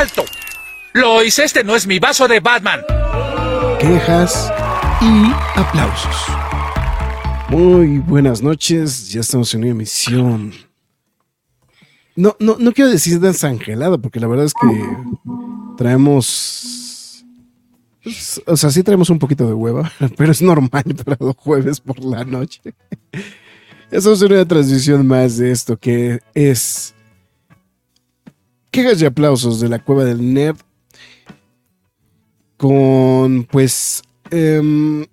¡Alto! Lois, este no es mi vaso de Batman. Quejas y aplausos. Muy buenas noches, ya estamos en una emisión. No, no, no quiero decir desangelado, porque la verdad es que traemos. pues, o sea, sí traemos un poquito de hueva, pero es normal para los jueves por la noche. Estamos en una transición más de esto que es quejas y aplausos de la cueva del nerd con pues em,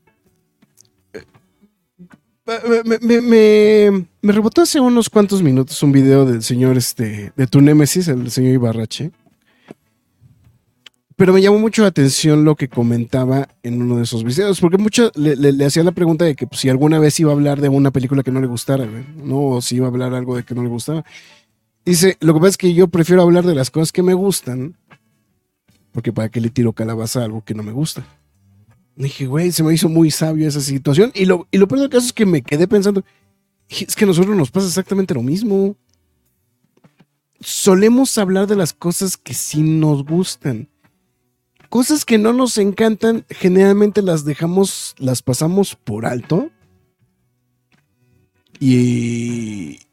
me, me, me, me rebotó hace unos cuantos minutos un video del señor este de tu némesis el señor Ibarrache pero me llamó mucho la atención lo que comentaba en uno de esos videos, porque mucho le, le, hacía la pregunta de que pues, si alguna vez iba a hablar de una película que no le gustara, ¿no? O si iba a hablar algo de que no le gustaba. Dice, lo que pasa es que yo prefiero hablar de las cosas que me gustan, porque para qué le tiro calabaza a algo que no me gusta. Y dije, güey, se me hizo muy sabio esa situación. Y lo, y lo peor del caso es que me quedé pensando, es que a nosotros nos pasa exactamente lo mismo. Solemos hablar de las cosas que sí nos gustan. Cosas que no nos encantan, generalmente las dejamos, las pasamos por alto. Y,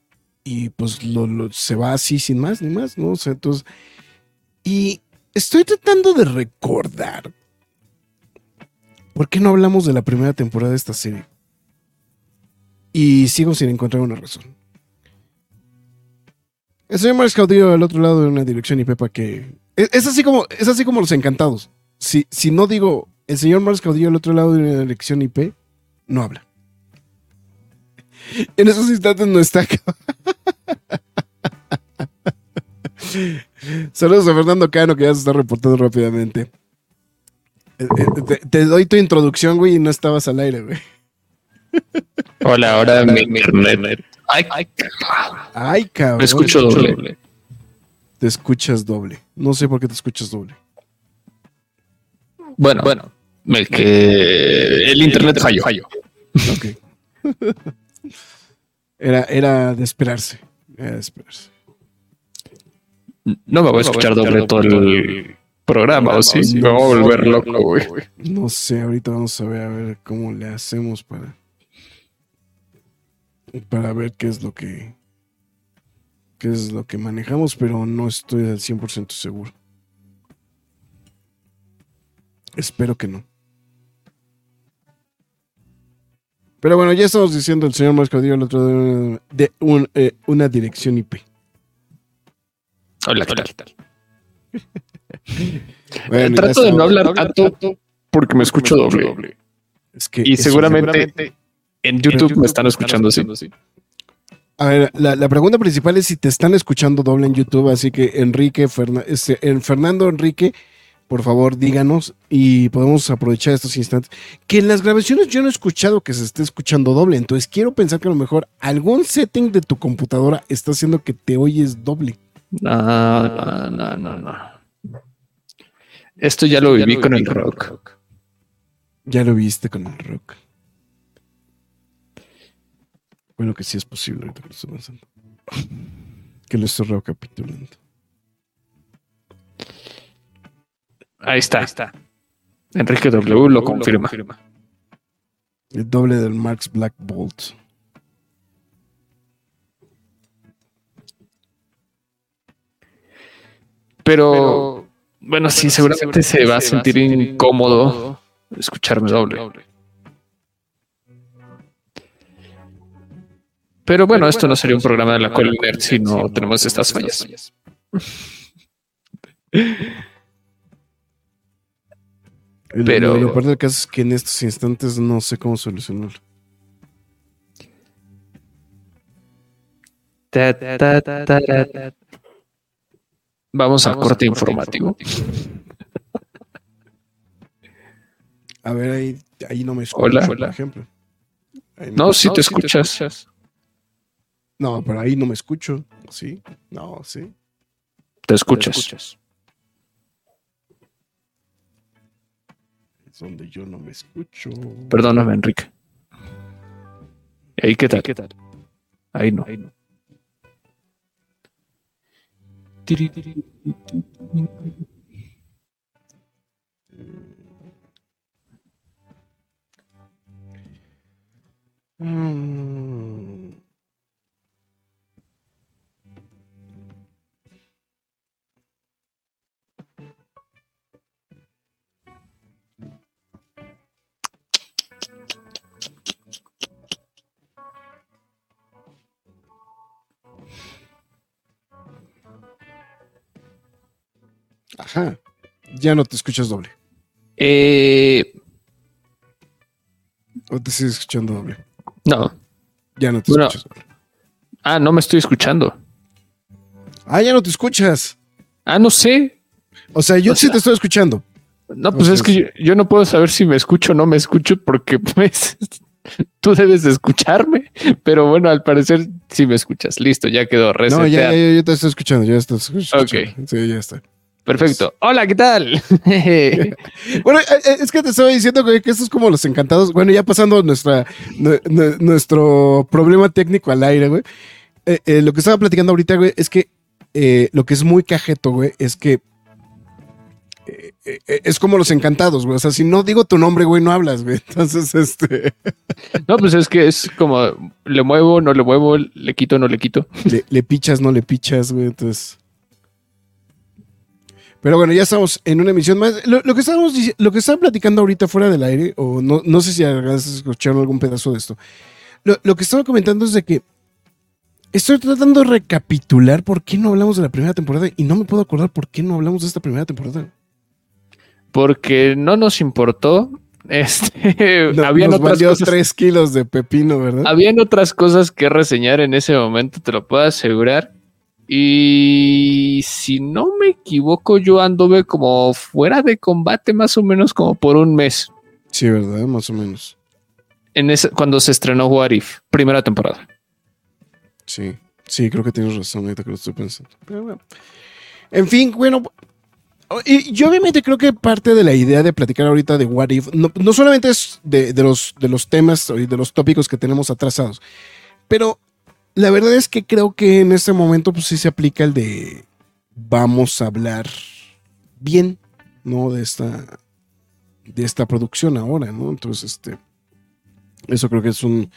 y pues lo, lo- se va así sin más ni más, ¿no? O sea, entonces, y estoy tratando de recordar. ¿Por qué no hablamos de la primera temporada de esta serie? Y sigo sin encontrar una razón. El señor Marx Caudillo al otro lado de una dirección y Pepa que. Es, así como, es así como los encantados. Si, si no digo el señor Marx Caudillo al otro lado de una dirección IP, no habla. En esos instantes no está acá. Saludos a Fernando Cano, que ya se está reportando rápidamente. Eh, eh, Te, te doy tu introducción, güey, y no estabas al aire, güey. Hola, ahora mi internet. Ay, Ay, cabrón. me escucho doble. Te escuchas doble. No sé por qué te escuchas doble. Bueno, bueno, el que el internet falló. Ok. Era, era de esperarse. Era de esperarse. No me voy a escuchar doble todo el programa, o sí, me voy a volver loco, güey. No sé, ahorita vamos a ver a ver cómo le hacemos para. Para ver qué es lo que. qué es lo que manejamos, pero no estoy al 100% seguro. Espero que no. Pero bueno, ya estamos diciendo el señor Marco dio el otro de, de un, eh, una dirección IP. Hola, ¿qué tal? Bueno, ya Trato de no hablar tanto porque me escucho doble. Es que Y eso- seguramente en YouTube me están escuchando así. A ver, la, la pregunta principal es si te están escuchando doble en YouTube, así que Enrique, Ferna- este, en Fernando Enrique, por favor díganos y podemos aprovechar estos instantes. Que en las grabaciones yo no he escuchado que se esté escuchando doble, entonces quiero pensar que a lo mejor algún setting de tu computadora está haciendo que te oyes doble. No, no, no, no, no. Esto ya lo viví con el rock. Ya lo viste con el rock. Bueno, que sí es posible ahorita que lo estoy pensando. Que lo estoy recapitulando. Ahí está, ahí está. Enrique W lo confirma. El doble del Marx Black Bolt. Pero bueno, sí, seguramente se va a sentir incómodo escucharme doble. Pero bueno, esto no sería un programa de la cual nerd si no tenemos estas fallas. El- Pero- Lo peor del caso es que en estos instantes no sé cómo solucionarlo. Ta, ta, ta, ta, ta. Vamos, al corte, informativo. A ver, ahí, ahí no me escucho, Hola. por ejemplo. Ahí No, sí me- te escuchas. No, pero ahí no me escucho. Sí, no, sí. Te escuchas. Es donde yo no me escucho. Perdóname, Enrique. ¿Y ahí qué tal? Ahí no. Tiri, tiri. Mm. Ajá. Ya no te escuchas doble. Eh, O te sigues escuchando doble. no. Ya no te Bueno. escuchas doble. Ah, no me estoy escuchando. Ah, ya no te escuchas. Ah, no sé. O sea, yo O sí sea- te estoy escuchando. No, pues O sea, es que yo, yo no puedo saber si me escucho o no me escucho porque pues tú debes de escucharme, pero bueno, al parecer sí me escuchas. Listo, ya quedó. No, resetear. ya, ya, ya te estoy escuchando. Ya estoy escuchando. Ok. Sí, ya está. Perfecto. Hola, ¿qué tal? Bueno, eh, eh, es que te estaba diciendo güey, que esto es como los encantados. Bueno, ya pasando nuestra, nuestro problema técnico al aire, güey. Eh, eh, lo que estaba platicando ahorita, güey, es que eh, lo que es muy cajeto, güey, es que es como los encantados, güey. O sea, si no digo tu nombre, güey, no hablas, güey. Entonces, este, no, pues es que es como le muevo, no le muevo, le quito, no le quito. le, le pichas, no le pichas, güey. Entonces. Pero bueno, ya estamos en una emisión más. Lo, lo que estábamos lo que estaba platicando ahorita fuera del aire, o no, no sé si alcanzas a escuchar algún pedazo de esto. Lo, lo que estaba comentando es de que estoy tratando de recapitular por qué no hablamos de la primera temporada y no me puedo acordar por qué no hablamos de esta primera temporada. Porque no nos importó. Este, No- habían nos otras cosas. tres kilos de pepino, ¿verdad? Habían otras cosas que reseñar en ese momento, te lo puedo asegurar. Y si no me equivoco, yo anduve como fuera de combate más o menos como por un mes. Sí, ¿verdad? Más o menos. En ese, cuando se estrenó What If, primera temporada. Sí, sí, creo que tienes razón, ahorita que lo estoy pensando. Pero bueno. En fin, bueno. Y yo obviamente creo que parte de la idea de platicar ahorita de What If, no, no solamente es de, de los, de los temas y de los tópicos que tenemos atrasados, pero la verdad es que creo que en este momento pues sí se aplica el de vamos a hablar bien, ¿no? De esta, de esta producción ahora, ¿no? Entonces, este, eso creo que es un,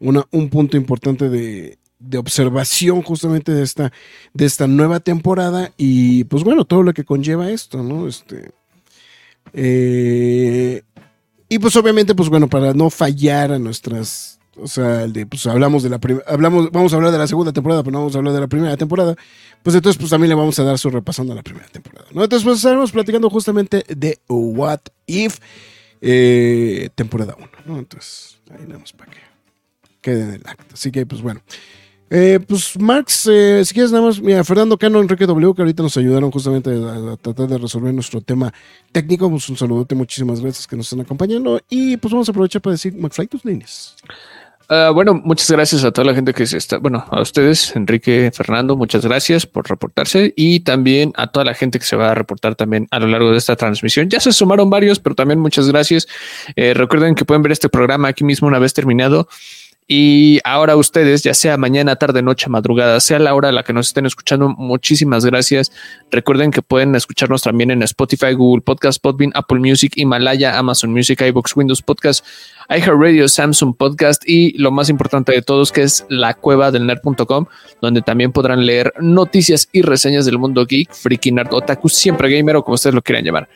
una- un punto importante de, de observación justamente de esta, de esta nueva temporada y pues bueno, todo lo que conlleva esto, ¿no? Este, eh, y pues obviamente, pues bueno, para no fallar a nuestras, o sea, el de, pues hablamos de la primera, hablamos, vamos a hablar de la segunda temporada, pero no vamos a hablar de la primera temporada, pues entonces pues también le vamos a dar su repasando a la primera temporada, ¿no? Entonces pues estaremos platicando justamente de What If, eh, temporada 1, ¿no? Entonces, ahí nada más para que quede en el acto. Así que, pues bueno. Eh, pues Marx, eh, si quieres nada más, mira, Fernando Cano, Enrique W, que ahorita nos ayudaron justamente a, a tratar de resolver nuestro tema técnico. Pues un saludote, muchísimas gracias que nos están acompañando. Y pues vamos a aprovechar para decir, McFly, tus líneas. Ah, bueno, muchas gracias a toda la gente que se está, bueno, a ustedes, Enrique, Fernando, muchas gracias por reportarse y también a toda la gente que se va a reportar también a lo largo de esta transmisión. Ya se sumaron varios, pero también muchas gracias. Eh, recuerden que pueden ver este programa aquí mismo una vez terminado. Y ahora ustedes, ya sea mañana, tarde, noche, madrugada, sea la hora a la que nos estén escuchando, muchísimas gracias. Recuerden que pueden escucharnos también en Spotify, Google Podcast, Podbean, Apple Music, Himalaya, Amazon Music, iBox, Windows Podcast, iHeartRadio, Samsung Podcast y lo más importante de todos que es la cueva del nerd.com, donde también podrán leer noticias y reseñas del mundo geek, freaky, nerd, otaku, siempre gamer o como ustedes lo quieran llamar.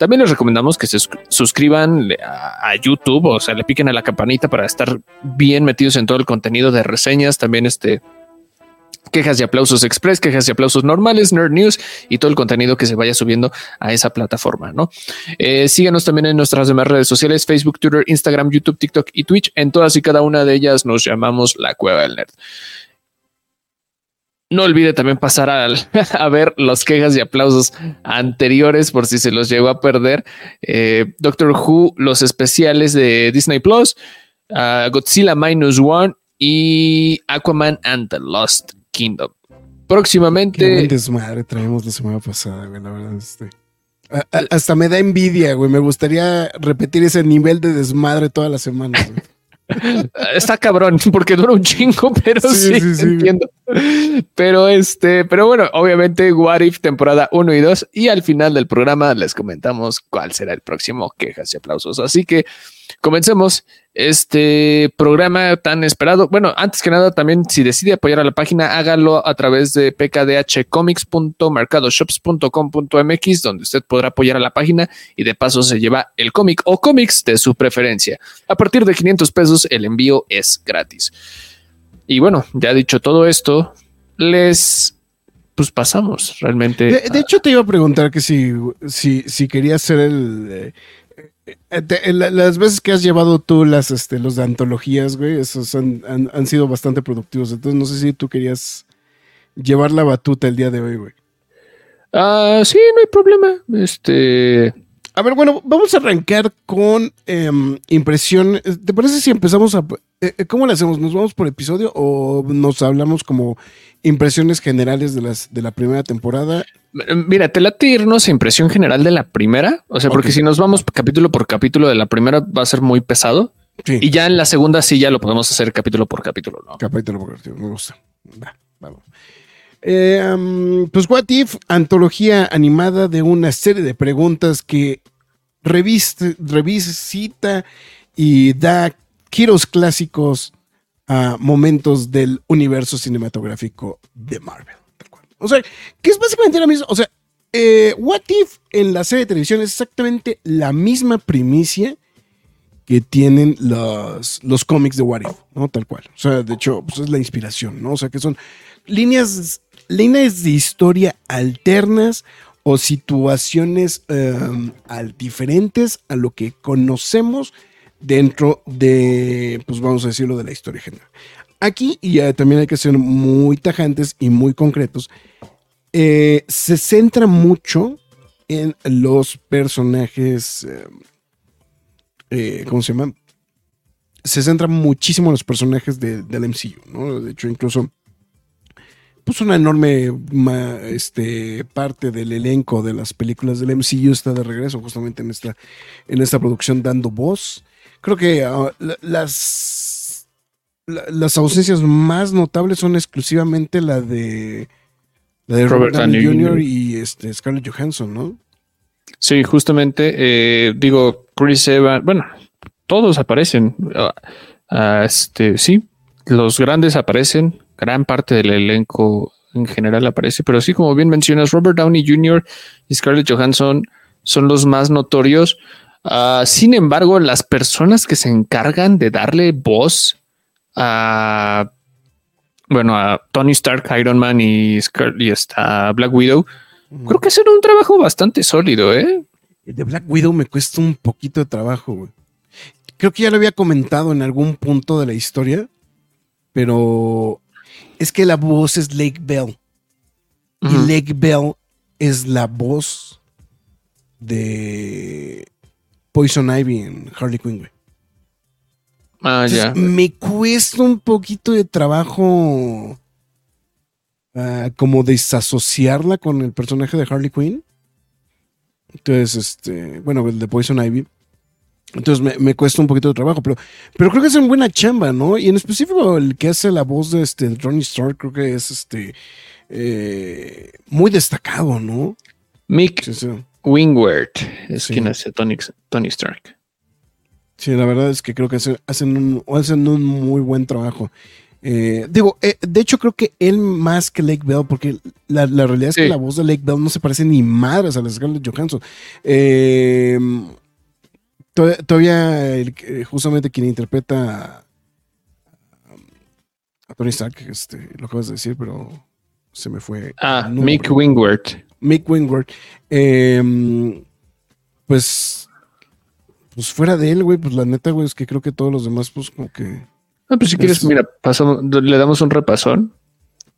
También les recomendamos que se sus- suscriban a, a YouTube, o sea, le piquen a la campanita para estar bien metidos en todo el contenido de reseñas, también este quejas y aplausos express, quejas y aplausos normales, nerd news y todo el contenido que se vaya subiendo a esa plataforma, ¿no? Eh, síganos también en nuestras demás redes sociales, Facebook, Twitter, Instagram, YouTube, TikTok y Twitch. En todas y cada una de ellas nos llamamos La Cueva del Nerd. No olvide también pasar al, a ver los quejas y aplausos anteriores por si se los llegó a perder. Eh, Doctor Who, los especiales de Disney Plus, Godzilla Minus One y Aquaman and the Lost Kingdom. Próximamente. Qué desmadre traemos la semana pasada, güey, la verdad. Este. A- a- hasta me da envidia, güey. Me gustaría repetir ese nivel de desmadre todas las semanas. Está cabrón porque dura un chingo, pero sí, Sí, sí, sí. entiendo. Pero este, pero bueno, obviamente What If temporada 1 y 2 y al final del programa les comentamos cuál será el próximo quejas y aplausos. Así que comencemos este programa tan esperado. Bueno, antes que nada, también si decide apoyar a la página, hágalo a través de pkdhcomics.mercadoshops.com.mx, donde usted podrá apoyar a la página y de paso se lleva el cómic o cómics de su preferencia. A partir de 500 pesos, el envío es gratis. Y bueno, ya dicho todo esto, les pues pasamos realmente. De, de hecho, te iba a preguntar que si, si, si querías ser el. eh, te- la- las veces que has llevado tú las, este, los de antologías, güey, esos han- han sido bastante productivos. Entonces, no sé si tú querías llevar la batuta el día de hoy, güey. Ah, sí, no hay problema. Este, A ver, bueno, vamos a arrancar con em, impresión. ¿Te parece si empezamos a... eh, eh, ¿Cómo lo hacemos? ¿Nos vamos por episodio o nos hablamos como impresiones generales de, las, de la primera temporada? mira, te late irnos a impresión general de la primera. O sea, porque si nos vamos capítulo por capítulo de la primera va a ser muy pesado. Sí. Y ya en la segunda sí ya lo podemos hacer capítulo por capítulo, ¿no? Capítulo por capítulo, me gusta. Va, vamos. Eh, um, pues What If, antología animada de una serie de preguntas que reviste, revisita y da giros clásicos a momentos del universo cinematográfico de Marvel. O sea, que es básicamente la misma. O sea, eh, What If en la serie de televisión es exactamente la misma primicia que tienen los, los cómics de What If, ¿no? Tal cual. O sea, de hecho, pues es la inspiración, ¿no? O sea, que son líneas, líneas de historia alternas o situaciones um, al- diferentes a lo que conocemos dentro de, pues vamos a decirlo, de la historia general. Aquí, y eh, también hay que ser muy tajantes y muy concretos, eh, se centra mucho en los personajes, eh, eh, ¿cómo se llama? Se centra muchísimo en los personajes de- del MCU, ¿no? De hecho, incluso, pues una enorme ma- este, parte del elenco de las películas del MCU está de regreso justamente en esta, en esta producción dando voz. Creo que ah, la- las, la- las ausencias más notables son exclusivamente la de, la de Robert, Robert Downey Jr. Y este, Scarlett Johansson, ¿no? Sí, justamente, eh, digo, Chris Evans, bueno, todos aparecen. Ah, ah, este, sí, los grandes aparecen, gran parte del elenco en general aparece, pero sí, como bien mencionas, Robert Downey Jr. y Scarlett Johansson son los más notorios. Ah, sin embargo, las personas que se encargan de darle voz a, bueno, a Tony Stark, Iron Man y, Scar- y hasta Black Widow, creo que hacen un trabajo bastante sólido, ¿eh? El de Black Widow me cuesta un poquito de trabajo, güey. Creo que ya lo había comentado en algún punto de la historia, pero es que la voz es Lake Bell. Y Lake Bell es la voz de Poison Ivy en Harley Quinn, güey. Ah, Entonces, ya. Me cuesta un poquito de trabajo ah, como desasociarla con el personaje de Harley Quinn. Entonces, este, bueno, el de Poison Ivy. Entonces me, me cuesta un poquito de trabajo, pero, pero creo que hacen buena chamba, ¿no? Y en específico el que hace la voz de este Ronnie Stark, creo que es este eh, muy destacado, ¿no? Mick Sí, sí. Wingward es Sí. quien hace Tony, Tony Stark. Sí, la verdad es que creo que hace- hacen un, hacen un muy buen trabajo. Eh, digo, eh, de hecho creo que él más que Lake Bell, porque la, la realidad es que la voz de Lake Bell no se parece ni madres a la de Scarlett Johansson. Eh, todavía el que- justamente quien interpreta a, Tony Stark, este, lo acabas de decir, pero se me fue. Ah. Mick Wingward. Mick Wingward. eh, pues, pues fuera de él, güey, pues la neta, güey, es que creo que todos los demás, pues como que... Ah, pues si quieres, Es- mira, pasamos, le damos un repasón.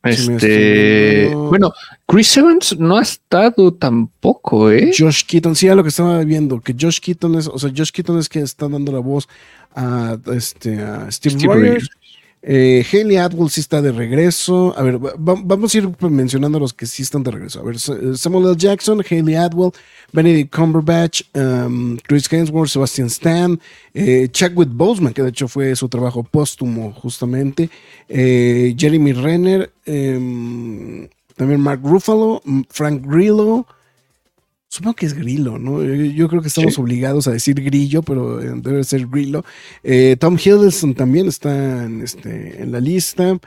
Este, bueno, Chris Evans no ha estado tampoco, ¿eh? Josh Keaton, sí, a lo que estaba viendo, que Josh Keaton es, o sea, Josh Keaton es que está dando la voz a, este, a Steve, Steve Rogers. Rogers. Eh, Haley Atwell sí está de regreso. A ver, va- va- vamos a ir mencionando los que sí están de regreso. A ver, Sa- Samuel L. Jackson, Haley Atwell, Benedict Cumberbatch, um, Chris Hemsworth, Sebastian Stan, eh, Chadwick Boseman, que de hecho fue su trabajo póstumo justamente, eh, Jeremy Renner, em, también Mark Ruffalo, Frank Grillo. Supongo que es Grillo, ¿no? Yo, yo creo que estamos Sí. obligados a decir Grillo, pero eh, debe ser Grillo. Eh, Tom Hiddleston también está en, este, en la lista.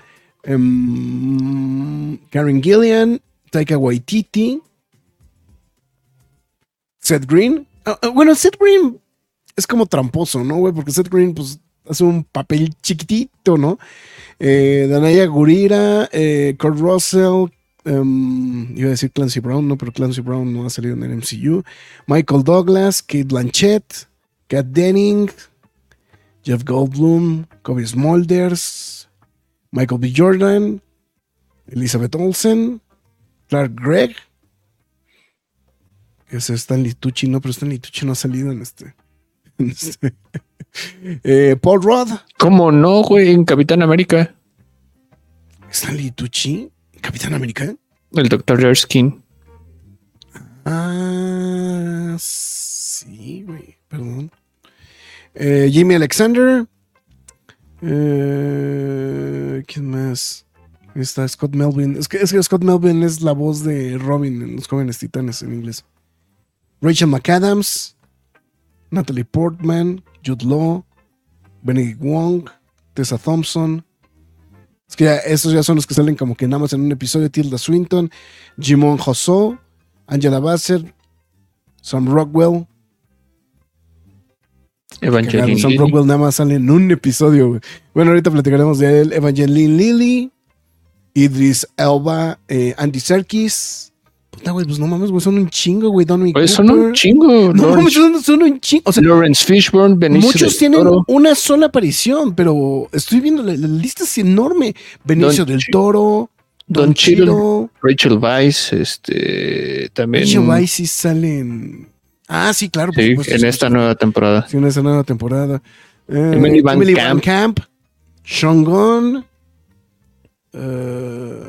Em, Karen Gillian, Taika Waititi, Seth Green. Ah, ah, bueno, Seth Green es como tramposo, ¿no, güey? Porque Seth Green, pues, hace un papel chiquitito, ¿no? Eh, Danaya Gurira, eh, Kurt Russell, em, iba a decir Clancy Brown, no, pero Clancy Brown no ha salido en el MCU. Michael Douglas, Kate Blanchett, Kat Denning, Jeff Goldblum, Kobe Smulders, Michael B. Jordan, Elizabeth Olsen, Clark Gregg. Es Stanley Tucci, no, pero Stanley Tucci no ha salido en este. en este. Eh, Paul Rudd, ¿Cómo no, güey? En Capitán América, Stanley Tucci, Capitán América. el Dr. Erskine. Ah, sí, güey, perdón. Eh, Jimmy Alexander. Eh, ¿Quién más? Está Scott Melvin. Es que, es que Scott Melvin es la voz de Robin en Los Jóvenes Titanes en inglés. Rachel McAdams. Natalie Portman. Jude Law. Benedict Wong. Tessa Thompson. Es que ya, esos ya son los que salen como que nada más en un episodio. Tilda Swinton. Jimon Josso. Angela Bassett. Sam Rockwell. Evangeline Sam. Rockwell nada más sale en un episodio. Bueno, ahorita platicaremos de él. Evangeline Lilly, Idris Elba, eh, Andy Serkis. Puta, güey, pues no mames, güey, son un chingo, güey. Son un chingo. No mames, Lawrence, son, son un chingo. O sea, Lawrence Fishburne, Benicio muchos del tienen Toro. una sola aparición, pero estoy viendo la, la lista es enorme. Benicio Don del Toro, Don Don Chiro, Rachel Weisz, este, también. Rachel Weisz sí salen. Ah, sí, claro, por Sí, supuesto. en sí, esta sí. nueva temporada. Sí, en esa nueva temporada. Eh, Emily Van Emily Camp. Van Camp, Sean Gunn, eh,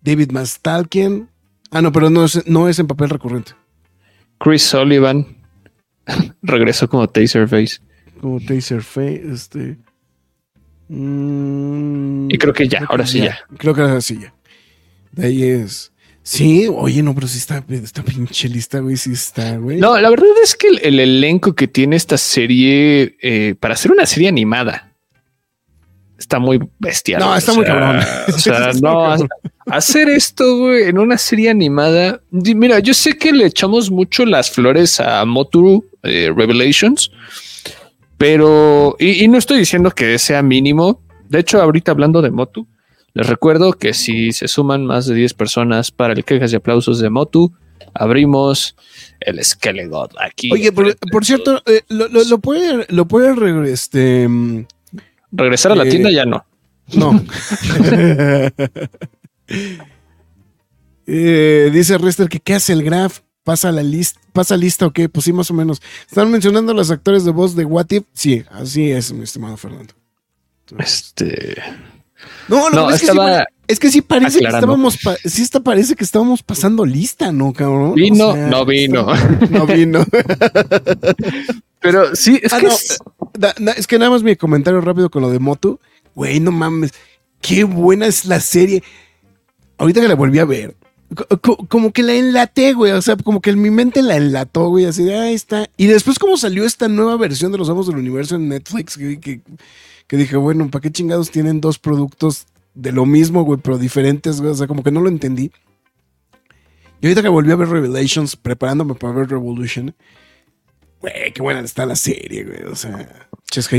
David Mastalkian. Ah, no, pero no es, no es en papel recurrente. Chris Sullivan regresó como Taserface. Como Taserface, este. mm, Y creo que ya, ahora sí ya. Creo que ahora sí ya. De ahí es. Sí, oye, no, pero sí está, esta pinche lista, güey, sí está, güey. No, la verdad es que el, el elenco que tiene esta serie eh, para hacer una serie animada está muy bestial. No, está O muy sea, cabrón. O sea, no, cabrón. hacer esto güey, en una serie animada. Mira, yo sé que le echamos mucho las flores a Motu eh, Revelations, pero y, y no estoy diciendo que sea mínimo. De hecho, ahorita hablando de Motu, les recuerdo que si se suman más de 10 personas para el quejas y aplausos de Motu, abrimos el Skelegod aquí. Oye, por, por cierto, eh, lo, lo- lo puede, lo puede este, regresar a la eh, tienda ya no. No. Eh, dice Rester que qué hace el Graf. Pasa la lista, pasa lista o qué, pues sí, más o menos. Están mencionando a los actores de voz de What If. Sí, así es, mi estimado Fernando. Este No, No, es, que sí, es que sí parece que estábamos, pa- sí está, parece que estábamos pasando lista, ¿no, cabrón? O vino, sea, no vino. está- no vino. Pero sí, es Ah, que no, Es que nada más mi comentario rápido con lo de Motu. Güey, no mames. Qué buena es la serie. Ahorita que la volví a ver. co- co- como que la enlaté, güey. O sea, como que en mi mente la enlató, güey. Así de, ahí está. Y después, como salió esta nueva versión de Los Amos del Universo en Netflix, que, que- que dije, bueno, ¿para qué chingados tienen dos productos de lo mismo, güey, pero diferentes, güey? O sea, como que no lo entendí. Y ahorita que volví a ver Revelations, preparándome para ver Revolution, güey, qué buena está la serie, güey. O sea,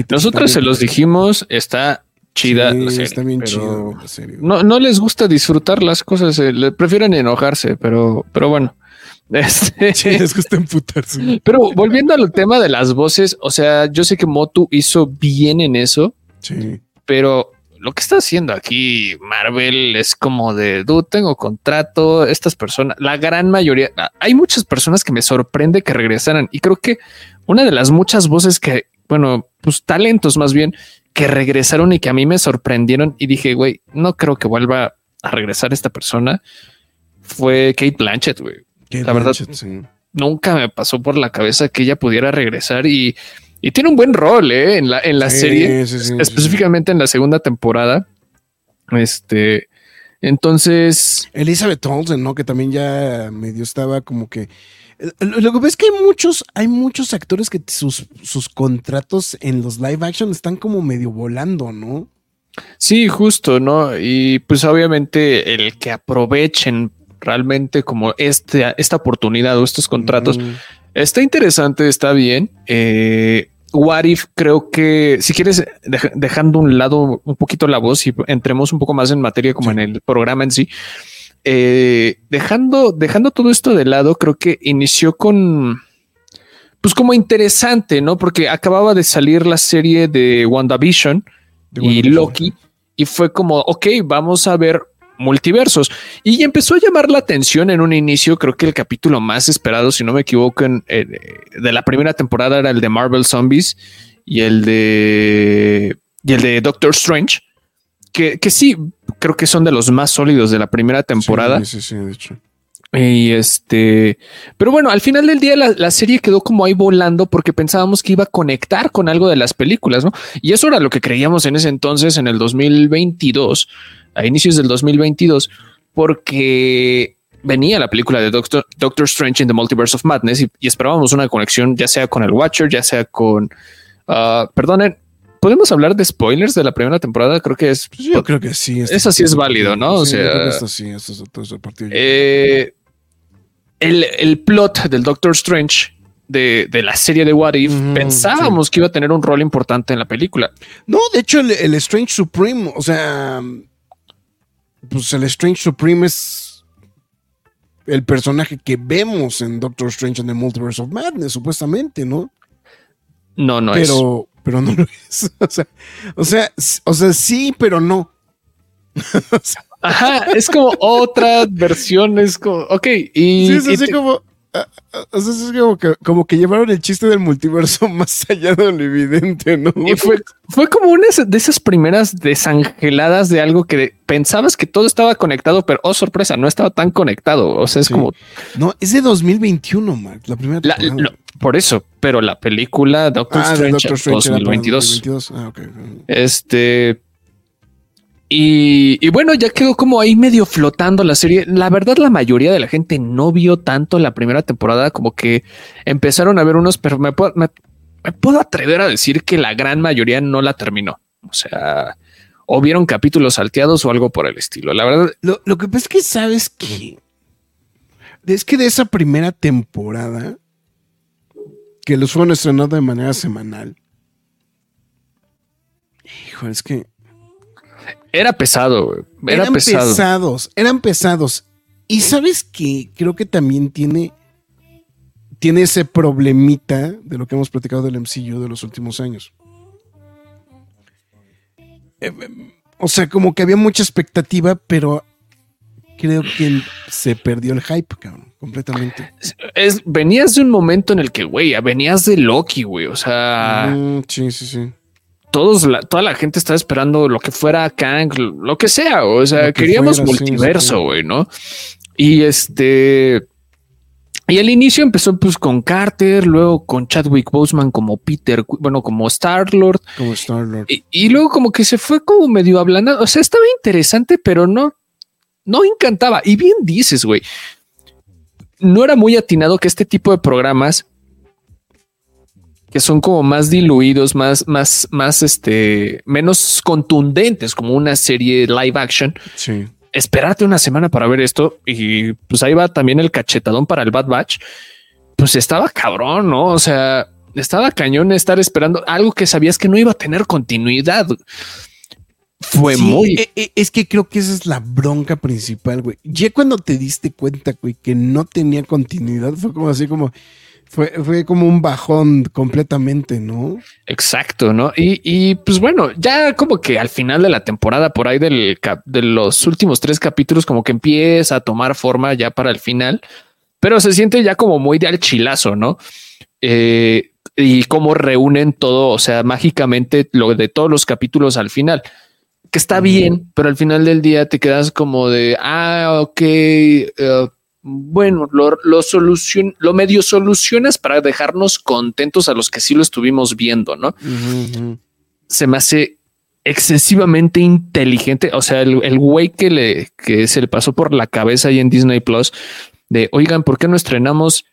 nosotros se los dijimos, está chida Sí, la serie, está bien güey, la serie. No, no les gusta disfrutar las cosas, eh, le prefieren enojarse, pero, pero bueno. Este, Sí, les gusta emputarse. pero volviendo al tema de las voces, o sea, yo sé que Motu hizo bien en eso, Sí. pero lo que está haciendo aquí Marvel es como de, dude, tengo contrato, estas personas, la gran mayoría, hay muchas personas que me sorprende que regresaran y creo que una de las muchas voces que, bueno, pues talentos más bien, que regresaron y que a mí me sorprendieron y dije, güey, no creo que vuelva a regresar esta persona, fue Kate Blanchett, güey. La verdad, nunca me pasó por la cabeza que ella pudiera regresar y y tiene un buen rol ¿eh? en la, en la serie, específicamente en la segunda temporada. Este, entonces. Elizabeth Olsen, ¿no? Que también ya medio estaba como que. Lo que ves es que hay muchos, hay muchos actores que sus, sus contratos en los live action están como medio volando, ¿no? Sí, justo, ¿no? Y pues obviamente el que aprovechen realmente como este, esta oportunidad o estos contratos está interesante, está bien. Eh, What If, creo que si quieres, dejando un lado un poquito la voz y entremos un poco más en materia como en el programa en sí, eh, dejando, dejando todo esto de lado, creo que inició con, pues como interesante, ¿no? Porque acababa de salir la serie de WandaVision y Loki y fue como, ok, vamos a ver multiversos. Y empezó a llamar la atención en un inicio, creo que el capítulo más esperado, si no me equivoco, en, eh, de la primera temporada era el de Marvel Zombies y el de, y el de Doctor Strange, que, que sí, creo que son de los más sólidos de la primera temporada. Sí, sí, sí, de hecho. Y este, pero bueno, al final del día la, la, serie quedó como ahí volando porque pensábamos que iba a conectar con algo de las películas, ¿no? Y eso era lo que creíamos en ese entonces, en el 2022, a inicios del 2022 porque venía la película de Doctor, Doctor Strange in the Multiverse of Madness y, esperábamos una conexión ya sea con el Watcher, ya sea con... Uh, perdonen, ¿podemos hablar de spoilers de la primera temporada? Creo que es... Yo creo que sí. Eso sí es válido, ¿no? o sea... Esto sí, esto es, todo partido. Eh, el, el plot del Doctor Strange de, de, la serie de What If, pensábamos que iba a tener un rol importante en la película. No, de hecho, el, el Strange Supreme, o sea, pues el Strange Supreme es el personaje que vemos en Doctor Strange en the Multiverse of Madness, supuestamente, ¿no? No, no pero, es. Pero no lo es. O sea, o sea, sí, pero no. Ajá, es como otra versión, es como, ok, y... Sí, es así como, es como que, como que llevaron el chiste del multiverso más allá de lo evidente, ¿no? Y fue, fue como una de esas primeras desangeladas de algo que pensabas que todo estaba conectado, pero oh sorpresa, no estaba tan conectado. O sea, es como. No, es de 2021, Mark, la primera por eso, pero la película Doctor ah, Strange, 2022. Ah, este y, bueno, ya quedó como ahí medio flotando la serie. La verdad, la mayoría de la gente no vio tanto la primera temporada, como que empezaron a ver unos, pero me puedo, atrever a decir que la gran mayoría no la terminó. O sea, o vieron capítulos salteados o algo por el estilo. La verdad, lo, lo que pasa es que sabes que es que de esa primera temporada que los fueron estrenando de manera semanal. Hijo, es que era pesado, Era eran pesados, eran pesados. Y sabes que creo que también tiene, tiene ese problemita de lo que hemos platicado del MCU de los últimos años. Eh, o sea, como que había mucha expectativa, pero creo que se perdió el hype, cabrón, completamente. Es, venías de un momento en el que, güey, venías de Loki, güey, o sea... sí, sí, sí todos, toda la gente estaba esperando lo que fuera Kang, lo que sea. O sea, queríamos multiverso, güey, ¿no? Y este. Y al inicio empezó pues con Carter, luego con Chadwick Boseman como Peter, bueno, como Star Lord. Como Star Lord. Y, luego como que se fue como medio hablando. O sea, estaba interesante, pero no, no encantaba. Y bien dices, güey. No era muy atinado que este tipo de programas que son como más diluidos, más, más, más, este, menos contundentes, como una serie live action. Sí. Espérate una semana para ver esto y pues ahí va también el cachetadón para el Bad Batch. Pues estaba cabrón, ¿no? O sea, estaba cañón estar esperando algo que sabías que no iba a tener continuidad. Fue muy. E, e, es que creo que esa es la bronca principal, güey. Ya cuando te diste cuenta, güey, que no tenía continuidad, fue como así como Fue, fue como un bajón completamente, ¿no? Exacto, ¿no? Y, y, pues bueno, ya como que al final de la temporada, por ahí del de los últimos tres capítulos, como que empieza a tomar forma ya para el final, pero se siente ya como muy de al chilazo, ¿no? Eh, y cómo reúnen todo, o sea, mágicamente lo de todos los capítulos al final, que está bien, pero al final del día te quedas como de, ah, ok, uh, bueno, lo, lo, solucion, lo medio solucionas para dejarnos contentos a los que sí lo estuvimos viendo, ¿no? Uh -huh. Se me hace excesivamente inteligente. O sea, el güey que le que se le pasó por la cabeza ahí en Disney Plus de oigan, ¿por qué no estrenamos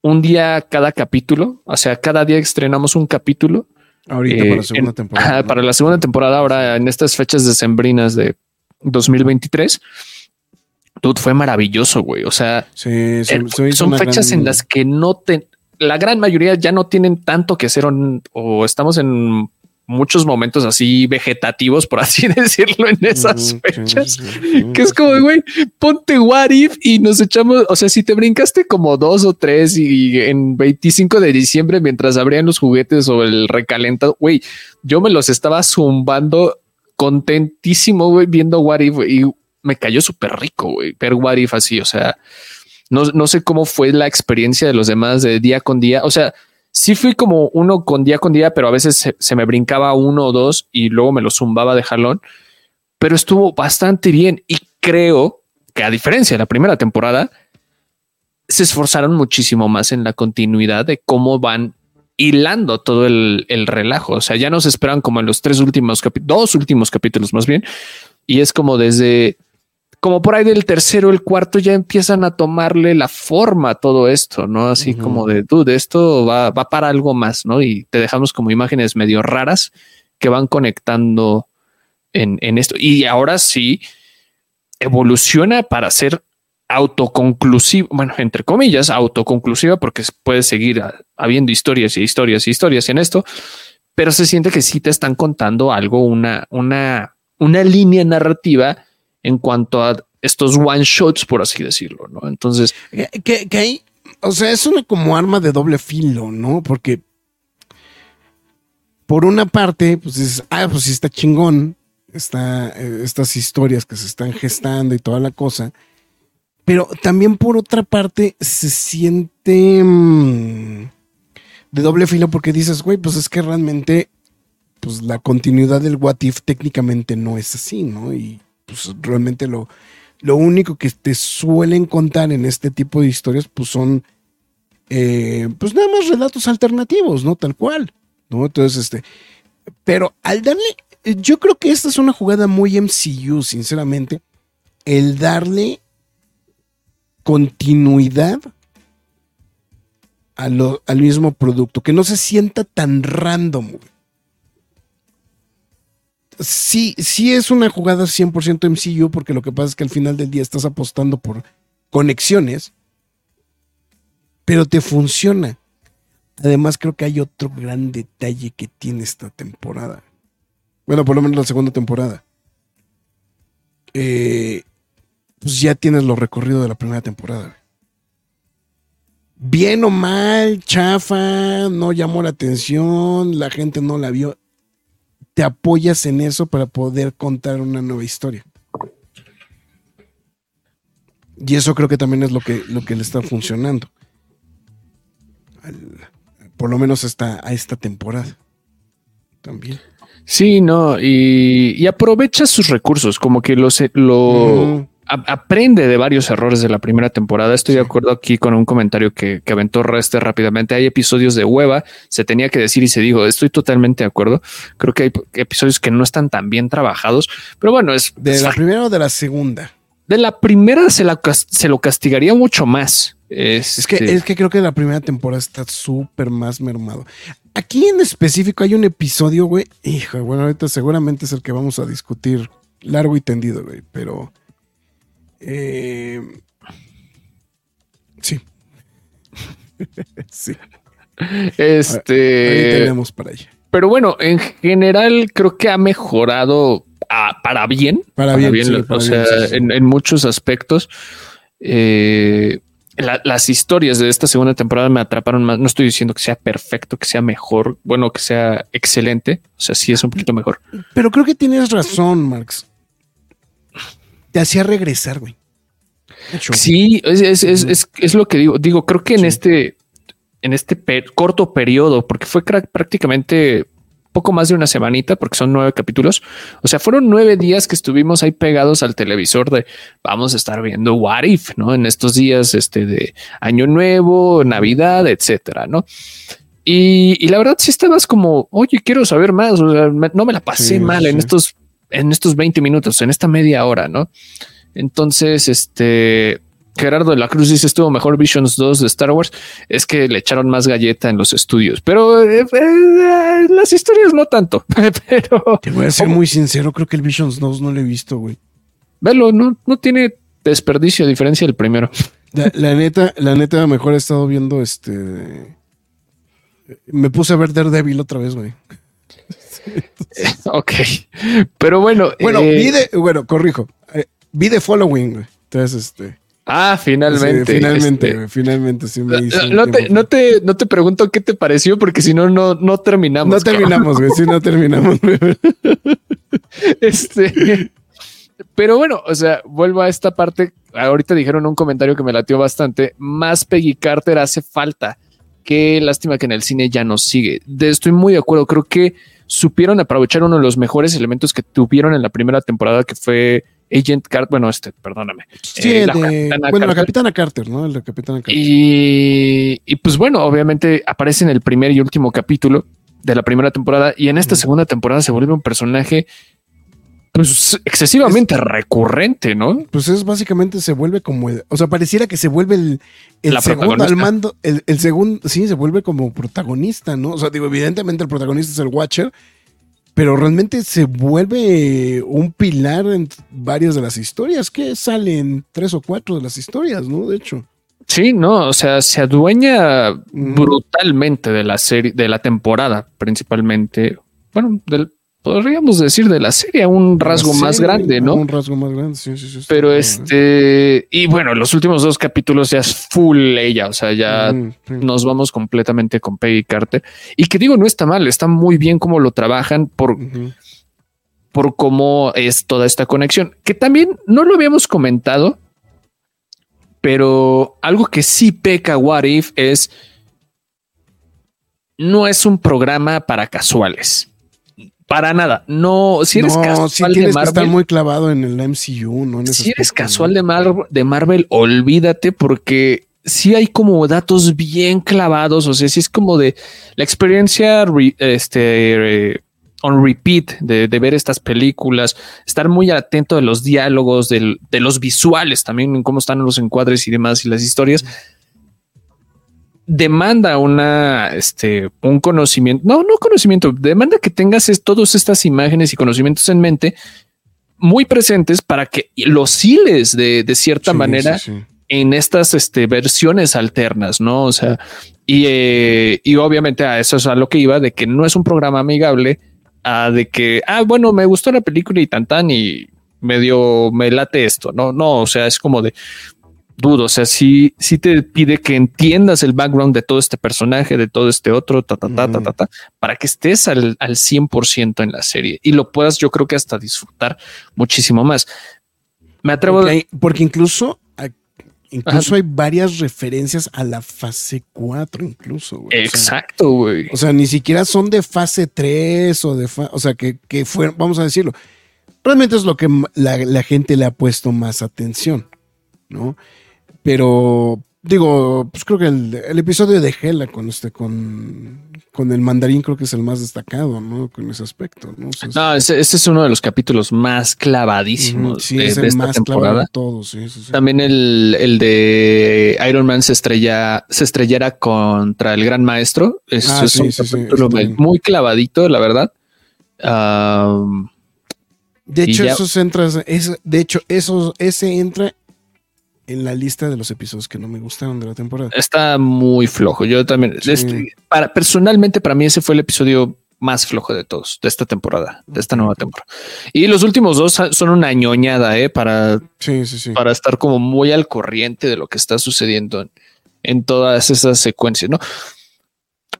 un día cada capítulo? O sea, cada día estrenamos un capítulo. Ahorita eh, para la segunda en, temporada. Para la segunda temporada, ahora en estas fechas decembrinas de 2023 Dude, fue maravilloso, güey. O sea, sí, son, son fechas gran... en las que no te, la gran mayoría ya no tienen tanto que hacer o, o, estamos en muchos momentos así vegetativos, por así decirlo, en esas uh, fechas, que es como, güey, ponte what if y nos echamos, o sea, si te brincaste como dos o tres y en 25 de diciembre mientras abrían los juguetes o el recalentado, güey, yo me los estaba zumbando contentísimo, güey, viendo what if y me cayó súper rico, güey, ver What así, o sea, no, no sé cómo fue la experiencia de los demás de día con día, o sea, sí fui como uno con día con día, pero a veces se, se me brincaba uno o dos y luego me lo zumbaba de jalón, pero estuvo bastante bien y creo que a diferencia de la primera temporada, se esforzaron muchísimo más en la continuidad de cómo van hilando todo el, el relajo. O sea, ya nos esperan como en los tres últimos capítulos, dos últimos capítulos más bien. Y es como desde como por ahí del tercero, el cuarto ya empiezan a tomarle la forma a todo esto, ¿no? Así uh -huh. como de, dude, esto va, va para algo más, ¿no? Y te dejamos como imágenes medio raras que van conectando en, en esto. Y ahora sí evoluciona para ser autoconclusivo, bueno, entre comillas, autoconclusiva, porque puede seguir habiendo historias y historias y historias en esto, pero se siente que sí te están contando algo, una, una, una línea narrativa en cuanto a estos one shots, por así decirlo, ¿no? Entonces. Que, que hay, o sea, es una como arma de doble filo, ¿no? Porque por una parte, pues dices, ah, pues sí está chingón, está, eh, estas historias que se están gestando y toda la cosa. Pero también por otra parte se siente mmm, de doble filo porque dices, güey, pues es que realmente pues la continuidad del What If técnicamente no es así, ¿no? Y pues realmente lo, lo único que te suelen contar en este tipo de historias, pues son, eh, pues nada más relatos alternativos, ¿no? Tal cual, ¿no? Entonces, este, pero al darle, yo creo que esta es una jugada muy MCU, sinceramente, el darle continuidad a lo, al mismo producto, que no se sienta tan random, güey sí, sí es una jugada 100% MCU, porque lo que pasa es que al final del día estás apostando por conexiones, pero te funciona. Además, creo que hay otro gran detalle que tiene esta temporada. Bueno, por lo menos la segunda temporada. Eh, pues ya tienes lo recorrido de la primera temporada. Bien o mal, chafa, no llamó la atención, la gente no la vio te apoyas en eso para poder contar una nueva historia. Y eso creo que también es lo que, lo que le está funcionando. Al, por lo menos hasta a esta temporada. También. Sí, no, y, y aprovecha sus recursos, como que los, lo, mm aprende de varios errores de la primera temporada. Estoy de acuerdo aquí con un comentario que, que aventó Reste rápidamente. Hay episodios de hueva, se tenía que decir y se dijo. Estoy totalmente de acuerdo. Creo que hay episodios que no están tan bien trabajados, pero bueno, es de la primera o de la segunda. De la primera se, la, se lo castigaría mucho más. Es, es, que, es que creo que la primera temporada está súper más mermado. Aquí en específico hay un episodio, güey. Hijo, bueno, ahorita seguramente es el que vamos a discutir largo y tendido, güey, pero eh, sí. sí. Este. Ahí tenemos para allá. Pero bueno, en general creo que ha mejorado a, para bien. Para, para bien. bien sí, para o bien, sea, sí. En, en, muchos aspectos. Eh, la- las historias de esta segunda temporada me atraparon más. No estoy diciendo que sea perfecto, que sea mejor, bueno, que sea excelente. O sea, sí es un poquito mejor. Pero creo que tienes razón, Marx. Te hacía regresar, güey. Sí, es, es, es, es- es lo que digo. Digo, creo que en Sí. este, en este per- corto periodo, porque fue prácticamente poco más de una semanita, porque son nueve capítulos. O sea, fueron nueve días que estuvimos ahí pegados al televisor de vamos a estar viendo What If, ¿no? En estos días este, de Año Nuevo, Navidad, etcétera, ¿no? Y, y la verdad, sí estabas como, oye, quiero saber más. O sea, me- no me la pasé Sí, mal en estos, en estos 20 minutos, en esta media hora, ¿no? Entonces, este Gerardo de la Cruz dice estuvo mejor Visions 2 de Star Wars. Es que le echaron más galleta en los estudios, pero eh, eh, las historias no tanto. pero te voy a ser muy sincero, creo que el Visions 2 no lo he visto, güey. velo, no, no tiene desperdicio a diferencia del primero. La, la neta, la neta, mejor he estado viendo este. Me puse a ver Daredevil otra vez, güey. ok, pero bueno, Bueno, eh, vi de, bueno, corrijo. eh, vi de Following, güey. Entonces, este. ah, finalmente, sí, finalmente, este, finalmente sí me no, te, no, te, no te pregunto qué te pareció, porque si no, no, no terminamos. No terminamos, güey. Sí, no terminamos. Este, pero bueno, o sea, vuelvo a esta parte. Ahorita dijeron un comentario que me latió bastante. Más Peggy Carter hace falta. Qué lástima que en el cine ya no sigue. De, estoy muy de acuerdo. Creo que supieron aprovechar uno de los mejores elementos que tuvieron en la primera temporada, que fue Agent Carter. Bueno, este, perdóname. Sí, Eh, la de- Capitana bueno, la capitana Carter, ¿no? La capitana Carter. Y, y pues bueno, obviamente aparece en el primer y último capítulo de la primera temporada y en esta segunda temporada se vuelve un personaje pues excesivamente recurrente, ¿no? Pues es básicamente se vuelve como el, o sea, pareciera que se vuelve el, el La segundo al mando, el, el segundo, sí, se vuelve como protagonista, ¿no? O sea, digo, evidentemente el protagonista es el Watcher, pero realmente se vuelve un pilar en varias de las historias, que salen tres o cuatro de las historias, ¿no? De hecho. Sí, no, o sea, se adueña brutalmente de la serie, de la temporada, principalmente. Bueno, del, podríamos decir de la serie, un rasgo más grande, ¿no? Un rasgo más grande, sí, sí, sí. Pero este, y bueno, los últimos dos capítulos ya es full ella, o sea, ya sí. nos vamos completamente con Peggy Carter. Y que digo, no está mal, está muy bien cómo lo trabajan por, por cómo es toda esta conexión. Que también no lo habíamos comentado, pero algo que sí peca What If es no es un programa para casuales. Para nada. No, si eres no, casual de tienes que estar Marvel, muy clavado en el MCU, ¿no? En ese si eres casual de, Mar- de Marvel, olvídate porque sí hay como datos bien clavados. O sea, sí es como de la experiencia re- este, eh, on repeat de, de ver estas películas, estar muy atento de los diálogos, del- de los visuales también, en cómo están los encuadres y demás y las historias. Demanda una, este, un conocimiento, no, no conocimiento, demanda que tengas es- todas estas imágenes y conocimientos en mente muy presentes para que los hiles de, de cierta Sí, manera sí, sí. en estas este, versiones alternas, ¿no? O sea, y, eh, y obviamente a eso es a lo que iba, de que no es un programa amigable, a de que, ah, bueno, me gustó la película y tan tan y medio me late esto, no, no, o sea, es como de dudo, o sea, sí, sí te pide que entiendas el background de todo este personaje, de todo este otro, ta, ta, ta, ta, ta, ta, para que estés al, al 100% en la serie y lo puedas, yo creo que hasta disfrutar muchísimo más. Me atrevo Porque, hay- porque incluso, hay- incluso hay varias referencias a la fase 4, incluso. güey. O sea, Exacto, güey. O sea, ni siquiera son de fase 3 o de fa- o sea, que, que fueron, vamos a decirlo. Realmente es lo que la, la gente le ha puesto más atención, ¿no? Pero digo, pues creo que el, el episodio de Hela con este, con, con el mandarín creo que es el más destacado, ¿no? Con ese aspecto, ¿no? O sea, es- No, ese, ese es uno de los capítulos más clavadísimos Ujú, sí, de, es de esta más temporada. de todos, sí, sí, sí. También el, el de Iron Man se estrella, se estrellara contra el gran maestro. Es, Ah, es sí, un capítulo muy clavadito, la verdad. De hecho, esos entras, es, de hecho, esos, ese entra en la lista de los episodios que no me gustaron de la temporada. está muy flojo. Yo también, Sí. este, para, personalmente, para mí ese fue el episodio más flojo de todos, de esta temporada, de esta nueva temporada. Y los últimos dos son una ñoñada, ¿eh? Para, Sí, sí, sí. para estar como muy al corriente de lo que está sucediendo en, en todas esas secuencias, ¿no?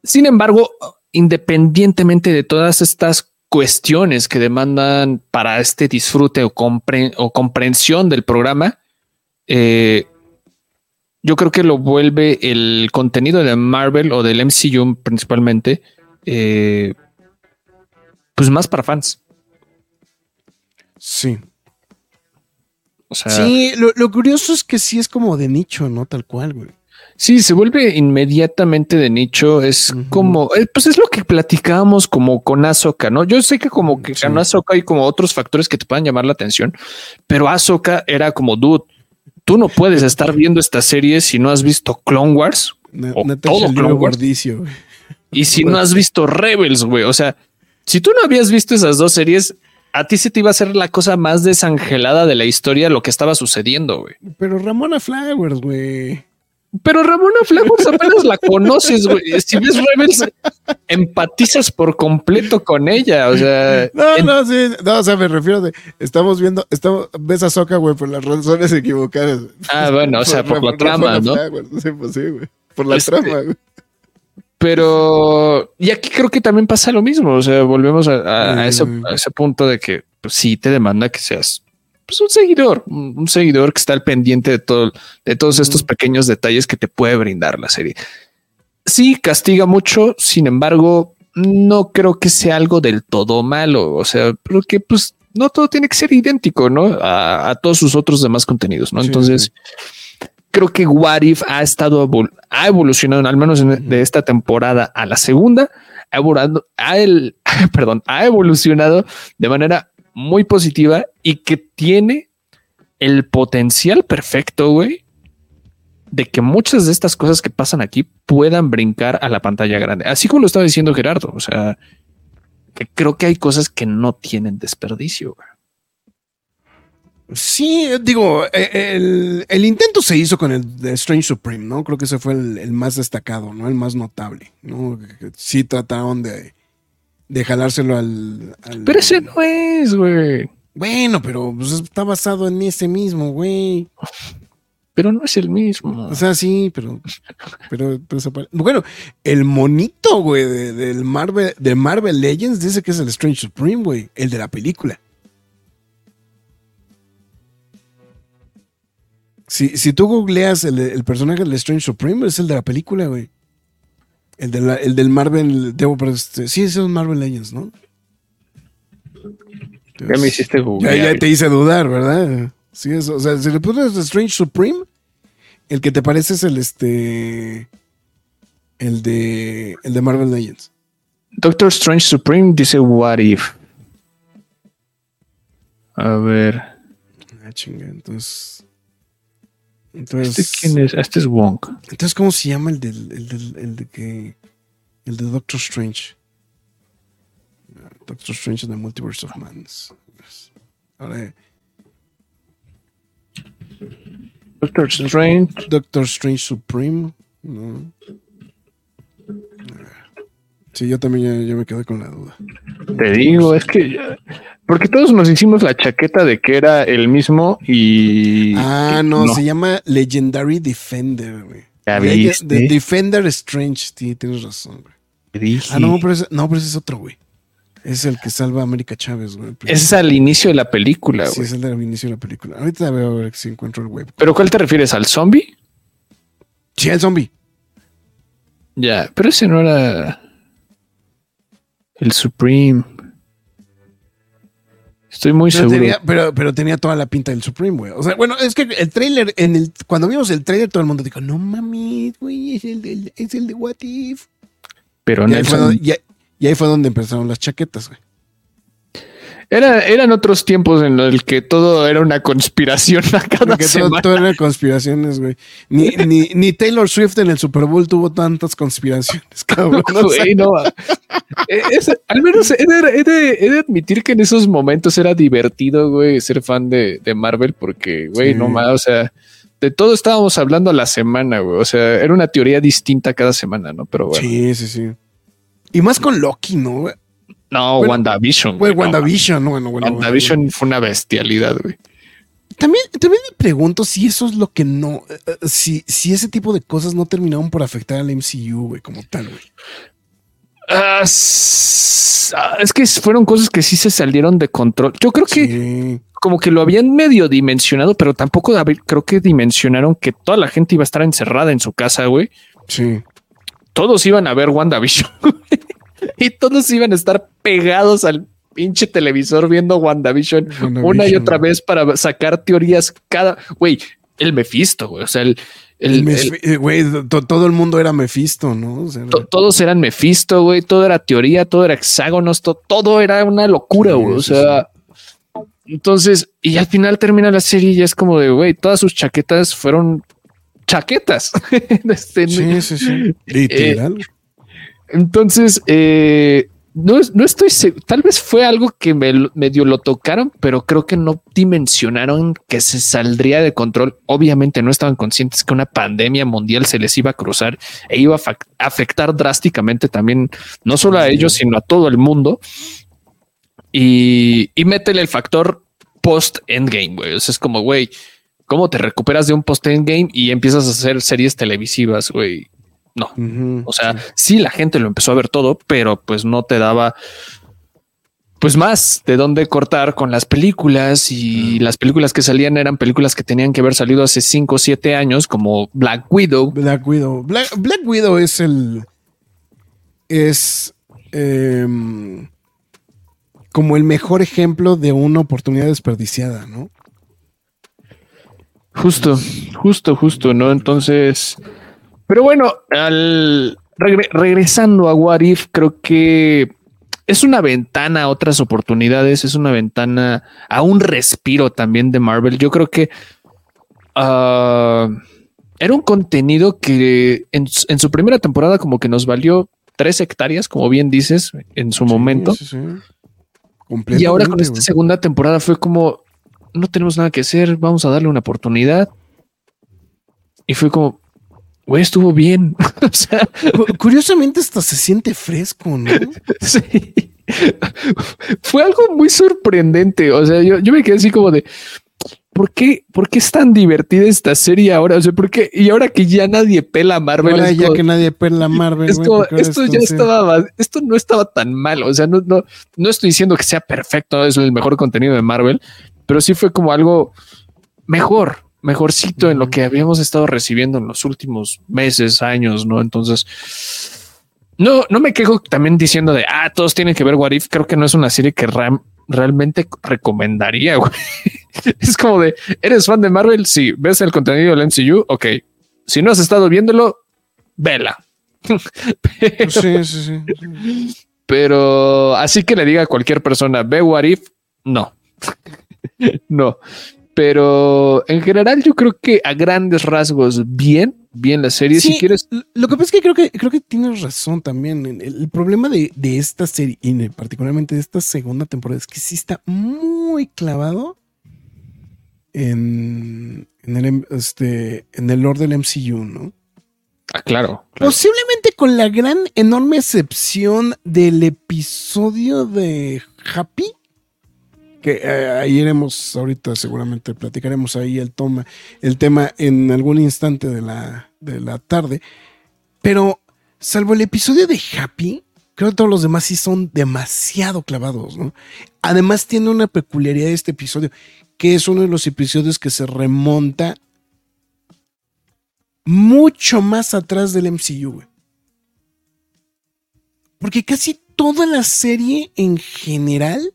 Sin embargo, independientemente de todas estas cuestiones que demandan para este disfrute o, compre- o comprensión del programa, eh, yo creo que lo vuelve el contenido de Marvel o del MCU principalmente, eh, pues más para fans. Sí. O sea, Sí, lo, lo curioso es que sí es como de nicho, ¿no? Tal cual, güey. Sí, se vuelve inmediatamente de nicho. Es como, eh, pues es lo que platicábamos como con Ahsoka, ¿no? Yo sé que como que Sí. con Ahsoka hay como otros factores que te puedan llamar la atención, pero Ahsoka era como, dude, tú no puedes estar viendo esta serie si no has visto Clone Wars O todo Clone Wars. y si no has visto Rebels, güey. O sea, si tú no habías visto esas dos series, a ti se te iba a hacer la cosa más desangelada de la historia lo que estaba sucediendo, güey. Pero Ramona Flowers, güey. Pero Ramona Flowers apenas la conoces, güey. Si ves Rebels, empatizas por completo con ella. O sea, No, en- no, sí. No, o sea, me refiero de. Estamos viendo. Estamos, ves a Soca, güey, por las razones equivocadas. Ah, bueno, o sea, por la trama, ¿no? Flowers, Sí, pues sí, güey. Por la Este- trama, güey. pero y aquí creo que también pasa lo mismo. O sea, volvemos a, a- a ese, a ese punto de que pues, sí te demanda que seas pues, un seguidor, un, un seguidor que está al pendiente de todo, de todos estos pequeños detalles que te puede brindar la serie. Sí, castiga mucho, sin embargo, no creo que sea algo del todo malo. O sea, porque pues no todo tiene que ser idéntico, ¿no? A, a todos sus otros demás contenidos, ¿no? Sí, Entonces, creo que What If ha estado ha evolucionado, al menos en- de esta temporada a la segunda, ha evolucionado, ha el, perdón, ha evolucionado de manera muy positiva y que tiene el potencial perfecto, güey, de que muchas de estas cosas que pasan aquí puedan brincar a la pantalla grande. Así como lo estaba diciendo Gerardo, o sea, que creo que hay cosas que no tienen desperdicio. güey. Sí, digo, eh, el, intento se hizo con el de Strange Supreme, ¿no? Creo que ese fue el, el más destacado, ¿no? El más notable, ¿no? Sí trataron de, de jalárselo al, al- Pero ese no es, güey. Bueno, pero pues, está basado en ese mismo, güey. Pero no es el mismo. O sea, sí, pero. pero, pero se pare- bueno, el monito, güey, de- del Marvel, de Marvel Legends dice que es el Strange Supreme, güey. El de la película. Si, si tú googleas el, el personaje del Strange Supreme, es el de la película, güey. El, de la- el del Marvel. Debo, pero este, sí, ese es Marvel Legends, ¿no? ya me hiciste Ya, googlear. ya te hice dudar, ¿verdad? Sí, eso. O sea, si le pones Strange Supreme, el que te parece es el este. El de. El de Marvel Legends. Doctor Strange Supreme dice What If. A ver. Ah, chinga. Entonces. ¿Este Entonces. quién es? Este es Wong. Entonces, ¿cómo se llama el del. El, del, el de que. El de Doctor Strange? Ah, Doctor Strange en the Multiverse of Madness. Ahora, Doctor Strange. Doctor Strange Supreme. No. Sí, yo también ya, ya me quedé con la duda. Te digo, es que. ya- Porque todos nos hicimos la chaqueta de que era el mismo y. Ah, no, se llama Legendary Defender, güey. Ya Leg- viste. de- Defender Strange, sí, tienes razón, güey. Ah, no, pero ese, no, pero ese es otro, güey. Es el que salva a América Chávez, güey. Ese es al inicio de la película, Sí, güey. es el del inicio de la película. Ahorita veo a ver si encuentro el web. ¿Pero cuál te refieres? ¿Al zombie? Sí, el zombie. Ya, pero ese no era. El Supreme. Estoy muy Pero seguro. tenía, pero, pero tenía toda la pinta del Supreme, güey. O sea, bueno, es que el trailer, en el, cuando vimos el trailer, todo el mundo dijo, no mames, güey, es el, del- es el de What If. Pero Y ahí, fue Nelson. y ahí- y ahí fue donde empezaron las chaquetas, güey. Era, eran otros tiempos en los que todo era una conspiración a cada semana. todo eran conspiraciones, güey. Ni, ni, ni Taylor Swift en el Super Bowl tuvo tantas conspiraciones, cabrón. O sea, Güey, no. Eh, es- al menos he de, he de- he de admitir que en esos momentos era divertido, güey, ser fan de, de Marvel, porque, güey, Sí. no más, o sea, de todo estábamos hablando a la semana, güey. O sea, era una teoría distinta cada semana, ¿no? Pero bueno. Sí, sí, sí. Y más con Loki, ¿no? No, Bueno, WandaVision. Güey, WandaVision, no, bueno, bueno. WandaVision fue una bestialidad, güey. También, también me pregunto si eso es lo que no. eh, eh, si, si ese tipo de cosas no terminaron por afectar al MCU, güey, como tal, güey. Ah, ah, es que fueron cosas que sí se salieron de control. Yo creo que Sí. como que lo habían medio dimensionado, pero tampoco creo que dimensionaron que toda la gente iba a estar encerrada en su casa, güey. Sí. Todos iban a ver WandaVision. y todos iban a estar pegados al pinche televisor viendo WandaVision, una y otra güey. vez para sacar teorías cada, güey, el Mephisto, güey. O sea, el, el- El el- Mef- eh, Güey, to- todo el mundo era Mephisto, ¿no? O sea, to- todos eran Mephisto, güey. Todo era teoría, todo era hexágonos, to- todo era una locura, Sí, güey. O sí, sea, entonces, y al final termina la serie y es como de, güey, todas sus chaquetas fueron chaquetas. Este, sí, sí, sí. Literal. Entonces, eh, no, no estoy seguro. Tal vez fue algo que me, medio lo tocaron, pero creo que no dimensionaron que se saldría de control. Obviamente no estaban conscientes que una pandemia mundial se les iba a cruzar e iba a afectar drásticamente también, no solo a ellos, sino a todo el mundo. Y, y métele el factor post endgame, güey. O sea, es como, güey, ¿cómo te recuperas de un post endgame y empiezas a hacer series televisivas, güey? No. O sea, sí, la gente lo empezó a ver todo, pero pues no te daba pues más de dónde cortar con las películas y las películas que salían eran películas que tenían que haber salido hace 5 o 7 años como Black Widow. Black Widow. Black, Black Widow es el. Es. em, como el mejor ejemplo de una oportunidad desperdiciada, ¿no? Justo, justo, justo, ¿no? Entonces, pero bueno, al regre- regresando a What If, creo que es una ventana a otras oportunidades, es una ventana a un respiro también de Marvel. Yo creo que ah, era un contenido que en, su- en su primera temporada como que nos valió tres hectáreas, como bien dices, en su momento. Sí, sí, sí. Y ahora con esta segunda temporada fue como, no tenemos nada que hacer, vamos a darle una oportunidad. Y fue como, güey, estuvo bien. o sea, Cu- Curiosamente, hasta se siente fresco, ¿no? sí. fue algo muy sorprendente. O sea, yo, yo me quedé así como de, ¿por qué, ¿por qué es tan divertida esta serie ahora? O sea, ¿por qué? Y ahora que ya nadie pela a Marvel, Ahora ya como- que nadie pela Marvel, es como, porque ahora esto es ya estaba, esto no estaba tan mal. O sea, no, no, no estoy diciendo que sea perfecto, es el mejor contenido de Marvel, pero sí fue como algo mejor, mejorcito en lo que habíamos estado recibiendo en los últimos meses, años, ¿no? Entonces, no, no me quejo también diciendo de, ah, todos tienen que ver What If. Creo que no es una serie que realmente recomendaría, güey. Es como de, ¿eres fan de Marvel? Sí. ¿Ves el contenido del MCU? Ok. Si no has estado viéndolo, vela. Pero- Sí, sí, sí. sí. pero así que le diga a cualquier persona, ve What If, no. no. Pero en general yo creo que a grandes rasgos bien, bien la serie. Sí, si quieres, Lo que pasa es que creo que, creo que tienes razón también. El, el problema de, de esta serie, y particularmente de esta segunda temporada, es que sí está muy clavado en, en, el, este, en el lore del MCU, ¿no? ah, claro, claro. Posiblemente con la gran, enorme excepción del episodio de Happy. Eh, ahí iremos ahorita, seguramente platicaremos ahí el, toma, el tema en algún instante de la, de la tarde. Pero salvo el episodio de Happy, creo que todos los demás sí son demasiado clavados, ¿no? Además tiene una peculiaridad este episodio, que es uno de los episodios que se remonta mucho más atrás del MCU. Porque casi toda la serie en general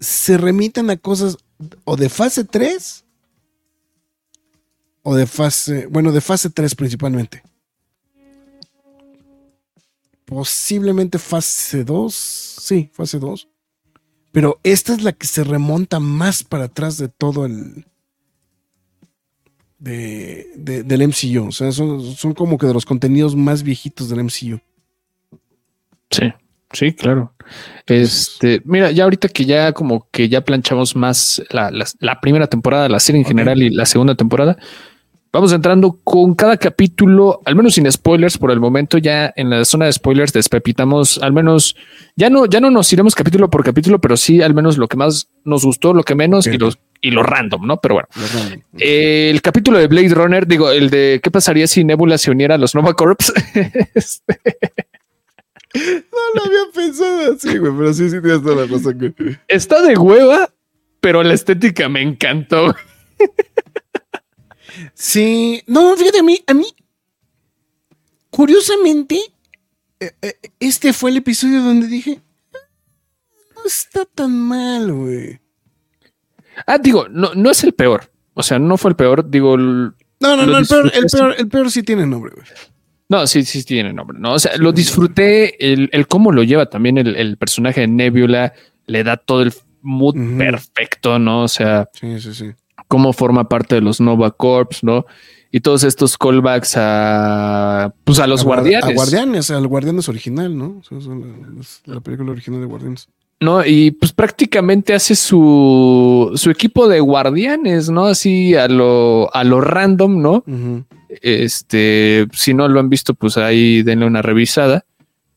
se remiten a cosas o de fase 3 o de fase, bueno, de fase 3 principalmente. Posiblemente fase 2, sí, fase 2. Pero esta es la que se remonta más para atrás de todo el, de, de- del MCU. O sea, son, son como que de los contenidos más viejitos del MCU. Sí, sí, claro. Este, mira, ya ahorita que ya como que ya planchamos más la, la- la primera temporada la serie en general y la segunda temporada, vamos entrando con cada capítulo, al menos sin spoilers por el momento, ya en la zona de spoilers despepitamos, al menos, ya no, ya no nos iremos capítulo por capítulo, pero sí al menos lo que más nos gustó, lo que menos y los y lo random, ¿no? Pero bueno, eh, el capítulo de Blade Runner, digo, el de qué pasaría si Nebula se uniera a los Nova Corps. Este, no lo había pensado así, güey, pero sí, sí tienes toda la razón, güey. Está de hueva, pero la estética me encantó. Sí, no, fíjate, a mí, a mí, curiosamente, eh, eh, este fue el episodio donde dije, no está tan mal, güey. Ah, digo, no, no es el peor. O sea, no fue el peor. Digo, no, no, no, el peor, el peor, el peor sí tiene nombre, güey. No, sí, sí tiene nombre. No, o sea, lo disfruté, el, el cómo lo lleva también el, personaje de Nebula, le da todo el mood perfecto, ¿no? O sea, sí, sí, sí. cómo forma parte de los Nova Corps, ¿no? Y todos estos callbacks a, pues a los guardianes. A guardianes, al guardianes original, ¿no? la película original de guardianes. No, y pues prácticamente hace su, su equipo de guardianes, ¿no? Así a lo, a lo random, ¿no? Este, si no lo han visto, pues ahí denle una revisada,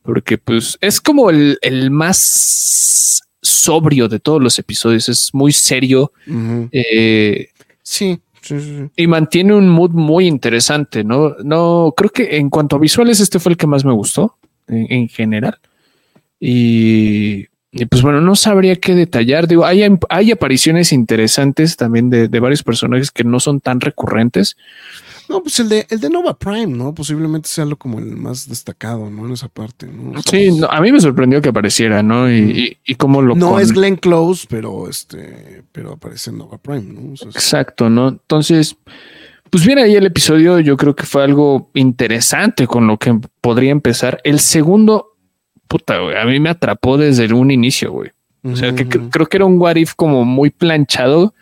porque pues es como el, más sobrio de todos los episodios, es muy serio. Eh, sí. Sí, sí, Y mantiene un mood muy interesante, ¿no? No, creo que en cuanto a visuales, este fue el que más me gustó en general. Y y pues bueno, no sabría qué detallar. Digo, hay, hay apariciones interesantes también de, varios personajes que no son tan recurrentes. No, pues el de, el de Nova Prime, ¿no? Posiblemente sea lo como el más destacado, ¿no? En esa parte, ¿no? sí, a mí me sorprendió que apareciera, ¿no? Y, y, cómo lo... No es Glenn Close, pero este, pero aparece en Nova Prime, ¿no? Exacto, ¿no? Entonces, pues bien, ahí el episodio yo creo que fue algo interesante con lo que podría empezar. El segundo puta, güey, a mí me atrapó desde un inicio, güey. O sea, que creo que era un what if como muy planchado,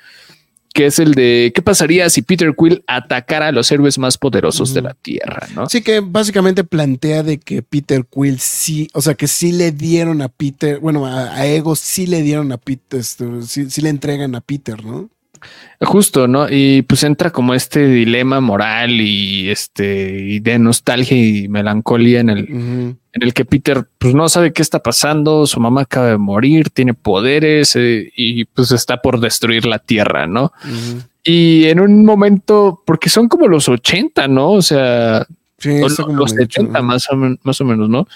que es el de qué pasaría si Peter Quill atacara a los héroes más poderosos de la Tierra, ¿no? Sí, que básicamente plantea de que Peter Quill sí, o sea, que sí le dieron a Peter, bueno, a, Ego sí le dieron a Peter, este, sí le entregan a Peter, ¿no? Justo, ¿no? Y pues entra como este dilema moral y este y de nostalgia y melancolía en el, en el que Peter pues no sabe qué está pasando, su mamá acaba de morir, tiene poderes eh, y pues está por destruir la tierra, ¿no? Y en un momento, porque son como los 80, ¿no? O sea, los 70 más, o, más o menos, ¿no?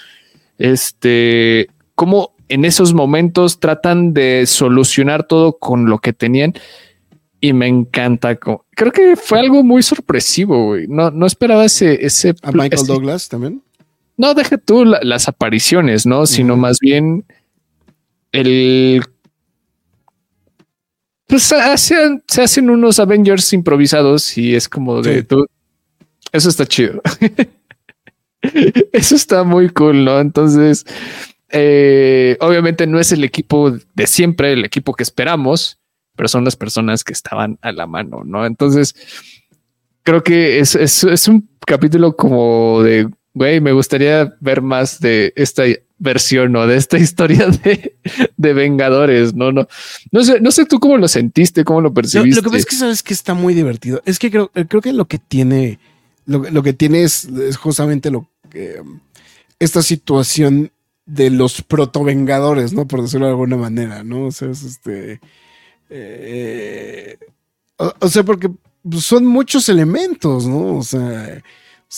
Este, como en esos momentos tratan de solucionar todo con lo que tenían y me encanta. Creo que fue algo muy sorpresivo, güey. No, no esperaba ese, ese. A Michael Douglas también. No, deja tú las apariciones, no, sino más bien el. Pues se hacen, se hacen unos Avengers improvisados y es como de tú. Eso está chido. Eso está muy cool, ¿no? Entonces, eh, obviamente no es el equipo de siempre, el equipo que esperamos, pero son las personas que estaban a la mano, ¿no? Entonces, creo que es, es, un capítulo como de, güey, me gustaría ver más de esta versión o de esta historia de, de, Vengadores, ¿no? No, no sé, no sé tú cómo lo sentiste, cómo lo percibiste. Lo, que pasa es que sabes que está muy divertido. Es que creo, creo que lo que tiene, lo, lo que tiene es, justamente lo que esta situación de los proto Vengadores, ¿no? Por decirlo de alguna manera, ¿no? O sea, es este eh, o, sea, porque son muchos elementos, ¿no? O sea,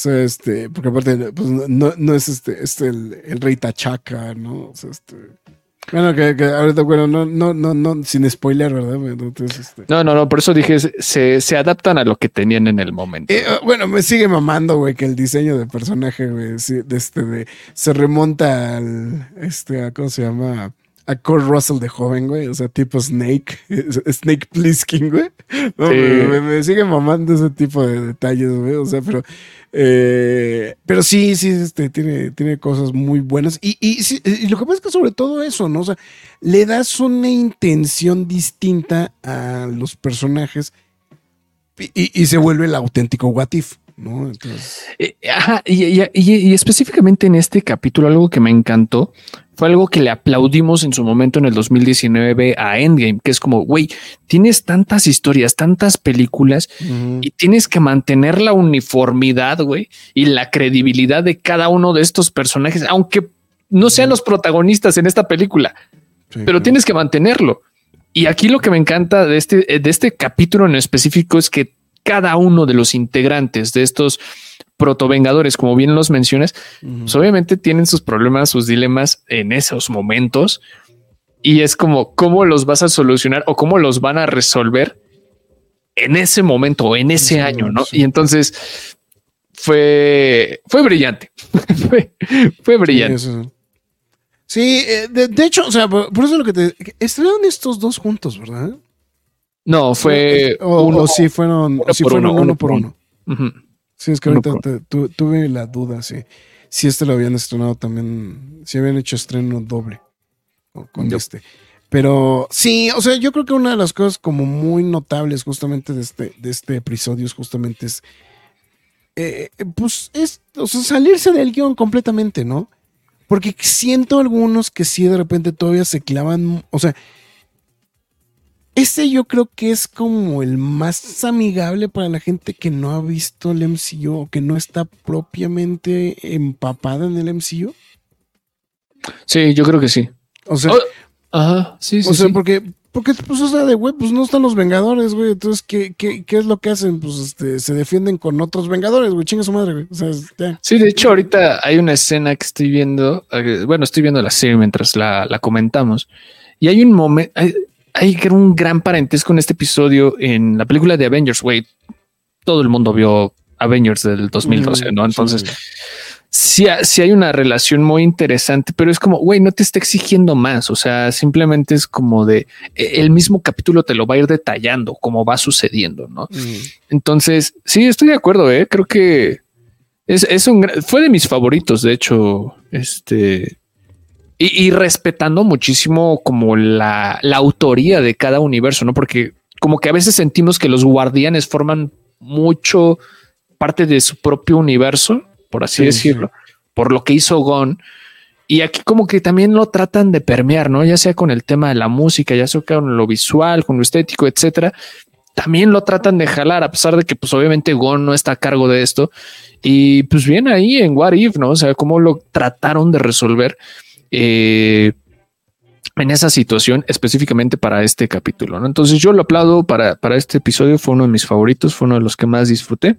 este, porque aparte, pues, no, es este, este el, rey Tachaca, ¿no? O sea, este. Bueno, que, ahorita, bueno, no, no, no, no, sin spoiler, ¿verdad? Este. No, no, no, por eso dije, se, se, adaptan a lo que tenían en el momento. Eh, bueno, me sigue mamando, güey, que el diseño de personaje, güey, de este, de, se remonta al, este, ¿cómo se llama? a Kurt Russell de joven, güey. O sea, tipo Snake. Snake Plissken, güey. me, sigue mamando ese tipo de detalles, güey. O sea, pero. Eh, pero sí, sí, este, tiene, tiene cosas muy buenas. Y, y, lo que pasa es que sobre todo eso, ¿no? O sea, le das una intención distinta a los personajes y, se vuelve el auténtico What If, ¿no? Entonces, Eh, ajá, y, y- y- y específicamente en este capítulo, algo que me encantó fue algo que le aplaudimos en su momento en el 2019 a Endgame, que es como, güey, tienes tantas historias, tantas películas y tienes que mantener la uniformidad, güey, y la credibilidad de cada uno de estos personajes, aunque no sean los protagonistas en esta película, sí, pero claro. tienes que mantenerlo. Y aquí lo que me encanta de este, de este capítulo en específico es que cada uno de los integrantes de estos protovengadores, como bien los mencionas, pues obviamente tienen sus problemas, sus dilemas en esos momentos. Y es como cómo los vas a solucionar o cómo los van a resolver en ese momento o en ese Sí, año, ¿no? sí. Y entonces fue, fue brillante. fue, fue brillante. Sí, eh, de, de hecho, o sea, por, por eso es lo que te. Estrenaron estos dos juntos, ¿verdad? No, fue O, uno- o sí fueron, o sí fueron uno, uno, uno por uno. Sí, es que Uno ahorita por- te- tu- tuve la duda, sí. Si este lo habían estrenado también, si habían hecho estreno doble con este. Pero sí, o sea, yo creo que una de las cosas como muy notables justamente de este, de este episodio es justamente es, eh, pues, es, o sea, salirse del guion completamente, ¿no? Porque siento algunos que sí de repente todavía se clavan, o sea, este yo creo que es como el más amigable para la gente que no ha visto el MCU o que no está propiamente empapada en el MCU. Sí, yo creo que sí. O sea, Oh, Ajá, sí, sí. o sea sí. porque, porque, pues, o sea, de güey, pues no están los Vengadores, güey. Entonces, ¿qué, qué, qué es lo que hacen? Pues, este, se defienden con otros Vengadores, güey. Chinga su madre, güey. O sea, ya. Sí, de hecho, ahorita hay una escena que estoy viendo. eh, Bueno, estoy viendo la serie mientras la, la comentamos. Y hay un momento, hay, un gran parentesco en este episodio en la película de Avengers, güey. Todo el mundo vio Avengers del 2012, Mm, ¿no? Entonces, sí. sí, ha- sí hay una relación muy interesante, pero es como, güey, no te está exigiendo más. O sea, simplemente es como de eh, el mismo capítulo te lo va a ir detallando, como va sucediendo, ¿no? Mm. Entonces, sí, estoy de acuerdo, ¿eh? Creo que es, es un fue de mis favoritos, de hecho, este, y, y respetando muchísimo como la, la autoría de cada universo, ¿no? Porque como que a veces sentimos que los guardianes forman mucho parte de su propio universo, por así Sí, decirlo, por lo que hizo Gon. Y aquí como que también lo tratan de permear, ¿no? Ya sea con el tema de la música, ya sea con lo visual, con lo estético, etcétera también lo tratan de jalar, a pesar de que, pues, obviamente Gon no está a cargo de esto. Y pues bien ahí en What If, ¿no? O sea, cómo lo trataron de resolver eh, en esa situación específicamente para este capítulo, ¿no? Entonces yo lo aplaudo para, para este episodio, fue uno de mis favoritos, fue uno de los que más disfruté.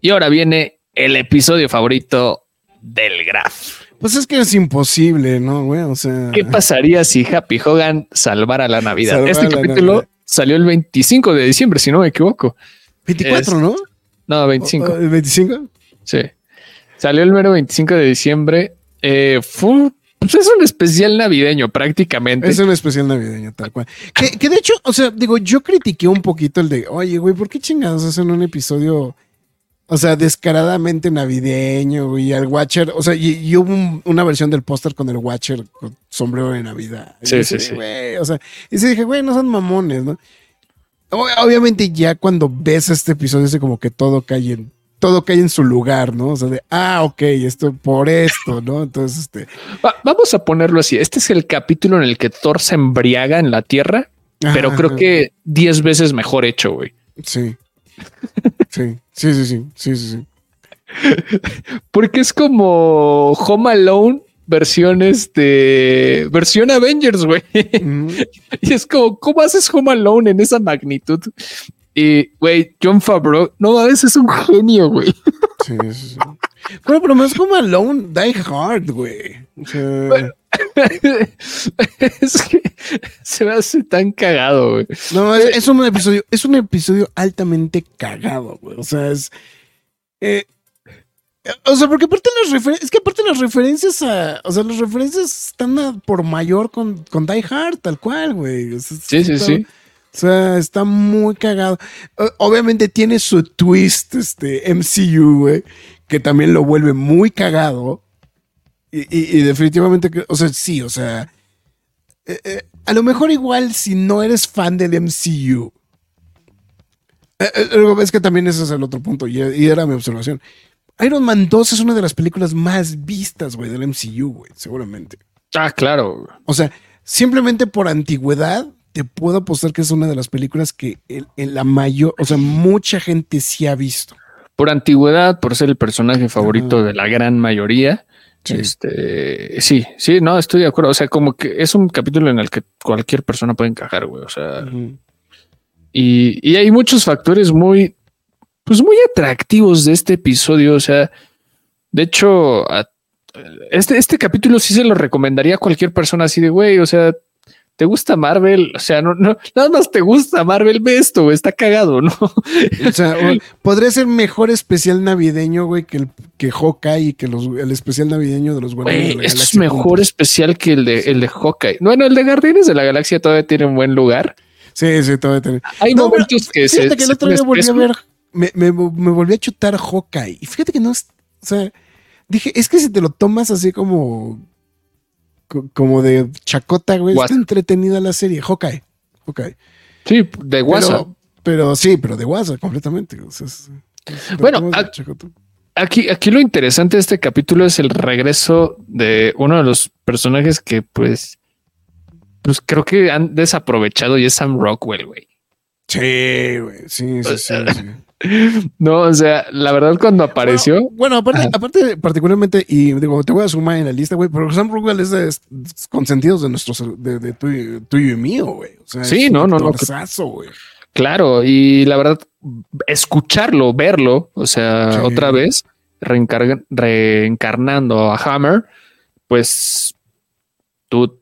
Y ahora viene el episodio favorito del Graf. Pues es que es imposible, ¿no, güey? O sea. ¿Qué pasaría si Happy Hogan salvara la Navidad? Este la capítulo Navidad. salió el 25 de diciembre, si no me equivoco. 24, es- ¿no? No, 25. O- o- ¿25? Sí. Salió el mero 25 de diciembre. Eh, fue pues es un especial navideño prácticamente. Es un especial navideño, tal cual. Que, que de hecho, o sea, digo, yo critiqué un poquito el de, oye, güey, ¿por qué chingados hacen un episodio, o sea, descaradamente navideño, güey, al Watcher? O sea, y, y hubo un- una versión del póster con el Watcher con sombrero de Navidad. Y Sí, yo sí, sí. güey, o sea, y sí dije, güey, no son mamones, ¿no? Obviamente ya cuando ves este episodio, es como que todo cae en todo cae en su lugar, ¿no? O sea, de, ah, ok, esto por esto, ¿no? Entonces, este, Va- vamos a ponerlo así. Este es el capítulo en el que Thor se embriaga en la tierra, pero ajá, creo que 10 veces mejor hecho, güey. Sí. Sí, sí, sí, sí, sí, sí, sí. Porque es como Home Alone versión este versión Avengers, güey. Y es como, ¿cómo haces Home Alone en esa magnitud? Y, güey, John Favreau, no mames, es un genio, güey. Sí, sí, sí. Bueno, pero más como Alone, Die Hard, güey. O sea, es que se me hace tan cagado, güey. no, es, es un episodio, es un episodio altamente cagado, güey. O sea, es. eh, o sea, porque aparte las referencias, es que aparte las referencias a, o sea, las referencias están a- por mayor con, con Die Hard, tal cual, güey. O sea, Sí, sí, sí. O sea, está muy cagado. Obviamente tiene su twist, este, MCU, güey, que también lo vuelve muy cagado. Y, y- y definitivamente, o sea, sí, o sea, eh, eh, a lo mejor igual si no eres fan del MCU, Eh, eh, es que también ese es el otro punto, y, y era mi observación. Iron Man 2 es una de las películas más vistas, güey, del MCU, güey, seguramente. Ah, claro. O sea, simplemente por antigüedad, te puedo apostar que es una de las películas que en, en la mayor, o sea, mucha gente sí ha visto. Por antigüedad, por ser el personaje favorito de la gran mayoría. Sí. Este, sí, sí, no, estoy de acuerdo. O sea, como que es un capítulo en el que cualquier persona puede encajar, güey. O sea, y, y hay muchos factores muy, pues muy atractivos de este episodio. O sea, de hecho, a- este, este capítulo sí se lo recomendaría a cualquier persona así de güey. O sea, te gusta Marvel. O sea, no, no, nada más te gusta Marvel. Ve esto, güey, está cagado, no? O sea, podría ser mejor especial navideño, güey, que el que Hawkeye y que los, el especial navideño de los Guardianes de la esto es mejor juntos. especial que el de, el de Hawkeye. Bueno, el de Guardianes de la Galaxia todavía tiene un buen lugar. Sí, sí, todavía tiene. Hay No, momentos que se. Fíjate que el otro día volví a ver, me, me, me volví a chutar Hawkeye. Y fíjate que no es, o sea, dije, es que si te lo tomas así como, co- como de chacota, güey, está entretenida la serie. Hawkeye, Hawkeye. Sí, de WhatsApp. Pero, pero sí, pero de WhatsApp completamente. o sea, es- es- Bueno, a-. Aquí, aquí lo interesante de este capítulo es el regreso de uno de los personajes que, pues, pues creo que han desaprovechado y es Sam Rockwell, güey. Sí, güey, sí, sí, sí. sí. No, o sea, la verdad cuando apareció, Bueno, bueno, aparte, aparte, particularmente, y digo, te voy a sumar en la lista, güey, pero Sam Rockwell es de es consentidos de nuestros, de, de tuyo, tuyo y mío, güey. O sea, Sí, es un no, no, no, claro, y la verdad, escucharlo, verlo, o sea, Sí. otra vez, reencarga- reencarnando a Hammer, pues tú,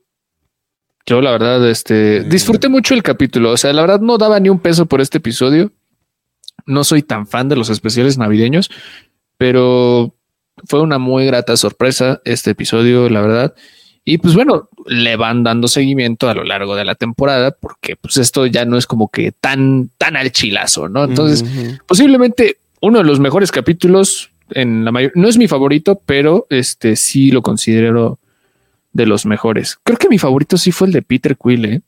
yo la verdad, este, disfruté mucho el capítulo, o sea, la verdad no daba ni un peso por este episodio, no soy tan fan de los especiales navideños, pero fue una muy grata sorpresa este episodio, la verdad. Y pues bueno, le van dando seguimiento a lo largo de la temporada, porque pues esto ya no es como que tan, tan al chilazo, ¿no? Entonces, posiblemente uno de los mejores capítulos en la mayor, no es mi favorito, pero este sí lo considero de los mejores. Creo que mi favorito sí fue el de Peter Quill, ¿eh?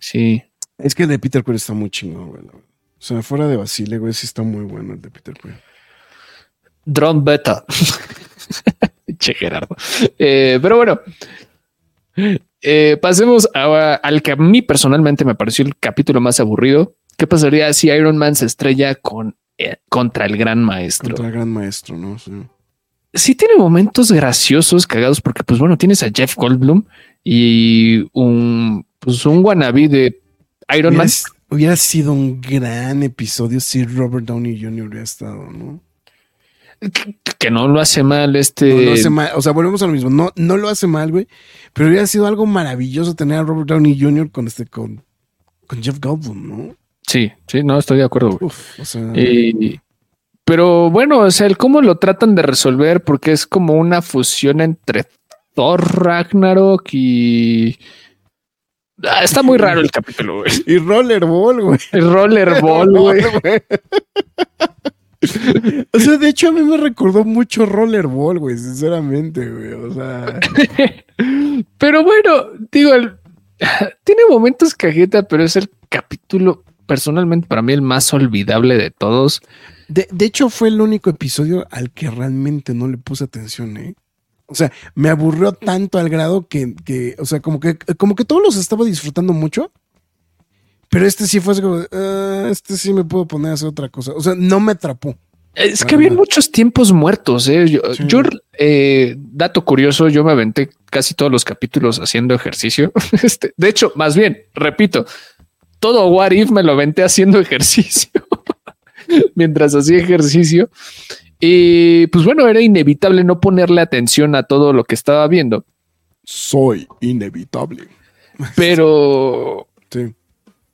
Sí. es que el de Peter Quill está muy chingón, güey. verdad. O sea, fuera de Basile, güey, sí está muy bueno el de Peter Quill. Drone Beta. che, Gerardo. Eh, pero bueno, eh, pasemos a- al que a mí personalmente me pareció el capítulo más aburrido. ¿Qué pasaría si Iron Man se estrella con, eh, contra el gran maestro? Contra el gran maestro, ¿no? Sí. sí tiene momentos graciosos, cagados, porque pues bueno, tienes a Jeff Goldblum y un, pues un wannabe de Iron Man. Hubiera sido un gran episodio si Robert Downey Jr. hubiera estado, ¿no? que- no lo hace mal este. No, lo hace mal. O sea, volvemos a lo mismo. No, no lo hace mal, güey. Pero hubiera sido algo maravilloso tener a Robert Downey Jr. con este, con, con Jeff Goldblum, ¿no? Sí, sí, no estoy de acuerdo. güey. Uf, o sea. Y- pero bueno, o sea, el cómo lo tratan de resolver, porque es como una fusión entre Thor, Ragnarok y. Ah, está muy raro el capítulo, güey. y Rollerball, güey. Rollerball, güey. O sea, de hecho, a mí me recordó mucho Rollerball, güey, sinceramente, güey. O sea, Pero bueno, digo, el- tiene momentos cajeta, pero es el capítulo personalmente para mí el más olvidable de todos. de, de hecho, fue el único episodio al que realmente no le puse atención, ¿eh? O sea, me aburrió tanto al grado que, que, o sea, como que, como que todos los estaba disfrutando mucho. Pero este sí fue así como, "Ah, este sí me puedo poner a hacer otra cosa. O sea, no me atrapó. Es que había muchos tiempos muertos. ¿eh? Yo, Sí. yo, eh, dato curioso, yo me aventé casi todos los capítulos haciendo ejercicio. Este, de hecho, más bien, repito, todo What If me lo aventé haciendo ejercicio mientras hacía ejercicio. Y pues bueno, era inevitable no ponerle atención a todo lo que estaba viendo, Soy inevitable. pero Sí.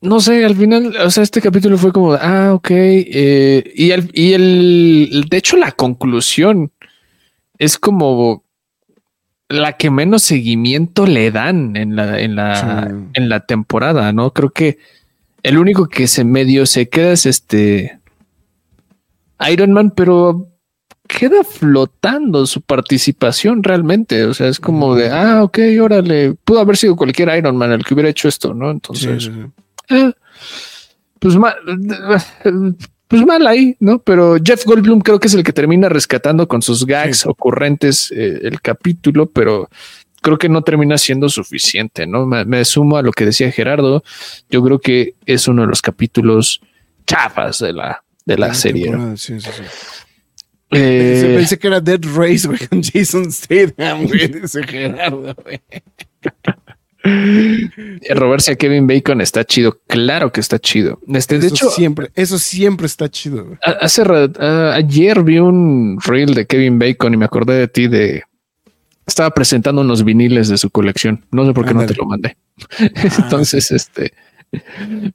no sé, al final, o sea, este capítulo fue como, ah, ok. eh, y, el, y el, de hecho, la conclusión es como la que menos seguimiento le dan en la, en la, Sí. en la temporada, ¿no? Creo que el único que se medio se queda es este Iron Man, pero queda flotando su participación realmente. O sea, es como de, ah, ok, órale, pudo haber sido cualquier Iron Man el que hubiera hecho esto, ¿no? Entonces, sí, sí. eh, pues mal, pues mal ahí, ¿no? Pero Jeff Goldblum creo que es el que termina rescatando con sus gags ocurrentes eh, el capítulo, pero creo que no termina siendo suficiente, ¿no? Me, sumo a lo que decía Gerardo. Yo creo que es uno de los capítulos chafas de la, de la, serie. Sí, sí, sí. Eh, pensé que era Dead Race, güey, con Jason Statham, güey, dice Gerardo, güey. Robarse a Kevin Bacon está chido. Claro que está chido. Este, de hecho, siempre, eso siempre está chido. Hace ayer vi un reel de Kevin Bacon y me acordé de ti de estaba presentando unos viniles de su colección. No sé por qué no te lo mandé. Entonces, este,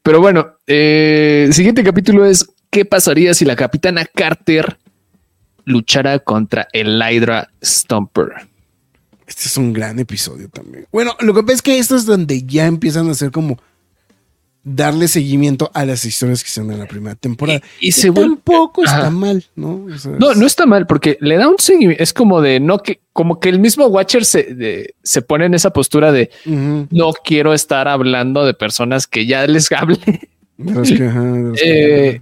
pero bueno, eh, siguiente capítulo es qué pasaría si la capitana Carter luchara contra el Hydra Stomper. Este es un gran episodio también. Bueno, lo que pasa es que esto es donde ya empiezan a hacer como darle seguimiento a las historias que dan en la primera temporada. Y, se tampoco está mal, ¿no? no, no está mal porque le da un seguimiento. Es como de no que, como que el mismo Watcher se, se pone en esa postura de no quiero estar hablando de personas que ya les hable. Eh,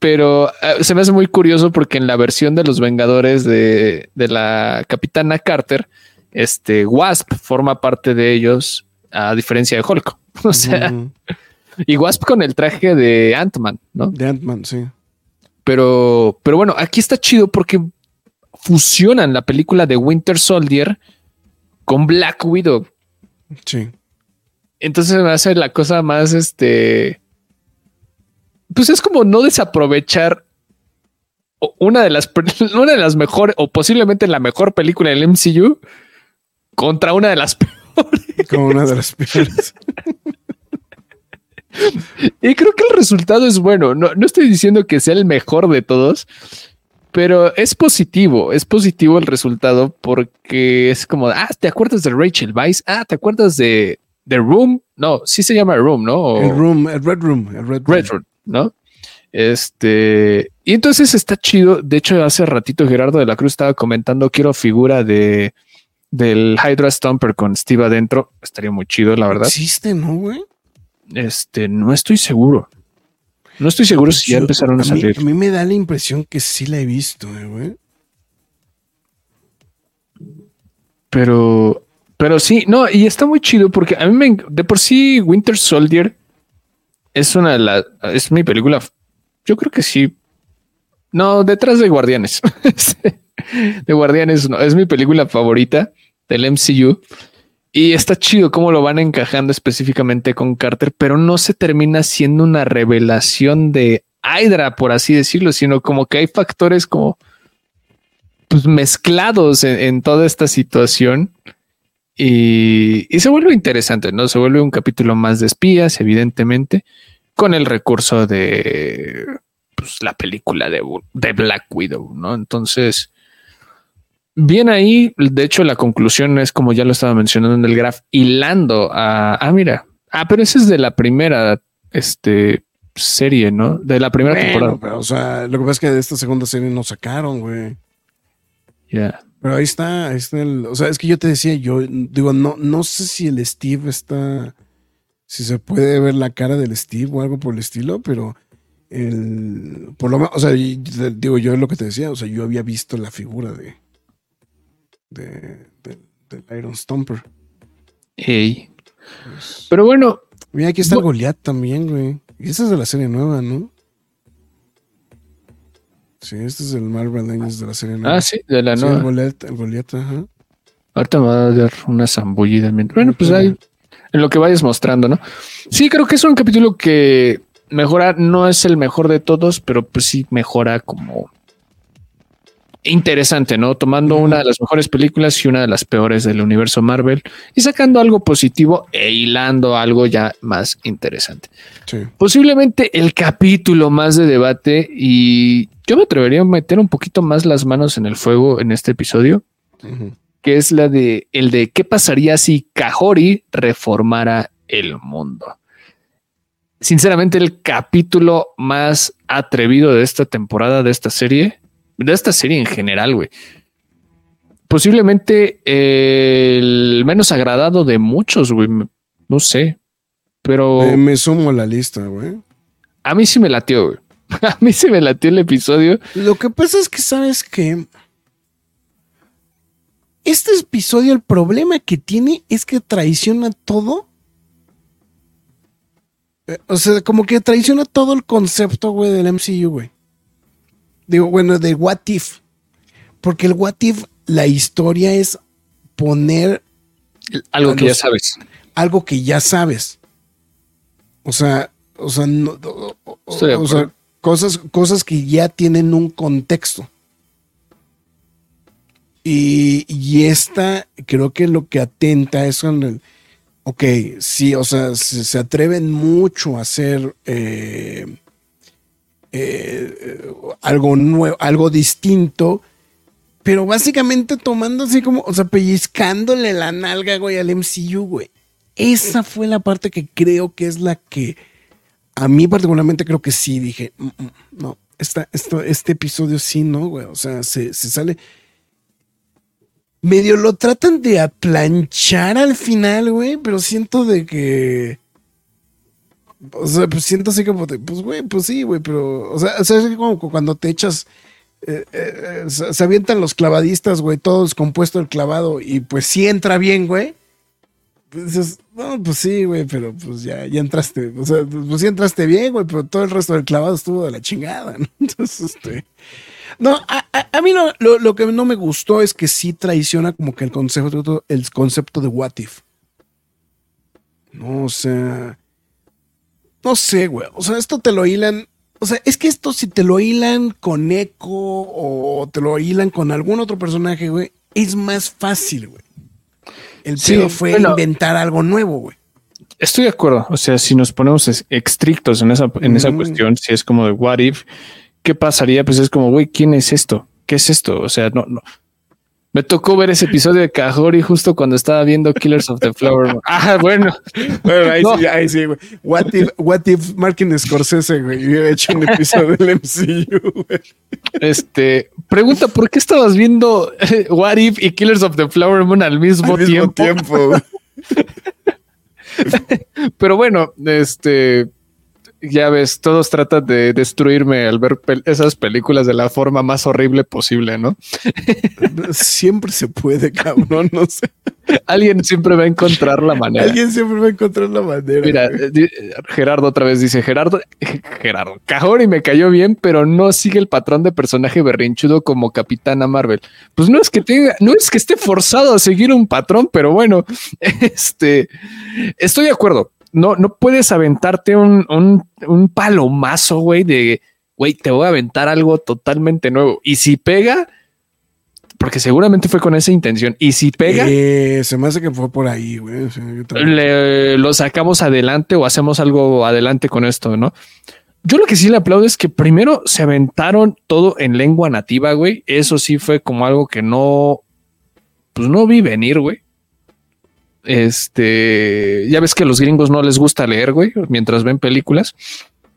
pero eh, se me hace muy curioso porque en la versión de los Vengadores de, de la Capitana Carter, este Wasp forma parte de ellos, a diferencia de Hulk. O sea, y Wasp con el traje de Ant-Man, ¿no? De Ant-Man, sí. Pero, pero bueno, aquí está chido porque fusionan la película de Winter Soldier con Black Widow. Sí. Entonces me hace la cosa más este. Pues es como no desaprovechar una de las una de las mejores o posiblemente la mejor película del MCU contra una de las peores. Como una de las peores. y creo que el resultado es bueno. No, no estoy diciendo que sea el mejor de todos, pero es positivo. Es positivo el resultado porque es como, ah, ¿te acuerdas de Rachel Weisz? Ah, ¿te acuerdas de The Room? No, sí se llama Room, ¿no? el Room, el Red Room, el Red Room. Red Room, ¿no? Este, y entonces está chido. De hecho, hace ratito Gerardo de la Cruz estaba comentando, quiero figura de del Hydra Stomper con Steve adentro. Estaría muy chido, la verdad. ¿Existe, no, güey? Este, no estoy seguro. No estoy seguro si ya empezaron a, salir. a mí me da la impresión que sí la he visto, eh, güey. Pero, pero sí, no, y está muy chido porque a mí me, de por sí Winter Soldier es una de las, es mi película. Yo creo que sí. No, detrás de Guardianes. de Guardianes no, es mi película favorita del MCU. Y está chido cómo lo van encajando específicamente con Carter, pero no se termina siendo una revelación de Hydra, por así decirlo, sino como que hay factores como pues, mezclados en, toda esta situación. Y, se vuelve interesante, ¿no? Se vuelve un capítulo más de espías, evidentemente, con el recurso de pues, la película de, de Black Widow, ¿no? Entonces, bien ahí, de hecho, la conclusión es como ya lo estaba mencionando en el graph, hilando a. Ah, mira. Ah, pero ese es de la primera este, serie, ¿no? De la primera temporada. o sea, lo que pasa es que de esta segunda serie no sacaron, güey. Ya. Pero ahí está, ahí está el, o sea, es que yo te decía, yo digo, no, no sé si el Steve está, si se puede ver la cara del Steve o algo por el estilo, pero el, por lo menos, o sea, digo yo lo que te decía, o sea, yo había visto la figura de, de, del Iron Stomper. Hey. Pero bueno. Mira, aquí está el Goliath también, güey. Y esa es de la serie nueva, ¿no? Sí, este es el Marvel Legends de la serie nueva. Ah, sí, de la nueva. El Goliath, el Goliath, ajá. Ahorita me va a dar una zambullida. Bueno, pues ahí, en lo que vayas mostrando, ¿no? Sí, creo que es un capítulo que mejora, no es el mejor de todos, pero pues sí mejora como interesante, ¿no? Tomando una de las mejores películas y una de las peores del universo Marvel y sacando algo positivo e hilando algo ya más interesante. Posiblemente el capítulo más de debate y yo me atrevería a meter un poquito más las manos en el fuego en este episodio, que es la de el de qué pasaría si Kahori reformara el mundo. Sinceramente, el capítulo más atrevido de esta temporada, de esta serie, de esta serie en general, güey. Posiblemente el menos agradado de muchos, güey. No sé, pero... Me, sumo a la lista, güey. a mí sí me latió, güey. A mí sí me latió el episodio. Lo que pasa es que sabes que este episodio, el problema que tiene es que traiciona todo. Eh, O sea, como que traiciona todo el concepto, güey, del MCU, güey. Digo, bueno, de What If. Porque el What If, la historia es poner Algo que ya sabes. algo que ya sabes. O sea, o sea, no- o- sea, cosas, cosas que ya tienen un contexto. Y, y esta creo que lo que atenta es con el, ok, sí, o sea, se, se atreven mucho a hacer eh, eh, algo nuevo, algo distinto, pero básicamente tomando así como, o sea, pellizcándole la nalga, güey, al MCU, güey. Esa fue la parte que creo que es la que a mí particularmente creo que sí dije, "Mm, mm, no, esta, esto, este episodio sí, ¿no, güey? O sea, se, se sale... Medio lo tratan de aplanchar al final, güey, pero siento de que... O sea, pues siento así como de, pues, güey, pues sí, güey, pero, o sea, o sea, es como cuando te echas, eh, eh, se, se avientan los clavadistas, güey, todo descompuesto el clavado, y pues sí entra bien, güey. Pues dices, no, pues sí, güey, pero pues ya, ya entraste, o sea, pues sí entraste bien, güey, pero todo el resto del clavado estuvo de la chingada, ¿no? Entonces, este... No, a, a- a mí no, lo, lo que no me gustó es que sí traiciona como que el concepto, el concepto de what if. No, o sea... No sé, güey. O sea, esto te lo hilan. O sea, es que esto si te lo hilan con Echo o te lo hilan con algún otro personaje, güey, es más fácil, güey. El Sí, pedo fue bueno. inventar algo nuevo, güey. Estoy de acuerdo. O sea, si nos ponemos es- estrictos en esa, en esa cuestión, si es como de what if, ¿qué pasaría? Pues es como, güey, ¿quién es esto? ¿Qué es esto? O sea, no, no. Me tocó ver ese episodio de Cajori justo cuando estaba viendo Killers of the Flower Moon. Ah, bueno. Bueno, ahí No. sí, ahí sí, güey. What if, what if Martin Scorsese, güey, hubiera hecho un episodio del MCU, güey. Este pregunta: ¿por qué estabas viendo eh, What If y Killers of the Flower Moon al mismo, Al mismo tiempo? tiempo. Pero bueno, este ya ves, todos tratan de destruirme al ver pel- esas películas de la forma más horrible posible, ¿no? Siempre se puede, cabrón, no sé. Alguien siempre va a encontrar la manera. Alguien siempre va a encontrar la manera. Mira, Gerardo otra vez dice, Gerardo, Gerardo, Cajori me cayó bien, pero no sigue el patrón de personaje berrinchudo como Capitana Marvel. Pues no es que tenga, no es que esté forzado a seguir un patrón, pero bueno, este, estoy de acuerdo. No, no puedes aventarte un, un, un palomazo, güey, de, güey, te voy a aventar algo totalmente nuevo. Y si pega, porque seguramente fue con esa intención, y si pega, Eh, se me hace que fue por ahí, güey. Le, lo sacamos adelante o hacemos algo adelante con esto, ¿no? Yo lo que sí le aplaudo es que primero se aventaron todo en lengua nativa, güey. Eso sí fue como algo que no, pues no vi venir, güey. Este, ya ves que a los gringos no les gusta leer, güey, mientras ven películas.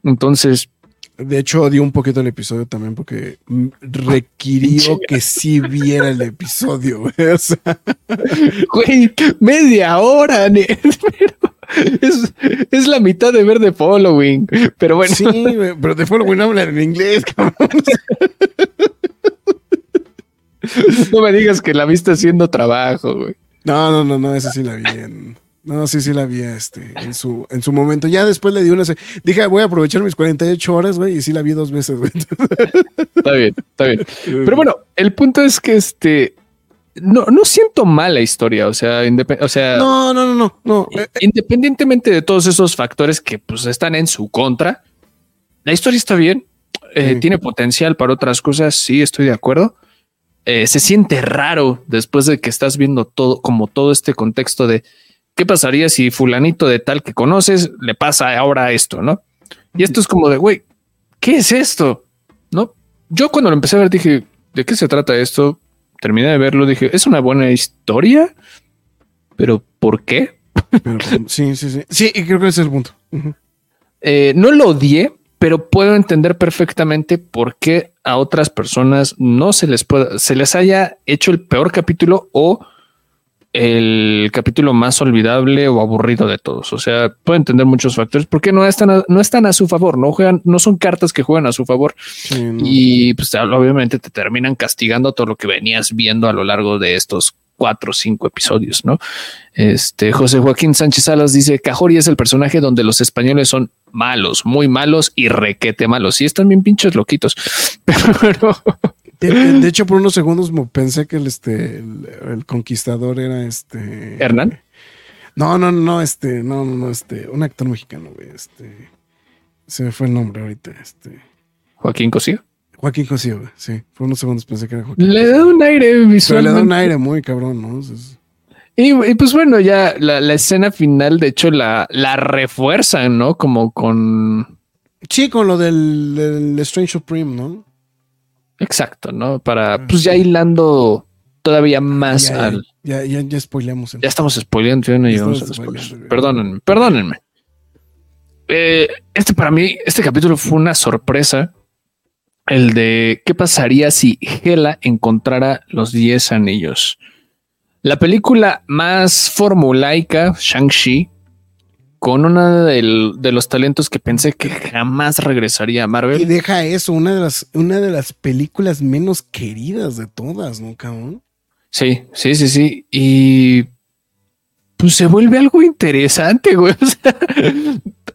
Entonces, De hecho, odié un poquito el episodio también porque requirió que sí viera el episodio, güey. O sea, güey, media hora, pero es, es la mitad de ver de following. Pero bueno, sí, pero de no hablan en inglés, cabrón. no me digas que la viste haciendo trabajo, güey. No, no, no, no, esa sí la vi en. No, sí, sí la vi este, en, su, en su momento. Ya después le di una. Dije, voy a aprovechar mis 48 horas, güey, y sí la vi dos veces, güey. Está bien, está bien. Pero bueno, el punto es que este no, no siento mal la historia. O sea, o sea, No, no, no, no. no. Eh, independientemente de todos esos factores que pues están en su contra, la historia está bien. eh, Sí. Tiene potencial para otras cosas. Sí, estoy de acuerdo. Eh, se siente raro después de que estás viendo todo, como todo este contexto de qué pasaría si fulanito de tal que conoces le pasa ahora esto, ¿no? Y esto es como de, güey, ¿qué es esto? ¿No? Yo cuando lo empecé a ver dije, ¿de qué se trata esto? Terminé de verlo, dije, es una buena historia, pero ¿por qué? pero, sí, sí, sí. Sí, y creo que ese es el punto. Eh, no lo odié, pero puedo entender perfectamente por qué a otras personas no se les puede, se les haya hecho el peor capítulo o el capítulo más olvidable o aburrido de todos. O sea, puede entender muchos factores porque no están a, no están a su favor, no juegan, no son cartas que juegan a su favor. Y pues obviamente te terminan castigando todo lo que venías viendo a lo largo de estos cuatro o cinco episodios, ¿no? Este José Joaquín Sánchez Salas dice Cajori es el personaje donde los españoles son malos, muy malos y requete malos. Sí, están bien pinches loquitos, pero de, hecho, por unos segundos pensé que el, este, el, conquistador era este. ¿Hernán? No, no, no, este, no, no, este, un actor mexicano, güey. Este. Se me fue el nombre ahorita. Este. Joaquín Cosío. Joaquín Cosío, sí. Por unos segundos pensé que era Joaquín. Le da un aire visual. Le da un aire muy cabrón, ¿no? Y, pues bueno, ya la, escena final, de hecho, la, la refuerzan, ¿no? Como con. Sí, con lo del, del Strange Supreme, ¿no? Exacto, ¿no? Para, ah, pues ya hilando todavía más ya, al. Ya, ya, ya spoileamos. Ya estamos spoileando, ya no llegamos a Perdónenme, perdónenme. Eh, este para mí, este capítulo fue una sorpresa. El de qué pasaría si Hela encontrara los 10 anillos. La película más formulaica, Shang-Chi, con uno de los talentos que pensé que jamás regresaría a Marvel. Y deja eso, una de las, una de las películas menos queridas de todas, ¿no, cabrón? Sí, sí, sí, sí. Y pues se vuelve algo interesante, güey. O sea,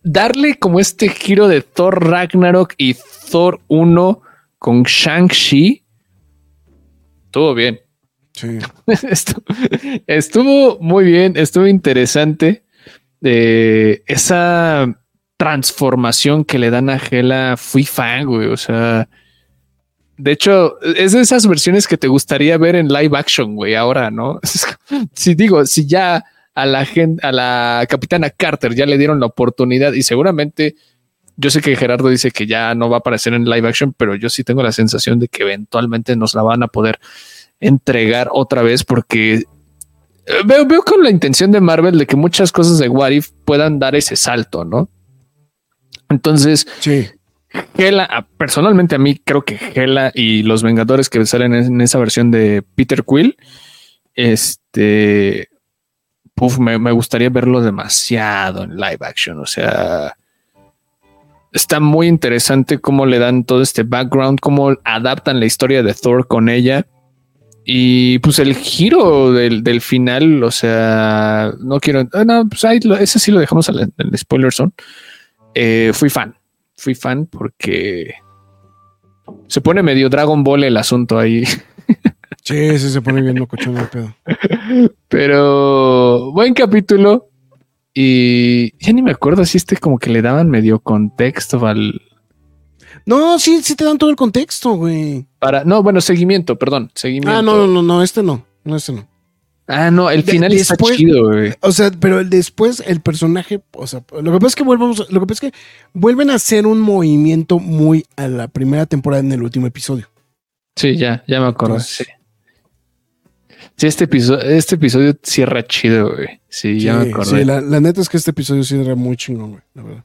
darle como este giro de Thor Ragnarok y Thor 1 con Shang-Chi. Estuvo bien. Sí. estuvo muy bien, estuvo interesante de esa transformación que le dan a Gela, fui fan, güey. O sea, de hecho, es de esas versiones que te gustaría ver en live action, güey, ahora, ¿no? si digo, si ya a la gente, a la capitana Carter ya le dieron la oportunidad y seguramente yo sé que Gerardo dice que ya no va a aparecer en live action, pero yo sí tengo la sensación de que eventualmente nos la van a poder entregar otra vez porque Veo, veo con la intención de Marvel de que muchas cosas de What If puedan dar ese salto, ¿no? Entonces, sí. Hela, personalmente a mí creo que Hela y los Vengadores que salen en esa versión de Peter Quill, este, me, me, gustaría verlo demasiado en live action. O sea, está muy interesante cómo le dan todo este background, cómo adaptan la historia de Thor con ella. Y pues el giro del, final, o sea, no quiero. Ah, no, pues ahí ese sí lo dejamos en el spoiler zone. Eh, fui fan, fui fan porque se pone medio Dragon Ball el asunto ahí. Sí, sí, se pone bien locochón el pedo. Pero buen capítulo. Y ya ni me acuerdo si este como que le daban medio contexto al, no, sí, sí te dan todo el contexto, güey. Para, no, bueno, seguimiento, perdón, seguimiento. Ah, no, no, no, este no, no, este no. Ah, no, el final está chido, güey. O sea, pero después el personaje, o sea, lo que pasa es que volvemos, lo que pasa es que vuelven a hacer un movimiento muy a la primera temporada en el último episodio. Sí, ya, ya me acuerdo. sí. sí. este episodio, este episodio cierra chido, güey. Sí, ya me acuerdo. Sí, la, la, neta es que este episodio cierra muy chingón, güey, la verdad.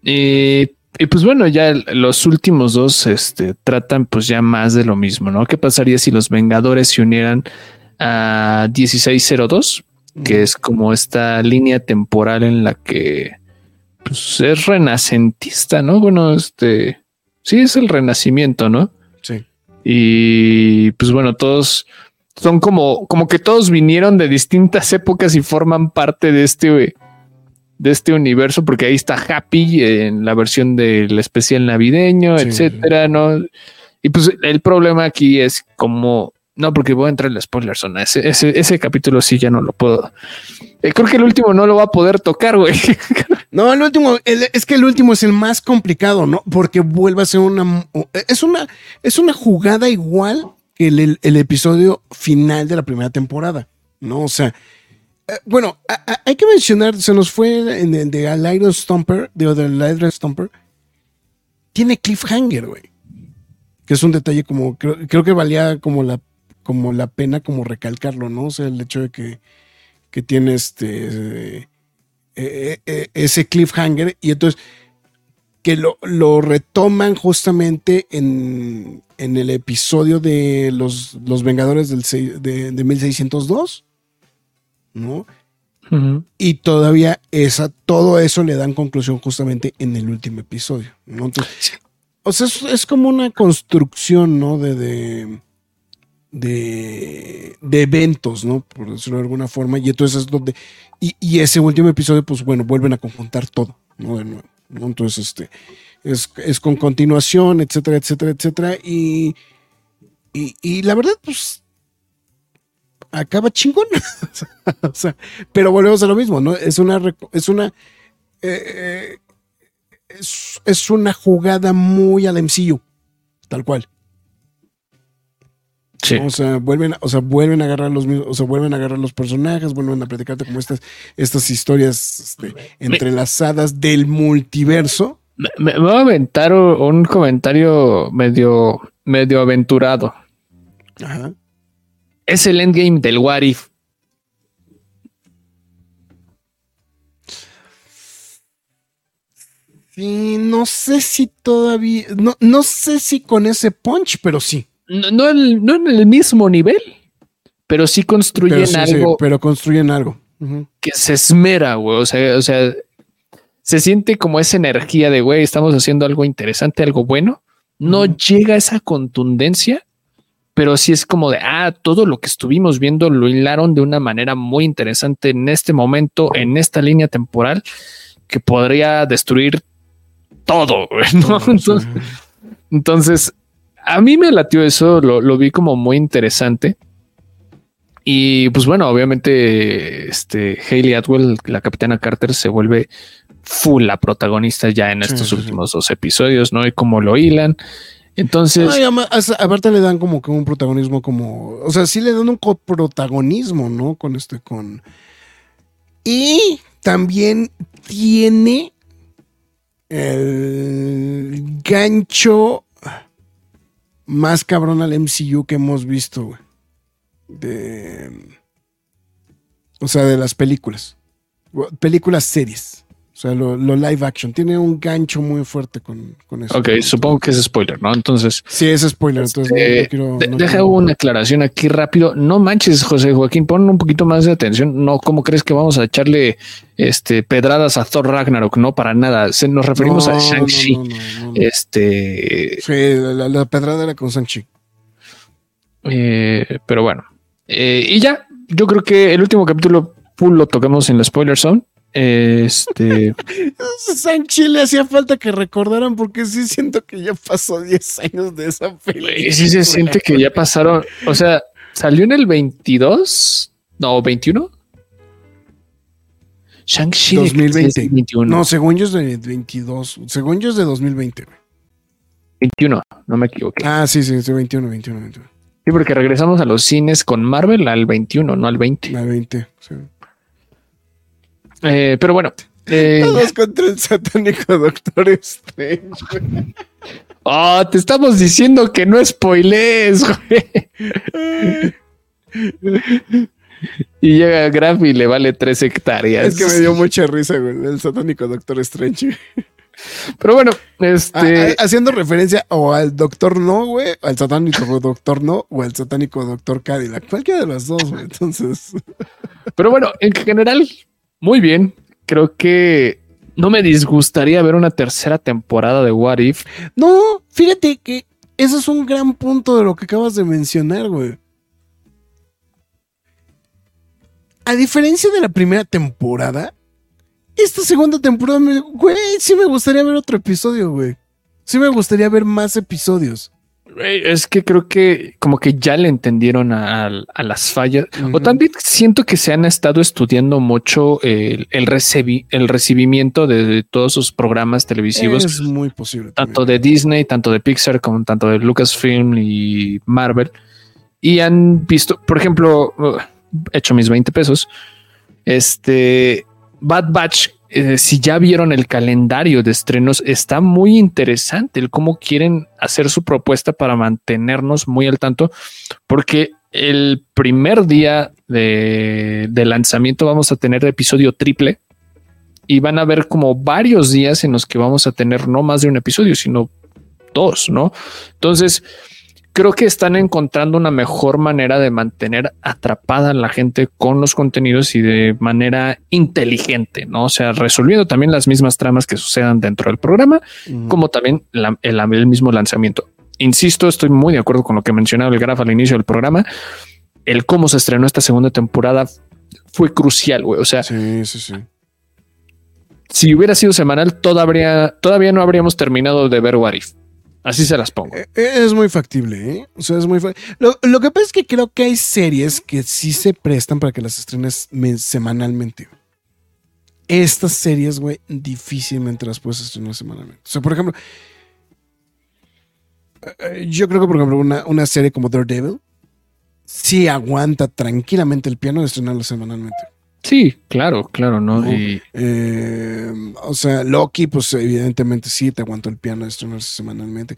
Y y pues bueno, ya los últimos dos este, tratan pues ya más de lo mismo, ¿no? ¿Qué pasaría si los Vengadores se unieran a 1602? Que es como esta línea temporal en la que pues, es renacentista, ¿no? Bueno, este sí es el renacimiento, ¿no? Sí. Y pues bueno, todos son como, como que todos vinieron de distintas épocas y forman parte de este de este universo, porque ahí está Happy en la versión del especial navideño, etcétera, ¿no? Y pues el problema aquí es como, no, porque voy a entrar en la spoiler zona. Ese, ese, capítulo sí ya no lo puedo. Eh, creo que el último no lo va a poder tocar, güey. No, el último, es que el último es el más complicado, ¿no? Porque vuelve a ser una, es una, es una jugada igual que el, el episodio final de la primera temporada, ¿no? O sea, eh, bueno, hay que mencionar, se nos fue en, de al Iron Stomper, de, del Iron Stomper. Tiene cliffhanger, güey. Que es un detalle como, creo, que valía como la, como la pena como recalcarlo, ¿no? O sea, el hecho de que, que tiene este, eh, eh, ese cliffhanger y entonces que lo, retoman justamente en, en, el episodio de los, los Vengadores del, de, de 1602 ¿no? Y todavía esa, todo eso le dan conclusión justamente en el último episodio, ¿no? Entonces, o sea, es, como una construcción, ¿no? De, de, de, eventos, ¿no? Por decirlo de alguna forma. Y entonces es donde, y, y, ese último episodio, pues bueno, vuelven a conjuntar todo, ¿no? De nuevo, ¿no? Entonces, este, es, es con continuación, etcétera, etcétera, etcétera. Y, y, y la verdad, pues acaba chingón. o sea, pero volvemos a lo mismo, ¿no? Es una, es una, eh, es, una jugada muy al MCU, tal cual. Sí. O sea, vuelven, o sea, vuelven a agarrar los mismos, o sea, vuelven a agarrar los personajes, vuelven a platicarte como estas, estas historias este, entrelazadas del multiverso. Me, voy a aventar un comentario medio, medio aventurado. Ajá es el endgame del What If. Sí, no sé si todavía, no, no sé si con ese punch, pero sí. No, en el mismo nivel, pero sí construyen algo. pero construyen algo. Que se esmera, güey. O sea, o sea, se siente como esa energía de, güey, estamos haciendo algo interesante, algo bueno. No llega esa contundencia, pero sí es como de, ah, todo lo que estuvimos viendo lo hilaron de una manera muy interesante en este momento, en esta línea temporal, que podría destruir todo. Entonces, a mí me latió eso, lo, vi como muy interesante. Y pues bueno, obviamente, este Hayley Atwell, la capitana Carter, se vuelve full la protagonista ya en estos últimos dos episodios, ¿no? Y cómo lo hilan. Entonces. aparte le dan como que un protagonismo como. O sea, sí le dan un coprotagonismo, ¿no? Con este, con. Y también tiene el gancho más cabrón al MCU que hemos visto, güey. De. O sea, de las películas. Películas series. O sea, lo, live action. Tiene un gancho muy fuerte con, eso. Ok, supongo que es spoiler, ¿no? Entonces. Sí, es spoiler. Entonces, no, este, quiero, deja una aclaración aquí rápido. No manches, José Joaquín, pon un poquito más de atención. No, ¿cómo crees que vamos a echarle este, pedradas a Thor Ragnarok? No, para nada. Se, nos referimos a Shang-Chi. este. Sí, la, pedrada era con Shang-Chi. Eh, pero bueno. Eh, y ya, yo creo que el último capítulo full lo tocamos en la spoiler zone. Este. Sanchi le hacía falta que recordaran porque sí siento que ya pasó 10 años de esa película. Sí se siente que ya pasaron. O sea, salió en el 22, no, 21. Shang-Chi 2020. No, según yo es de 22. Según yo es de 2020. 21, no me equivoqué. Ah, sí, sí, sí, 21, 21, 21. Sí, porque regresamos a los cines con Marvel al 21, no al 20. Al 20, sí. Eh, pero bueno. Eh, Todos contra el satánico Doctor Strange. Oh, te estamos diciendo que no spoilees, güey. y llega Graf y le vale tres hectáreas. Es que me dio mucha risa, güey, el satánico Doctor Strange. Pero bueno, este. haciendo referencia o al Doctor No, güey, al satánico Doctor No, o al satánico Doctor Cadillac. Cualquiera de los dos, güey. Entonces. Pero bueno, en general, muy bien. Creo que no me disgustaría ver una tercera temporada de What If. No, fíjate que ese es un gran punto de lo que acabas de mencionar, güey. A diferencia de la primera temporada, esta segunda temporada, güey, sí me gustaría ver otro episodio, güey. Sí me gustaría ver más episodios. Es que creo que como que ya le entendieron a, las fallas. O también siento que se han estado estudiando mucho el, el, recibimiento de, todos sus programas televisivos. Es muy posible. Tanto de Disney, tanto de Pixar, como tanto de Lucasfilm y Marvel. Y han visto, por ejemplo, uh, he hecho mis 20 pesos. Este Bad Batch eh, si ya vieron el calendario de estrenos, está muy interesante el cómo quieren hacer su propuesta para mantenernos muy al tanto, porque el primer día de, lanzamiento vamos a tener episodio triple y van a haber como varios días en los que vamos a tener no más de un episodio, sino dos, ¿no? Entonces, creo que están encontrando una mejor manera de mantener atrapada a la gente con los contenidos y de manera inteligente, ¿no? O sea, resolviendo también las mismas tramas que sucedan dentro del programa, como también el, el, mismo lanzamiento. Insisto, estoy muy de acuerdo con lo que mencionaba el Graf al inicio del programa. El cómo se estrenó esta segunda temporada fue crucial, güey. O sea, sí, sí, sí. Si hubiera sido semanal, todavía, todavía no habríamos terminado de ver What If. Así se las pongo. Eh, es muy factible, ¿eh? O sea, es muy lo, lo, que pasa es que creo que hay series que sí se prestan para que las estrenes semanalmente. Estas series, güey, difícilmente las puedes estrenar semanalmente. O sea, por ejemplo, eh, yo creo que, por ejemplo, una, una serie como Daredevil sí aguanta tranquilamente el piano de estrenarla semanalmente. Sí, claro, claro, ¿no? Eh, o sea, Loki, pues evidentemente sí te aguantó el piano de estrenarse semanalmente.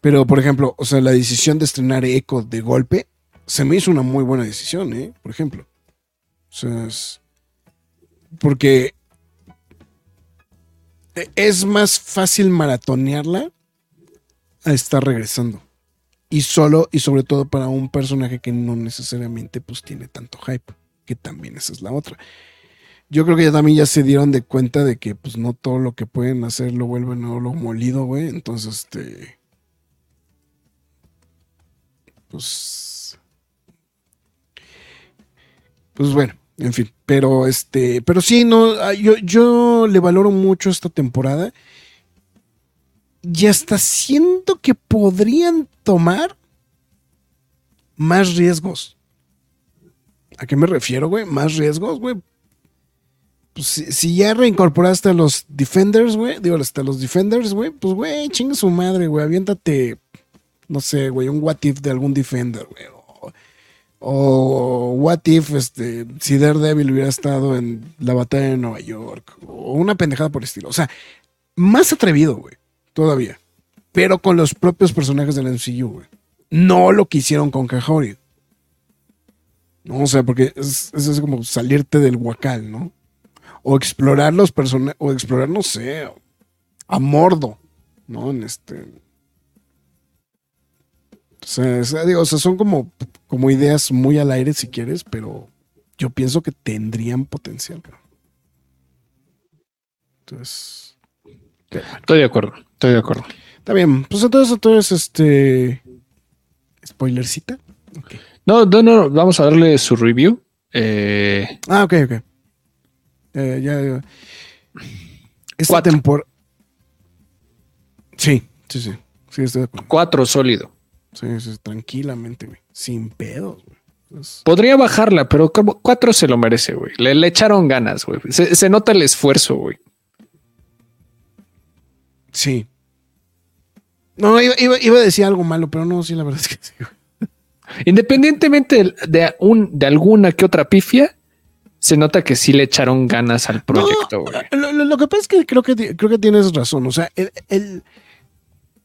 Pero, por ejemplo, o sea, la decisión de estrenar Echo de golpe se me hizo una muy buena decisión, ¿eh? Por ejemplo. O sea, es. Porque es más fácil maratonearla a estar regresando. Y solo, y sobre todo para un personaje que no necesariamente pues tiene tanto hype que también esa es la otra. Yo creo que ya también ya se dieron de cuenta de que pues no todo lo que pueden hacer lo vuelven lo molido, güey. Entonces, este. Pues. Pues bueno, en fin. Pero este. Pero sí, no. Ah, yo, yo le valoro mucho esta temporada. Y hasta siento que podrían tomar más riesgos. ¿A qué me refiero, güey? Más riesgos, güey. Pues si, ya reincorporaste a los Defenders, güey, digo, hasta los Defenders, güey, pues, güey, chinga su madre, güey, aviéntate, no sé, güey, un what if de algún Defender, güey. O, what if, este, si Daredevil hubiera estado en la batalla de Nueva York, o una pendejada por el estilo. O sea, más atrevido, güey, todavía. Pero con los propios personajes del MCU, güey. No lo que hicieron con Cajori. ¿No? O sea, porque es, es como salirte del huacal, ¿no? O explorar los personajes, o explorar, no sé, a Mordo, ¿no? En este... O sea, digo, o sea, son como, como ideas muy al aire si quieres, pero yo pienso que tendrían potencial. Entonces... Estoy de acuerdo, estoy de acuerdo. Está bien, pues entonces, entonces, este... Spoilercita. Okay. No, no, no, vamos a darle su review. Eh, ah, ok, ok. Eh, ya, ya. Esta temporada. Sí, sí, sí. sí estoy de Cuatro sólido. Sí, sí, tranquilamente, güey. Sin pedos, güey. Podría bajarla, pero como cuatro se lo merece, güey. Le, echaron ganas, güey. Se, nota el esfuerzo, güey. Sí. No, iba, iba, a decir algo malo, pero no, sí, la verdad es que sí, güey. Independientemente de, un, de alguna que otra pifia, se nota que sí le echaron ganas al proyecto. lo, que pasa es que creo que creo que tienes razón. O sea, el,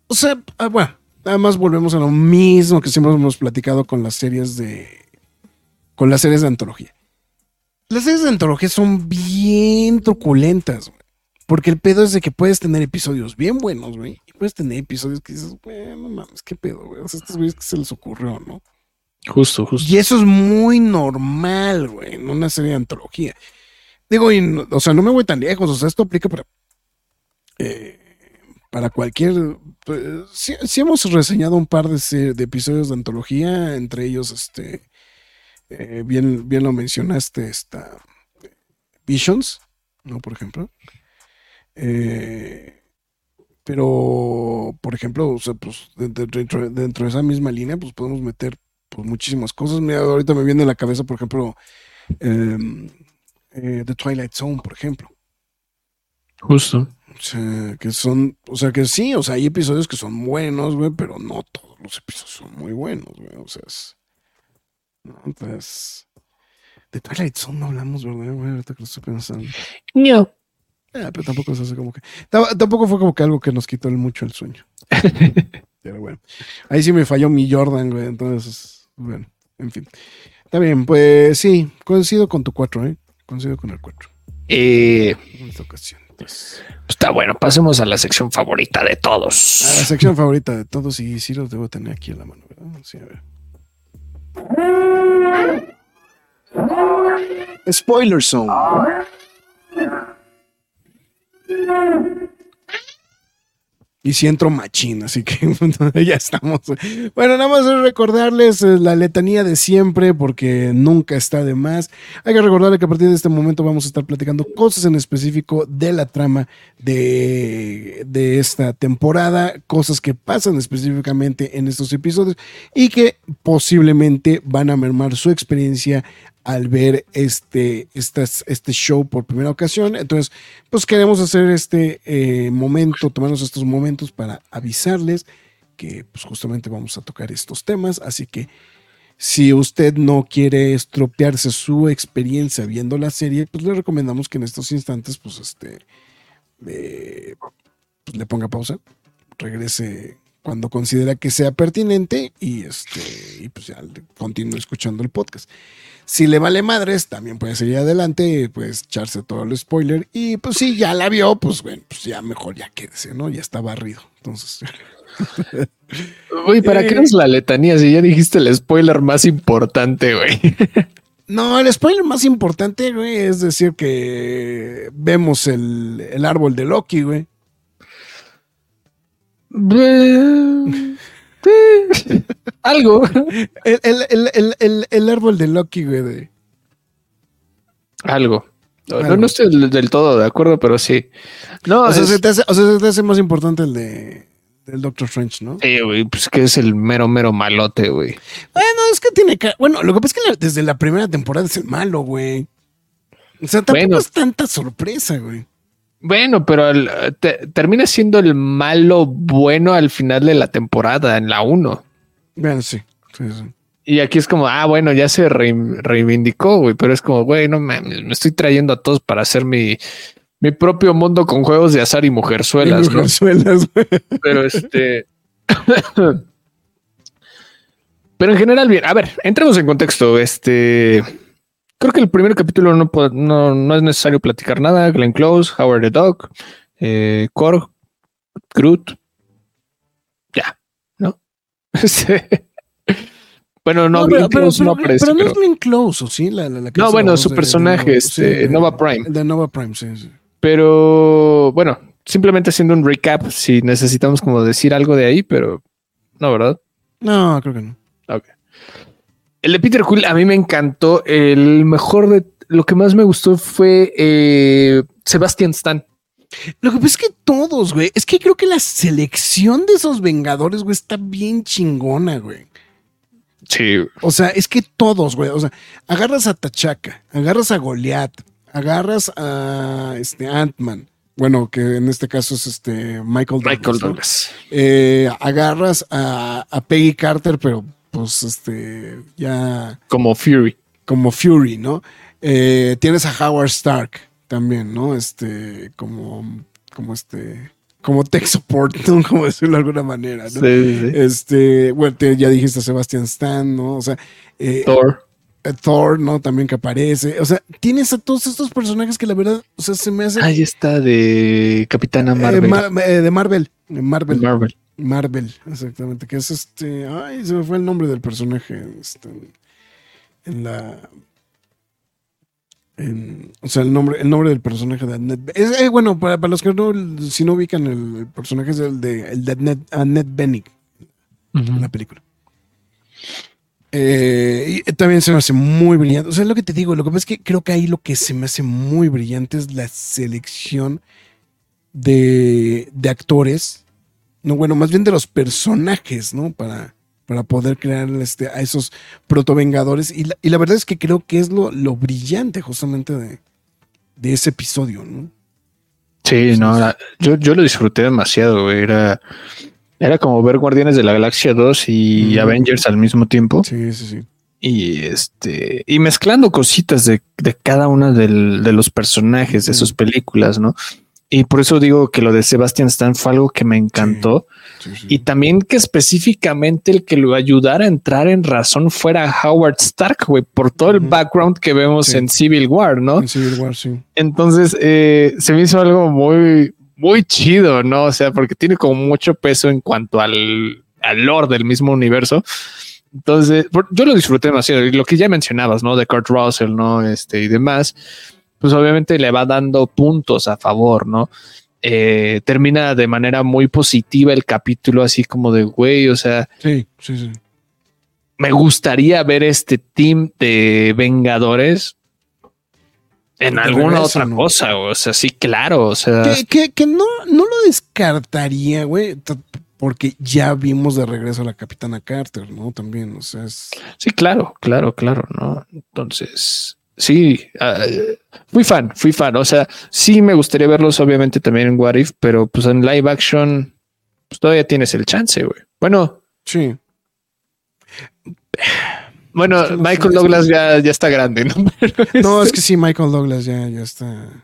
o sea, ah, bueno, además volvemos a lo mismo que siempre hemos platicado con las series de con las series de antología. Las series de antología son bien truculentas, Porque el pedo es de que puedes tener episodios bien buenos, güey. Y puedes tener episodios que dices, güey, no mames, qué pedo, güey. O sea, estos güeyes que se les ocurrió, ¿no? Justo, justo. Y eso es muy normal, güey, en una serie de antología. Digo, o sea, no me voy tan lejos, o sea, esto aplica para, eh, para cualquier... Pues, sí, hemos reseñado un par de, episodios de antología, entre ellos, este, eh, bien, bien lo mencionaste, esta Visions, ¿no? Por ejemplo. Eh, pero, por ejemplo, o sea, pues dentro, dentro, de esa misma línea, pues podemos meter pues, muchísimas cosas. Mira, ahorita me viene a la cabeza, por ejemplo, em, eh, The Twilight Zone, por ejemplo. Justo. O sea, que son, o sea, que sí, o sea, hay episodios que son buenos, güey, pero no todos los episodios son muy buenos, güey. O sea, es, entonces, de Twilight Zone no hablamos, ¿verdad, güey? Ahorita que lo estoy pensando. No. Eh, pero tampoco se hace como que, tampoco fue como que algo que nos quitó mucho el sueño. pero bueno, ahí sí me falló mi Jordan, güey, entonces bueno, en fin. Está bien, pues sí, coincido con tu 4, ¿eh? Coincido con el 4. Eh, en esta ocasión. Está bueno, pasemos a la sección favorita de todos. A la sección favorita de todos, y sí los debo tener aquí en la mano, ¿verdad? Sí, a ver. Spoiler Zone. Y si entro machín, así que ya estamos. Bueno, nada más es recordarles eh, la letanía de siempre, porque nunca está de más. Hay que recordarle que a partir de este momento vamos a estar platicando cosas en específico de la trama de, de esta temporada, cosas que pasan específicamente en estos episodios y que posiblemente van a mermar su experiencia al ver este, este show por primera ocasión. Entonces, pues queremos hacer este eh, momento, tomarnos estos momentos para avisarles que pues justamente vamos a tocar estos temas. Así que si usted no quiere estropearse su experiencia viendo la serie, pues le recomendamos que en estos instantes, pues este, eh, pues, le ponga pausa, regrese cuando considera que sea pertinente y este pues continúe escuchando el podcast. Si le vale madres, también puede seguir adelante, pues echarse todo el spoiler. Y pues si ya la vio, pues bueno, pues ya mejor ya quédese, ¿no? Ya está barrido. Entonces. Uy, ¿para qué es la letanía si ya dijiste el spoiler más importante, güey? No, el spoiler más importante, güey, es decir que vemos el, el árbol de Loki, güey. Algo. El, árbol de Loki, güey. Algo. No, estoy del, todo de acuerdo, pero sí. No, o sea, se te hace, más importante el de del Doctor Strange, ¿no? Sí, güey, pues que es el mero, mero malote, güey. Bueno, es que tiene que. Bueno, lo que pasa es que desde la primera temporada es el malo, güey. O sea, tampoco es tanta sorpresa, güey. Bueno, pero termina siendo el malo bueno al final de la temporada, en la 1. Bueno, sí, Y aquí es como, ah, bueno, ya se reivindicó, güey, pero es como, güey, no me, estoy trayendo a todos para hacer mi, mi propio mundo con juegos de azar y mujerzuelas. mujerzuelas, güey. Pero este. pero en general, bien, a ver, entremos en contexto. Este. Creo que el primer capítulo no, no, es necesario platicar nada. Glenn Close, Howard the Dog, eh, Korg, Groot. Ya, ¿no? bueno, no, Glenn Close no aparece. Pero no es Glenn Close, ¿o sí? La, la, no, bueno, su personaje, es este, Nova Prime. De Nova Prime, sí, sí. Pero bueno, simplemente haciendo un recap, si necesitamos como decir algo de ahí, pero no, ¿verdad? No, creo que no. Ok. El de Peter Quill a mí me encantó. El mejor de lo que más me gustó fue eh, Sebastian Stan. Lo que pasa es que todos, güey. Es que creo que la selección de esos Vengadores, güey, está bien chingona, güey. Sí. O sea, es que todos, güey. O sea, agarras a Tachaca, agarras a Goliath, agarras a este Ant-Man. Bueno, que en este caso es este Michael Douglas. Michael Douglas. Eh, agarras a, a Peggy Carter, pero pues este, ya... Como Fury. Como Fury, ¿no? Eh, tienes a Howard Stark también, ¿no? Este, como, como este, como tech support, ¿no? Como decirlo de alguna manera, ¿no? Sí, sí. Este, bueno, ya dijiste a Sebastian Stan, ¿no? O sea, eh, Thor. Eh, Thor, ¿no? También que aparece. O sea, tienes a todos estos personajes que la verdad, o sea, se me hace. Ahí está de Capitana Marvel. de Marvel. De Marvel. Marvel. Marvel, exactamente, que es este, ay, se me fue el nombre del personaje, este, en la, o sea, el nombre, el nombre del personaje de Annette, es, eh, bueno, para, los que no, si no ubican el, personaje es el de, el de Annette, Bening, en la película. Eh, y también se me hace muy brillante. O sea, lo que te digo, lo que pasa es que creo que ahí lo que se me hace muy brillante es la selección de, de actores no, bueno, más bien de los personajes, ¿no? Para, para poder crear este, a esos protovengadores. Y la, y la verdad es que creo que es lo, lo brillante justamente de, de, ese episodio, ¿no? Sí, no, yo, yo lo disfruté demasiado, Era, era como ver Guardianes de la Galaxia 2 y Avengers al mismo tiempo. Sí, sí, sí. Y este, y mezclando cositas de, de cada uno de los personajes de sus películas, ¿no? Y por eso digo que lo de Sebastian Stan fue algo que me encantó. Sí, sí. Y también que específicamente el que lo ayudara a entrar en razón fuera Howard Stark, güey, por todo el background que vemos en Civil War, ¿no? En Civil War, sí. Entonces eh, se me hizo algo muy, muy chido, ¿no? O sea, porque tiene como mucho peso en cuanto al, al lore del mismo universo. Entonces, yo lo disfruté demasiado. Y lo que ya mencionabas, ¿no? De Kurt Russell, ¿no? Este y demás, pues obviamente le va dando puntos a favor, ¿no? Eh, termina de manera muy positiva el capítulo, así como de güey, o sea, Sí, sí, sí. me gustaría ver este team de Vengadores en alguna regreso, otra ¿no? cosa. O sea, sí, claro. O sea, Que, que, que no, no lo descartaría, güey, porque ya vimos de regreso a la Capitana Carter, ¿no? También, o sea, es... sí, claro, claro, claro. No, entonces, sí, ah, fui fan, fui fan. O sea, sí me gustaría verlos, obviamente, también en What If, pero pues en live action, pues todavía tienes el chance, güey. Bueno, Sí. bueno, Es que no Michael Douglas ya, ya está grande, ¿no? No, es que sí, Michael Douglas ya, ya está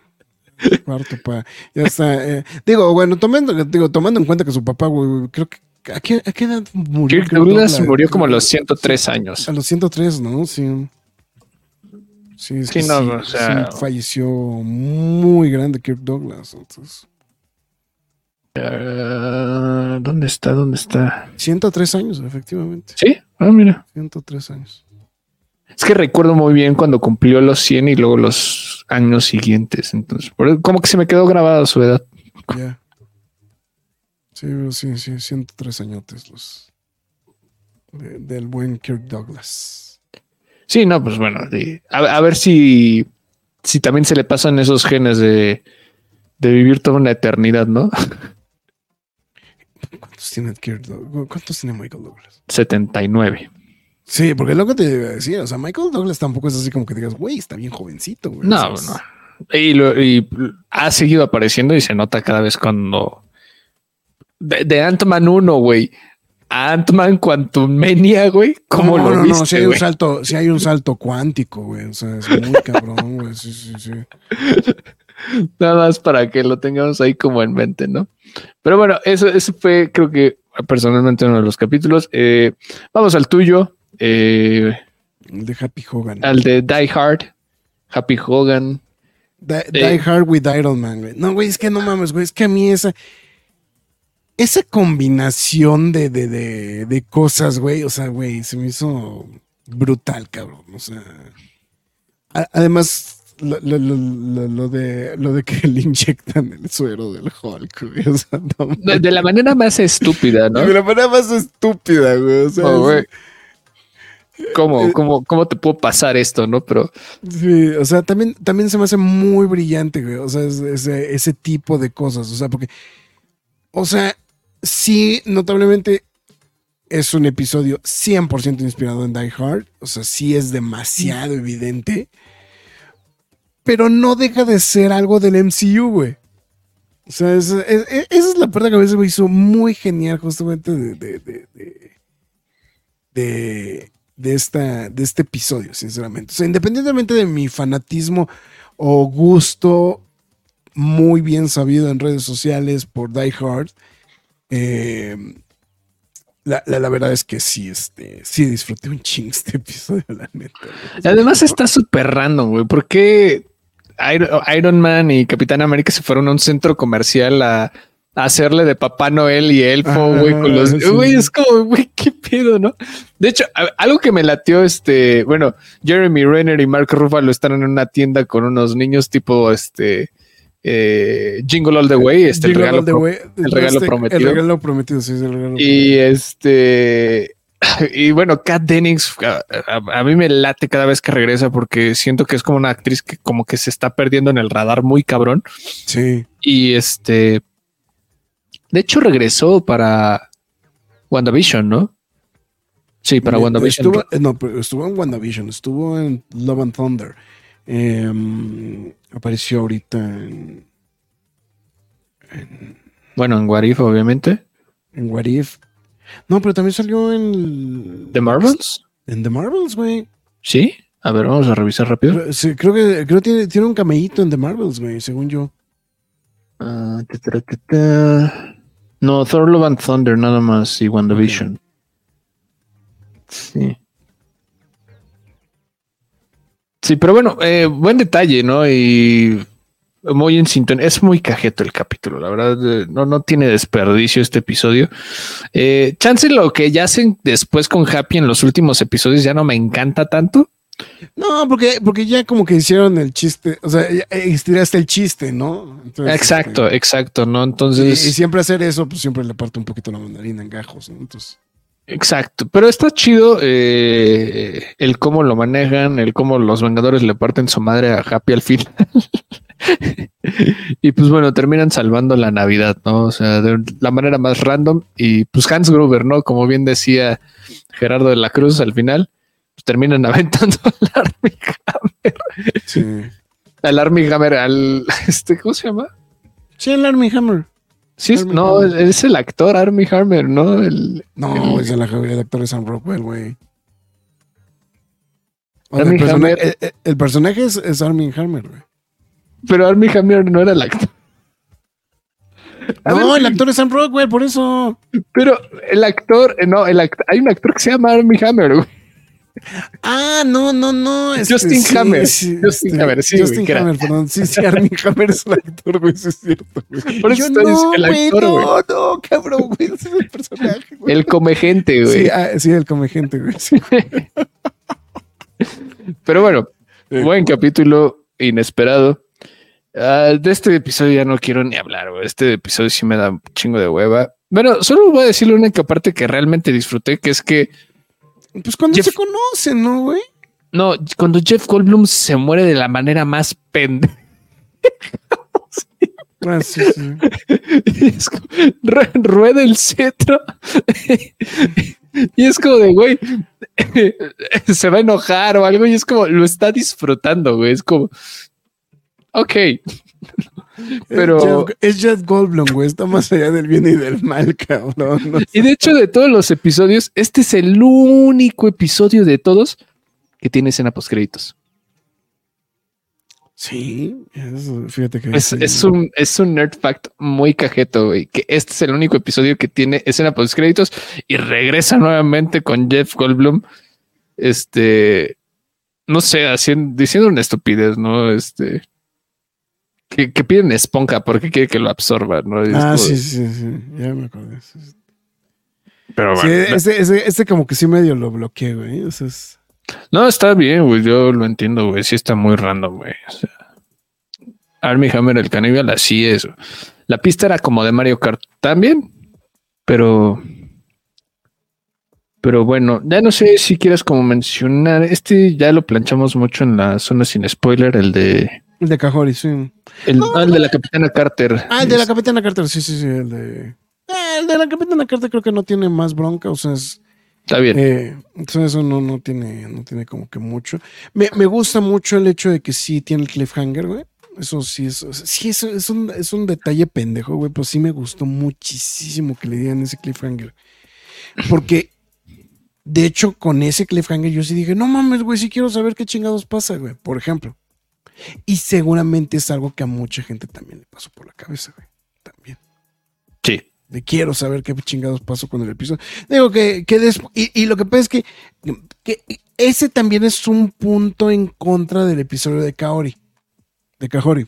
cuarto pa, ya está. eh, digo, bueno, tomando, digo, tomando en cuenta que su papá, güey, creo que ¿a qué, a qué edad murió? Kirk Douglas murió como a los 103 años. A los 103, ¿no? Sí. Sí, es Sí, que no, sí, o sea- sí falleció muy grande Kirk Douglas. Entonces, Ah, ¿Dónde está? ¿Dónde está? 103 años, efectivamente. Sí, ah, mira. 103 años. Es que recuerdo muy bien cuando cumplió los 100 y luego los años siguientes. Entonces, por- como que se me quedó grabada su edad. Ya. Sí, sí, sí, 103 añotes los de- del buen Kirk Douglas. Sí, no, pues bueno, sí. a, a ver si, si también se le pasan esos genes de, de vivir toda una eternidad, ¿no? ¿Cuántos tiene? ¿Cuántos tiene Michael Douglas? 79. Sí, porque lo que te iba a decir, o sea, Michael Douglas tampoco es así como que digas, güey, está bien jovencito, güey. No, no. Y, lo- y ha seguido apareciendo y se nota cada vez cuando. De, de Ant-Man 1, güey. Ant-Man Quantumania, güey. ¿Cómo no, lo no, viste, no, si hay un salto, si hay un salto cuántico, güey. O sea, es muy cabrón, güey. Sí, sí, sí. Nada más para que lo tengamos ahí como en mente, ¿no? Pero bueno, eso, eso fue, creo que personalmente uno de los capítulos. Eh, vamos al tuyo, eh, El de Happy Hogan. al de Die Hard, Happy Hogan. Die, eh. Die Hard with Iron Man, güey. No, güey, es que no mames, güey. Es que a mí esa. Esa combinación de, de, de, de cosas, güey. O sea, güey, se me hizo brutal, cabrón. O sea. a- además, lo, lo- lo- de, lo de que le inyectan el suero del Hulk, güey. O sea, no. De, de la manera más estúpida, ¿no? De la manera más estúpida, güey. O sea, Oh, güey. ¿Cómo, cómo, ¿Cómo te puedo pasar esto, no? Pero Sí, o sea, también, también se me hace muy brillante, güey. O sea, es- ese, ese tipo de cosas. O sea, porque, o sea, sí, notablemente es un episodio 100% inspirado en Die Hard. O sea, sí es demasiado evidente. Pero no deja de ser algo del MCU, güey. O sea, es- es- es- esa es la parte que a veces me hizo muy genial justamente de, de, de, de- de esta, de este episodio, sinceramente. O sea, independientemente de mi fanatismo o gusto muy bien sabido en redes sociales por Die Hard, eh, la, la- la verdad es que sí, este, sí disfruté un ching este episodio, la neta. güey. además está súper random, güey. ¿Por qué Iron, Iron Man y Capitán América se fueron a un centro comercial a, a hacerle de Papá Noel y Elfo, Ah, güey? con los sí. güey, es como, güey, qué pedo, ¿no? De hecho, a- algo que me latió, este, bueno, Jeremy Renner y Mark Ruffalo están en una tienda con unos niños tipo, este, eh, Jingle All the Way, este, el regalo the pro- Way, el regalo prometido. El regalo prometido, sí, es el regalo Y este. Y bueno, Kat Dennings a, a- a mí me late cada vez que regresa porque siento que es como una actriz que como que se está perdiendo en el radar muy cabrón. Sí. Y este. De hecho, regresó para WandaVision, ¿no? Sí, para Eh, WandaVision. Estuvo, eh, no, pero estuvo en WandaVision, estuvo en Love and Thunder. Eh, apareció ahorita en, Bueno, en Warif, obviamente. en What If. No, pero también salió en. ¿The Marvels? En The Marvels, güey. Sí. A ver, vamos a revisar rápido. Creo- sí, creo que creo tiene, tiene un cameíto en The Marvels, güey, según yo. Ah, ta, ta, ta, ta. No, Thor Love and Thunder nada más y WandaVision. Sí. Sí, pero bueno, eh, buen detalle, ¿no? Y muy en sintonía. Es muy cajeto el capítulo, la verdad. eh, No, no tiene desperdicio este episodio. Eh, chance lo que ya hacen después con Happy en los últimos episodios ya no me encanta tanto. No, porque, porque ya como que hicieron el chiste, o sea, ya estiraste el chiste, ¿no? Entonces, exacto, este, exacto, ¿no? y, Entonces. y siempre hacer eso, pues siempre le parte un poquito la mandarina en gajos, ¿no? Entonces, Exacto, pero está chido eh, el cómo lo manejan, el cómo los Vengadores le parten su madre a Happy al final. y pues bueno, terminan salvando la Navidad, ¿no? O sea, de la manera más random. Y pues Hans Gruber, ¿no? Como bien decía Gerardo de la Cruz al final, pues terminan aventando al Army Hammer, sí. al Army Hammer, al este, ¿cómo se llama? Sí, el Army Hammer. Sí, es- no, Hammer. es el actor Army Hammer, ¿no? El, No, es el, el actor de Sam Rockwell, güey. El, persona- el- el- el personaje es, es Armie Hammer, güey. pero Army Hammer no era el actor. A No, ver, el actor es Sam Rockwell, por eso. Pero el actor, eh, no, el act- hay un actor que se llama Army Hammer, güey. Ah, no, no, no. este, Justin sí, Hammer. sí, Justin este, Hammer, sí, Justin. Hammer, perdón. Sí, sí, Armie Hammer es el actor, güey, sí es cierto, güey. Por eso Yo no, el actor, güey. no, no, cabrón, güey, ese es el personaje, güey. El come gente, güey. Sí, ah, sí, el come gente, güey. sí. Pero bueno, buen capítulo inesperado. Ah, de este episodio ya no quiero ni hablar, güey. Este episodio sí me da un chingo de hueva. Bueno, solo voy a decir la única parte que realmente disfruté, que es que Pues cuando Jeff- se conocen, ¿no, güey? no, cuando Jeff Goldblum se muere de la manera más pendeja. Ah, sí, sí. Rueda el cetro y es como de güey se va a enojar o algo y es como lo está disfrutando güey es como ok Pero- Es Jeff, Goldblum, güey. Está más allá del bien y del mal, cabrón. ¿no? y de hecho de todos los episodios este es el único episodio de todos que tiene escena post créditos Sí, fíjate que. es, un es un nerd fact muy cajeto güey que este es el único episodio que tiene escena post créditos y regresa nuevamente con Jeff Goldblum este no sé haciendo diciendo una estupidez no este que, que piden esponja porque quiere que lo absorba no es Ah, como- sí, sí, sí. Ya me acordé. Sí, sí. pero Sí, bueno, este, este, este como que sí medio lo bloqueé, güey. O sea, es- no está bien güey yo lo entiendo güey sí está muy random güey o sea, Army Hammer el caníbal así es la pista era como de Mario Kart también pero pero bueno ya no sé si quieres como mencionar este ya lo planchamos mucho en la zona sin spoiler el de El de Cajori, sí. el, ah, el de la capitana Carter Ah, el de la Capitana Carter, sí, sí, sí. El de. Eh, el de la Capitana Carter creo que no tiene más bronca, o sea, es. está bien Eh, entonces eso no, no tiene, no tiene como que mucho. Me, me gusta mucho el hecho de que sí tiene el cliffhanger, güey. Eso sí es, sí es, es un, es un detalle pendejo, güey, pero sí me gustó muchísimo que le dieran ese cliffhanger. Porque, de hecho, con ese cliffhanger yo sí dije, no mames, güey, sí quiero saber qué chingados pasa, güey, por ejemplo. Y seguramente es algo que a mucha gente también le pasó por la cabeza, güey. También sí de quiero saber qué chingados pasó con el episodio. Digo que, que des- y, y lo que pasa es que, que ese también es un punto en contra del episodio de Kaori. De Kahori.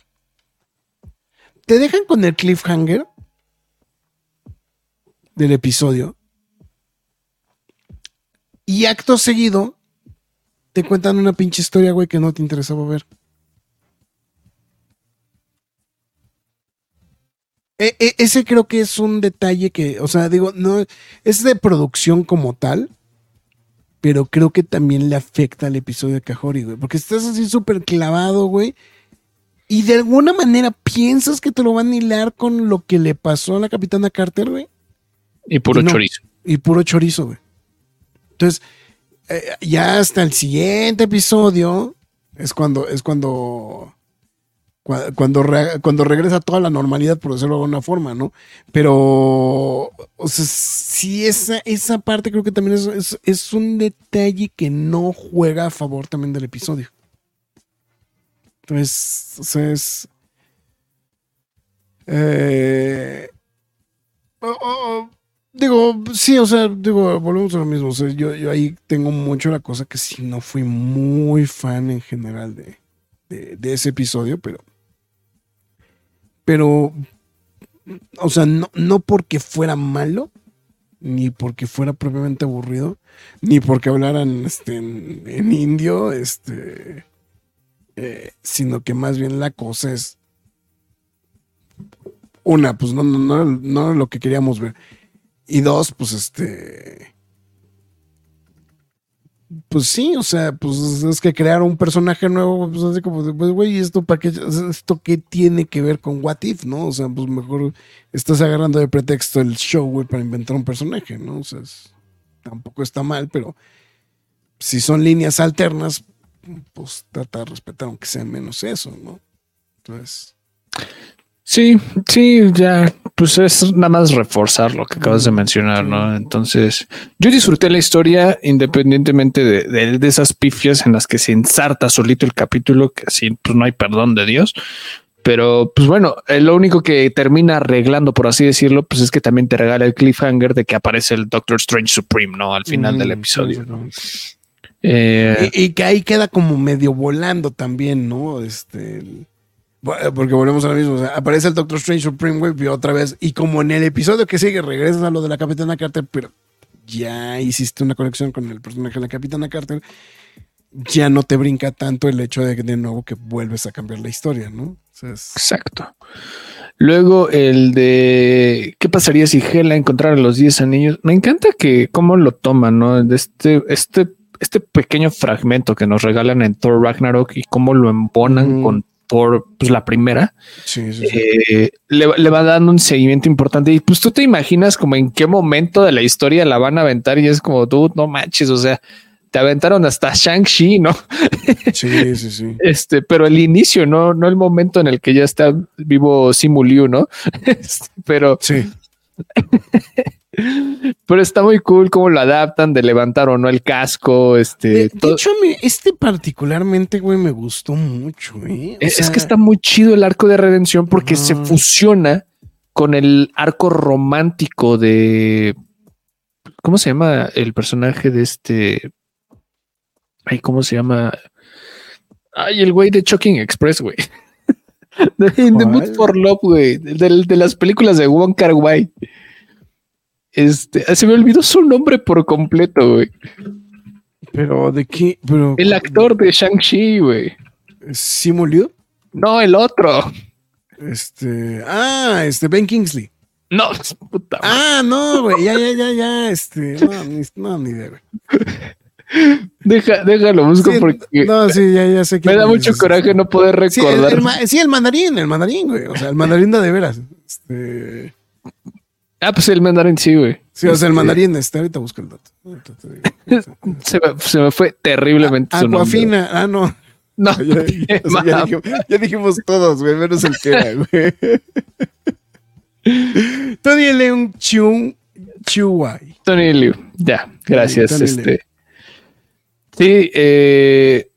Te dejan con el cliffhanger del episodio. Y acto seguido te cuentan una pinche historia, güey, que no te interesaba ver. E- e- ese creo que es un detalle que, o sea, digo, no es de producción como tal, pero creo que también le afecta al episodio de Cajori, güey, porque estás así súper clavado, güey, y de alguna manera piensas que te lo van a hilar con lo que le pasó a la capitana Carter, güey, y puro Y no. chorizo y puro chorizo, güey. Entonces, eh, ya hasta el siguiente episodio es cuando, es cuando, cua- cuando, re- cuando regresa toda la normalidad, por decirlo de alguna forma, ¿no? Pero, o sea, sí, esa, esa parte creo que también es, es, un detalle que no juega a favor también del episodio. Entonces, o sea, es, Eh, digo, sí, o sea, digo, volvemos a lo mismo. O sea, yo, yo ahí tengo mucho la cosa que sí no fui muy fan en general de, de ese episodio, pero. Pero. O sea, no, no porque fuera malo, ni porque fuera propiamente aburrido, ni porque hablaran este, en, indio, este. eh, sino que más bien la cosa es una, pues no, no, no, no lo que queríamos ver. Y dos, pues este. Pues sí, o sea, pues es que crear un personaje nuevo, pues así como, pues güey, ¿esto? ¿Esto qué tiene que ver con What If, no? O sea, pues mejor estás agarrando de pretexto el show, güey, para inventar un personaje, ¿no? O sea, tampoco está mal, pero si son líneas alternas, pues trata de respetar aunque sea menos eso, ¿no? Entonces. Sí, sí, ya, pues es nada más reforzar lo que acabas de mencionar, ¿no? Entonces, yo disfruté la historia independientemente de, de- de esas pifias en las que se ensarta solito el capítulo, que así pues no hay perdón de Dios. Pero, pues bueno, eh, lo único que termina arreglando, por así decirlo, pues es que también te regala el cliffhanger de que aparece el Doctor Strange Supreme, ¿no? Al final del Mm, episodio. exactamente. Eh, Y, y que ahí queda como medio volando también, ¿no? Este. el- porque volvemos a lo mismo. o sea, aparece el Doctor Strange Supreme, güey, y otra vez. Y como en el episodio que sigue, regresas a lo de la Capitana Carter, pero ya hiciste una conexión con el personaje de la Capitana Carter. Ya no te brinca tanto el hecho de que de nuevo que vuelves a cambiar la historia, ¿no? O sea, es- Exacto. Luego el de qué pasaría si Hela encontrara los 10 anillos. Me encanta que cómo lo toman, ¿no? De este, este, este pequeño fragmento que nos regalan en Thor Ragnarok y cómo lo embonan Ujú. con Thor, pues la primera, sí, sí, sí. eh, le, le va dando un seguimiento importante. Y pues tú te imaginas como en qué momento de la historia la van a aventar y es como tú, no manches, o sea, te aventaron hasta Shang-Chi, ¿no? Sí, sí, sí. Este, pero el inicio, no, no el momento en el que ya está vivo Simu Liu, ¿no? Este, pero, Sí. pero está muy cool cómo lo adaptan de levantar o no el casco. Este, De, hecho, a mí este particularmente, güey, me gustó mucho, ¿eh? Es, que está muy chido el arco de redención porque se fusiona con el arco romántico de. ¿Cómo se llama el personaje de este? Ay, ¿cómo se llama? Ay, el güey de Shocking Express, güey. De In the Mood for Love, güey. De, de las películas de Wong Kar Wai. Este, se me olvidó su nombre por completo, güey. Pero de qué, pero El actor de Shang-Chi, güey. Simu Liu, No, el otro. este, ah, este Ben Kingsley. No, puta madre. Ah, no, güey, ya, ya, ya, ya, este, no, ni, no, ni idea, güey. Deja, déjalo, busco Sí, porque no, sí, ya, ya sé me quién da mucho coraje no poder Sí el, recordar. el ma- sí, el mandarín, el mandarín, güey. O sea, el mandarín de, de veras. Este, Ah, pues el mandarín sí, güey. sí, o sea, el mandarín, este, ahorita busco el dato. Se me, se me fue terriblemente su nombre. Aquafina, ah, no. No, Ya, qué o sea, ya mal. dijimos, ya dijimos todos, güey, menos el que era, güey. Tony Leung Chung Chuai. Tony Liu. Ya, gracias. Tony este. Sí, eh,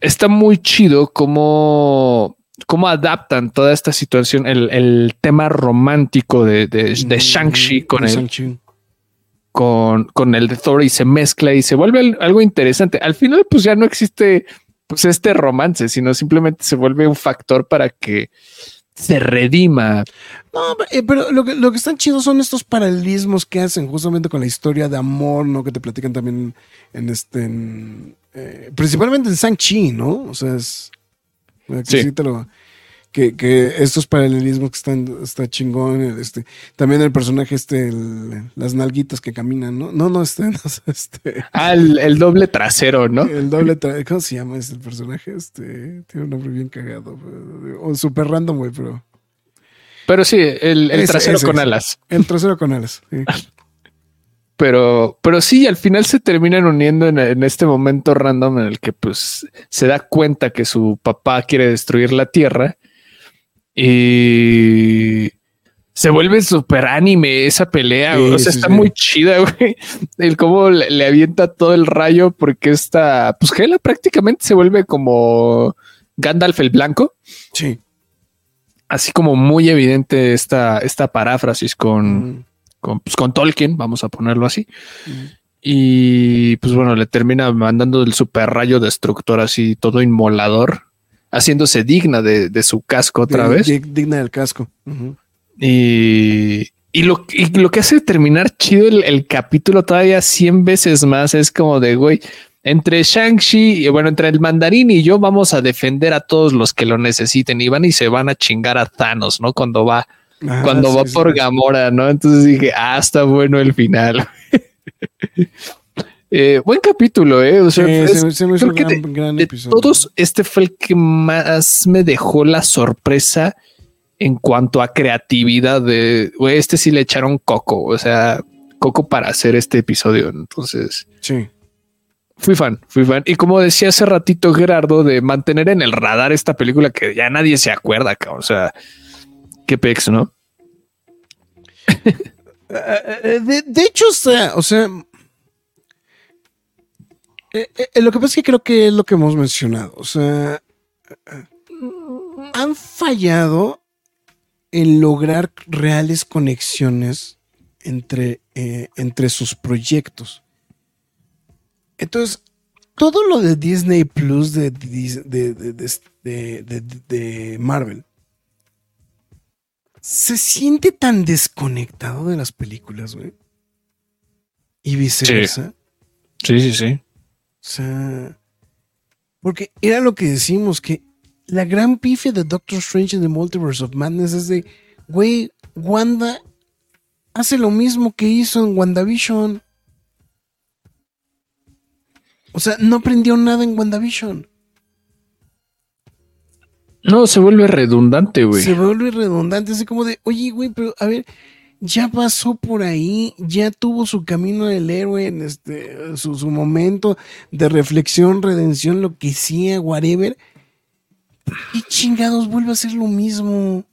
está muy chido cómo, cómo adaptan toda esta situación, el, el tema romántico de, de, de Shang-Chi con Shang-Chi. con, con el de Thor y se mezcla y se vuelve al- algo interesante. Al final, pues ya no existe pues este romance, sino simplemente se vuelve un factor para que se redima. No, eh, pero lo que, lo que están chidos son estos paralelismos que hacen justamente con la historia de amor, ¿no? Que te platican también en este, en, eh, principalmente en Shang-Chi, ¿no? O sea, es... que Sí. sí te lo- que, que estos paralelismos que están, está chingón, este, también el personaje este, el- las nalguitas que caminan, ¿no? No, no, este, no, este, Ah, el, el doble trasero, ¿no? el doble, tra- ¿cómo se llama ese personaje? Este, tiene un nombre bien cagado, o super random, güey, pero Pero sí, el, el Ese, trasero ese, con alas. el trasero con alas. sí. Pero, pero sí, al final se terminan uniendo en, en este momento random en el que pues se da cuenta que su papá quiere destruir la tierra y se vuelve súper anime esa pelea. Sí, o sea, sí, está sí. muy chida, güey. El cómo le, le avienta todo el rayo porque esta, pues Gela prácticamente se vuelve como Gandalf el blanco. Sí. así como muy evidente esta, esta paráfrasis con, con, pues, con Tolkien, vamos a ponerlo así. Y pues bueno, le termina mandando el super rayo destructor así, todo inmolador, haciéndose digna de, de su casco otra De- vez. de- digna del casco. Y, y lo, y lo que hace terminar chido el, el capítulo todavía 100 veces más es como de, güey, entre Shang-Chi, y bueno, entre el mandarín y yo vamos a defender a todos los que lo necesiten y van y se van a chingar a Thanos, ¿no? Cuando va, Ah, cuando sí, va sí, por. Gamora, ¿no? Entonces dije, ah, está bueno el final. Eh, buen capítulo, ¿eh? O sea, Sí, es- se, me- se me hizo creo que gran, de- gran de episodio. todos, este fue el que más me dejó la sorpresa en cuanto a creatividad de, güey, este sí le echaron coco, o sea, coco para hacer este episodio. Entonces, Sí. fui fan, fui fan. Y como decía hace ratito Gerardo, de mantener en el radar esta película que ya nadie se acuerda, cabrón. O sea, qué pex, ¿no? Eh, De, de hecho, o sea, o sea eh, eh, lo que pasa es que creo que es lo que hemos mencionado. O sea, eh, han fallado en lograr reales conexiones entre, eh, entre sus proyectos. Entonces, todo lo de Disney Plus de- de- de- de Marvel se siente tan desconectado de las películas, güey. Y viceversa. Sí, sí, sí. O sea, porque era lo que decimos, que la gran pifia de Doctor Strange en The Multiverse of Madness es de, güey, Wanda hace lo mismo que hizo en WandaVision. O sea, no aprendió nada en WandaVision. No, se vuelve redundante, güey. Se vuelve redundante, así como de, oye, güey, pero a ver, ya pasó por ahí, ya tuvo su camino del héroe en este, su, su momento de reflexión, redención, lo que sea, whatever. ¿Qué chingados vuelve a hacer lo mismo?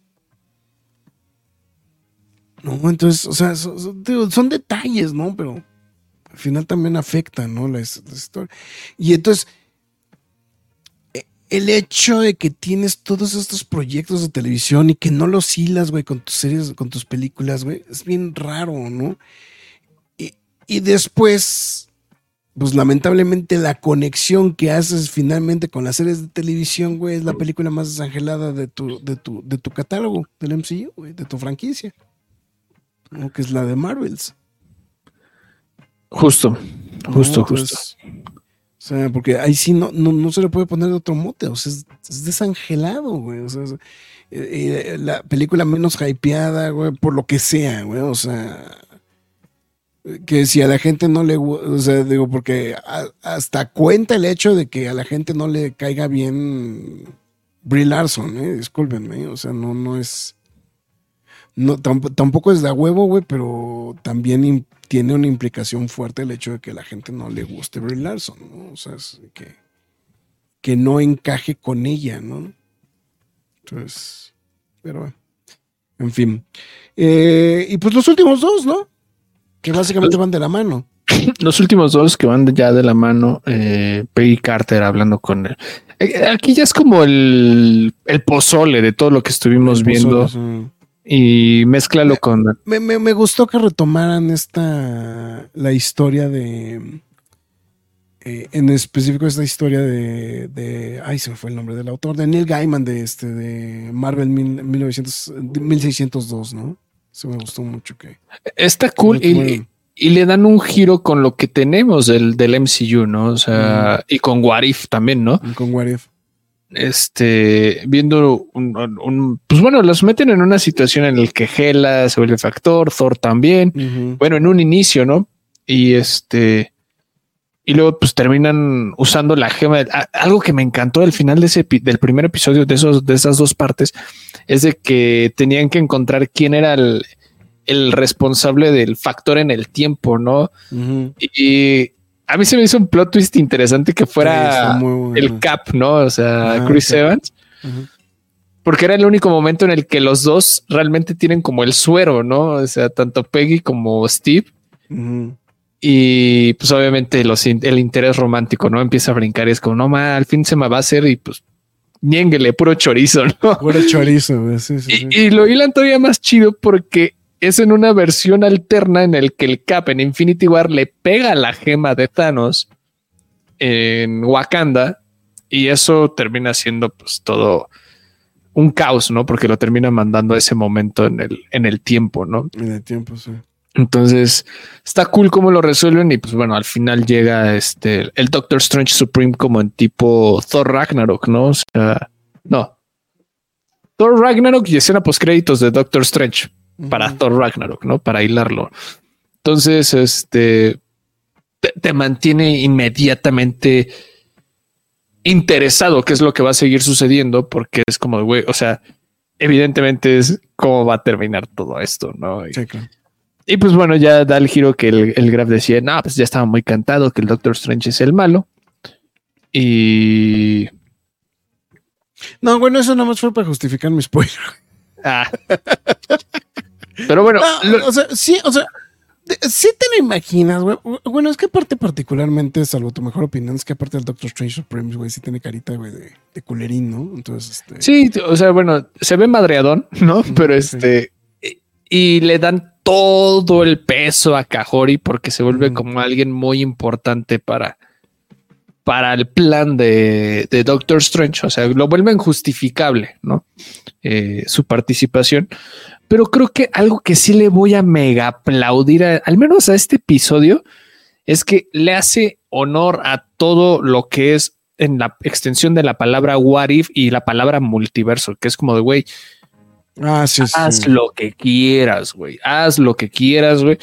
No, entonces, o sea, son, detalles, ¿no? Pero al final también afectan, ¿no? La, his- la historia. Y entonces, el hecho de que tienes todos estos proyectos de televisión y que no los hilas, güey, con tus series, con tus películas, güey, es bien raro, ¿no? Y, y después, pues lamentablemente la conexión que haces finalmente con las series de televisión, güey, es la película más desangelada de tu, de tu, de tu catálogo, del MCU, güey, de tu franquicia. ¿no? Que es la de Marvels. Justo, ¿no? justo, Entonces, O sea, porque ahí sí no, no, no se le puede poner otro mote, o sea, es, es desangelado, güey. O sea, eh, eh, la película menos hypeada, güey, por lo que sea, güey. O sea, que si a la gente no le o sea, digo, porque hasta cuenta el hecho de que a la gente no le caiga bien Brie Larson, eh, discúlpenme, o sea, no, no es. No, tamp- tampoco es de a huevo, güey, pero también tiene una implicación fuerte el hecho de que la gente no le guste Brie Larson, ¿no? O sea, es que, que no encaje con ella, ¿no? Entonces, pero bueno, en fin. Eh, y pues los últimos dos, ¿no? Que básicamente van de la mano. Los últimos dos que van ya de la mano, eh, Peggy Carter hablando con él. Eh, Aquí ya es como el, el pozole de todo lo que estuvimos viendo o sea, y mézclalo con me, me- me gustó que retomaran esta, la historia de, eh, en específico esta historia de, de, ay, se me fue el nombre del autor, de Neil Gaiman de este, de Marvel mil- 1900, de 1602, ¿no? Se me gustó mucho que... Está cool y, Bueno. y le dan un giro con lo que tenemos del, del MCU, ¿no? O sea, y con What If también, ¿no? Con What If. Este, viendo un, un- pues bueno, los meten en una situación en la que Hela se vuelve factor, Thor también. Bueno, en un inicio, ¿no? Y este, y luego pues terminan usando la gema. de- a- algo que me encantó del final de ese, del primer episodio de esos, de esas dos partes, es de que tenían que encontrar quién era el, el responsable del factor en el tiempo, ¿no? Y a mí se me hizo un plot twist interesante que fuera bueno. el Cap, ¿no? O sea, Ah, Chris. Evans. Porque era el único momento en el que los dos realmente tienen como el suero, ¿no? O sea, tanto Peggy como Steve. Y pues obviamente los, el interés romántico, ¿no? Empieza a brincar y es como, no, ma, al fin se me va a hacer y pues ñénguele, puro chorizo, ¿no? Puro chorizo, güey. Sí, sí, sí. Y, y lo hilan todavía más chido porque es en una versión alterna en el que el Cap en Infinity War le pega la gema de Thanos en Wakanda y eso termina siendo pues todo un caos, ¿no? Porque lo termina mandando a ese momento en el, en el tiempo, ¿no? En el tiempo, sí. Entonces está cool cómo lo resuelven y pues bueno, al final llega este el Doctor Strange Supreme como en tipo Thor Ragnarok, ¿no? O sea, no. Thor Ragnarok y escena post créditos de Doctor Strange para. Thor Ragnarok, ¿no? Para hilarlo. Entonces, este te, te mantiene inmediatamente interesado qué es lo que va a seguir sucediendo, porque es como, güey, o sea, evidentemente es cómo va a terminar todo esto, ¿no? Y, Sí, claro. y pues bueno, ya da el giro que el, el Graf decía, no, pues ya estaba muy cantado que el Doctor Strange es el malo. Y No, bueno, eso nada más fue para justificar mi spoiler. ah. pero bueno, No, lo- o sea, sí, o sea, sí te lo imaginas, güey. Bueno, es que aparte particularmente, salvo tu mejor opinión, es que aparte del Doctor Strange Supreme, güey, sí tiene carita, güey, de, de culerín, ¿no? Entonces, este... Sí, o sea, bueno, se ve madreadón, ¿no? Pero sí. este, y, y le dan todo el peso a Cajori porque se vuelve como alguien muy importante para, para el plan de, de Doctor Strange. O sea, lo vuelven justificable, ¿no? Eh, su participación. Pero creo que algo que sí le voy a mega aplaudir, a- al menos a este episodio, es que le hace honor a todo lo que es en la extensión de la palabra what if y la palabra multiverso, que es como de, güey, Ah, sí, sí. haz lo que quieras, güey, haz lo que quieras, güey.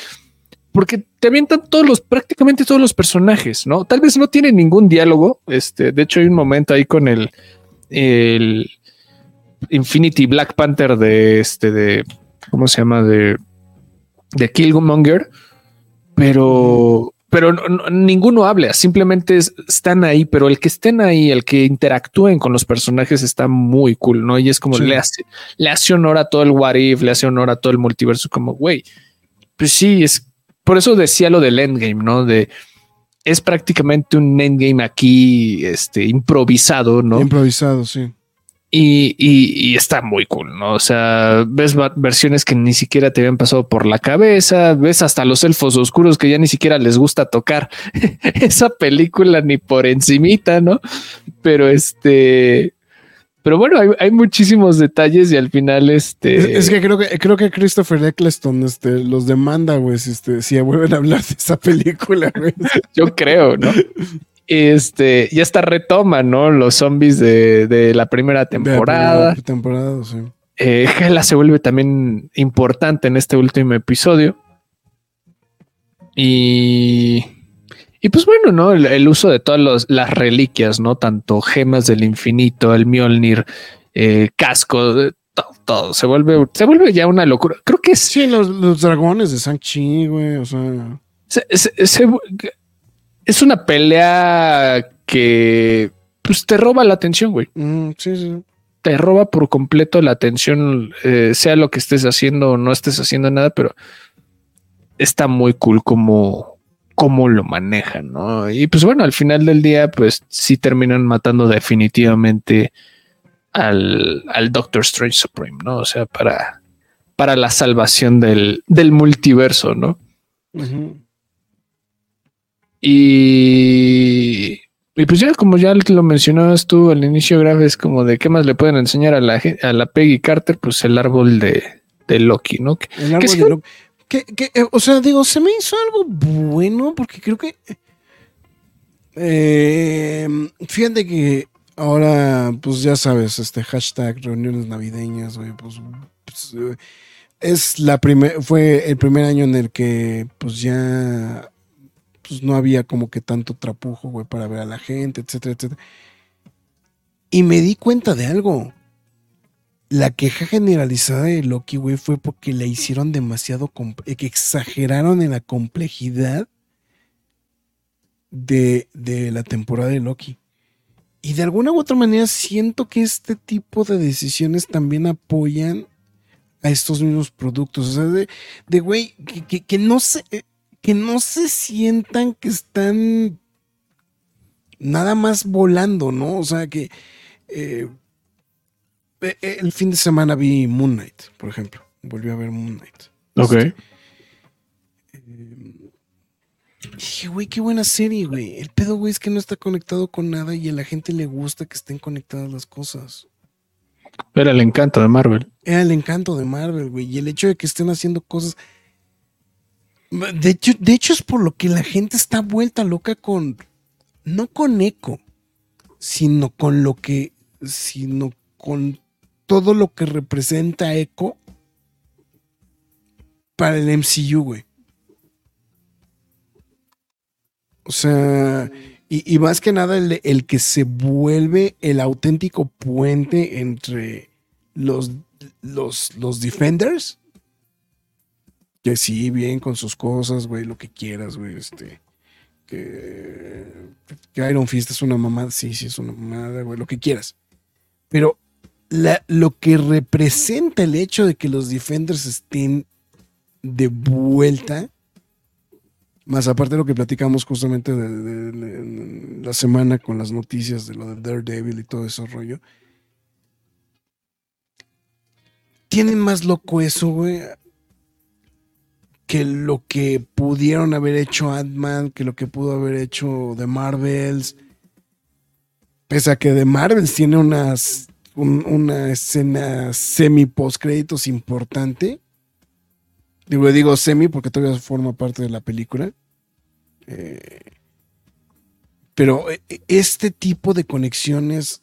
Porque te avientan todos los, prácticamente todos los personajes, ¿no? Tal vez no tienen ningún diálogo. Este, de hecho, hay un momento ahí con el, el Infinity Black Panther de este, de, ¿cómo se llama? De, de Killmonger, pero, pero no- no- ninguno habla, simplemente es- están ahí, pero el que estén ahí, el que interactúen con los personajes está muy cool, ¿no? Y es como Sí. le hace, le hace honor a todo el What If, le hace honor a todo el multiverso, como, güey, pues sí, es por eso decía lo del endgame, ¿no? De es prácticamente un endgame aquí, este, improvisado, ¿no? Improvisado, sí. Y, y- y está muy cool, ¿no? O sea, ves versiones que ni siquiera te habían pasado por la cabeza, ves hasta los elfos oscuros que ya ni siquiera les gusta tocar esa película ni por encimita, ¿no? Pero este, pero bueno, hay, hay muchísimos detalles y al final este... Es, es que creo que creo que Christopher Eccleston este, los demanda, güey, si, este, si vuelven a hablar de esa película, güey. Yo creo, ¿no? Este, ya está retoma, ¿no? Los zombies de, de la primera De la temporada. primera temporada, sí. Eh, Hela se vuelve también importante en este último episodio. Y, y pues bueno, ¿no? El, el uso de todas los- las reliquias, ¿no? Tanto gemas del infinito, el Mjolnir, eh, casco, todo, todo. Se vuelve, se vuelve ya una locura. Creo que es, Sí, los, los dragones de Shang-Chi, güey, o sea... se- se- se- es una pelea que pues, te roba la atención, güey. mm, sí, sí. te roba por completo la atención, eh, sea lo que estés haciendo o no estés haciendo nada, pero está muy cool como cómo lo manejan, ¿no? Y pues bueno, al final del día, pues sí terminan matando definitivamente al, al Doctor Strange Supreme, ¿no? O sea, para, para la salvación del, del multiverso, ¿no? Y, y pues ya, como ya lo mencionabas tú al inicio, Graf, es como de qué más le pueden enseñar a la, a la Peggy Carter, pues el árbol de, de Loki, ¿no? Que- El árbol sí- de Loki. Que, que, eh, o sea, digo, se me hizo algo bueno porque creo que. eh, fíjate que ahora, pues ya sabes, este hashtag reuniones navideñas, güey, pues, pues, eh, es la primer, fue el primer año en el que, pues ya, pues no había como que tanto trapujo, güey, para ver a la gente, etcétera, etcétera. Y me di cuenta de algo la queja generalizada de Loki, güey, fue porque la hicieron demasiado, eh, que exageraron en la complejidad de, de la temporada de Loki. Y de alguna u otra manera siento que este tipo de decisiones también apoyan a estos mismos productos. O sea, de, de güey, que, que- que no se, eh, que no se sientan que están nada más volando, ¿no? O sea, que... eh, eh, el fin de semana vi Moon Knight, por ejemplo. Volví a ver Moon Knight. Ok. Eh, Dije, güey, qué buena serie, güey. El pedo, güey, es que no está conectado con nada y a la gente le gusta que estén conectadas las cosas. Era el encanto de Marvel. Era el encanto de Marvel, güey. Y el hecho de que estén haciendo cosas. De hecho, de hecho, es por lo que la gente está vuelta loca con. No con Echo, sino con lo que. sino con todo lo que representa Echo para el MCU, güey. O sea, y, y más que nada el, el que se vuelve el auténtico puente entre los, los, los Defenders. Que sí, bien con sus cosas, güey, lo que quieras, güey, este. Que, que Iron Fist es una mamada, sí, sí, es una mamada, güey, lo que quieras. Pero la- lo que representa el hecho de que los Defenders estén de vuelta, más aparte de lo que platicamos justamente de, la semana con las noticias de lo de Daredevil y todo ese rollo, tienen más loco eso, güey, que lo que pudieron haber hecho Ant-Man, que lo que pudo haber hecho The Marvels. Pese a que The Marvels tiene unas, un- una escena semi post créditos importante. Digo, digo semi porque todavía forma parte de la película. Eh, pero eh, este tipo de conexiones,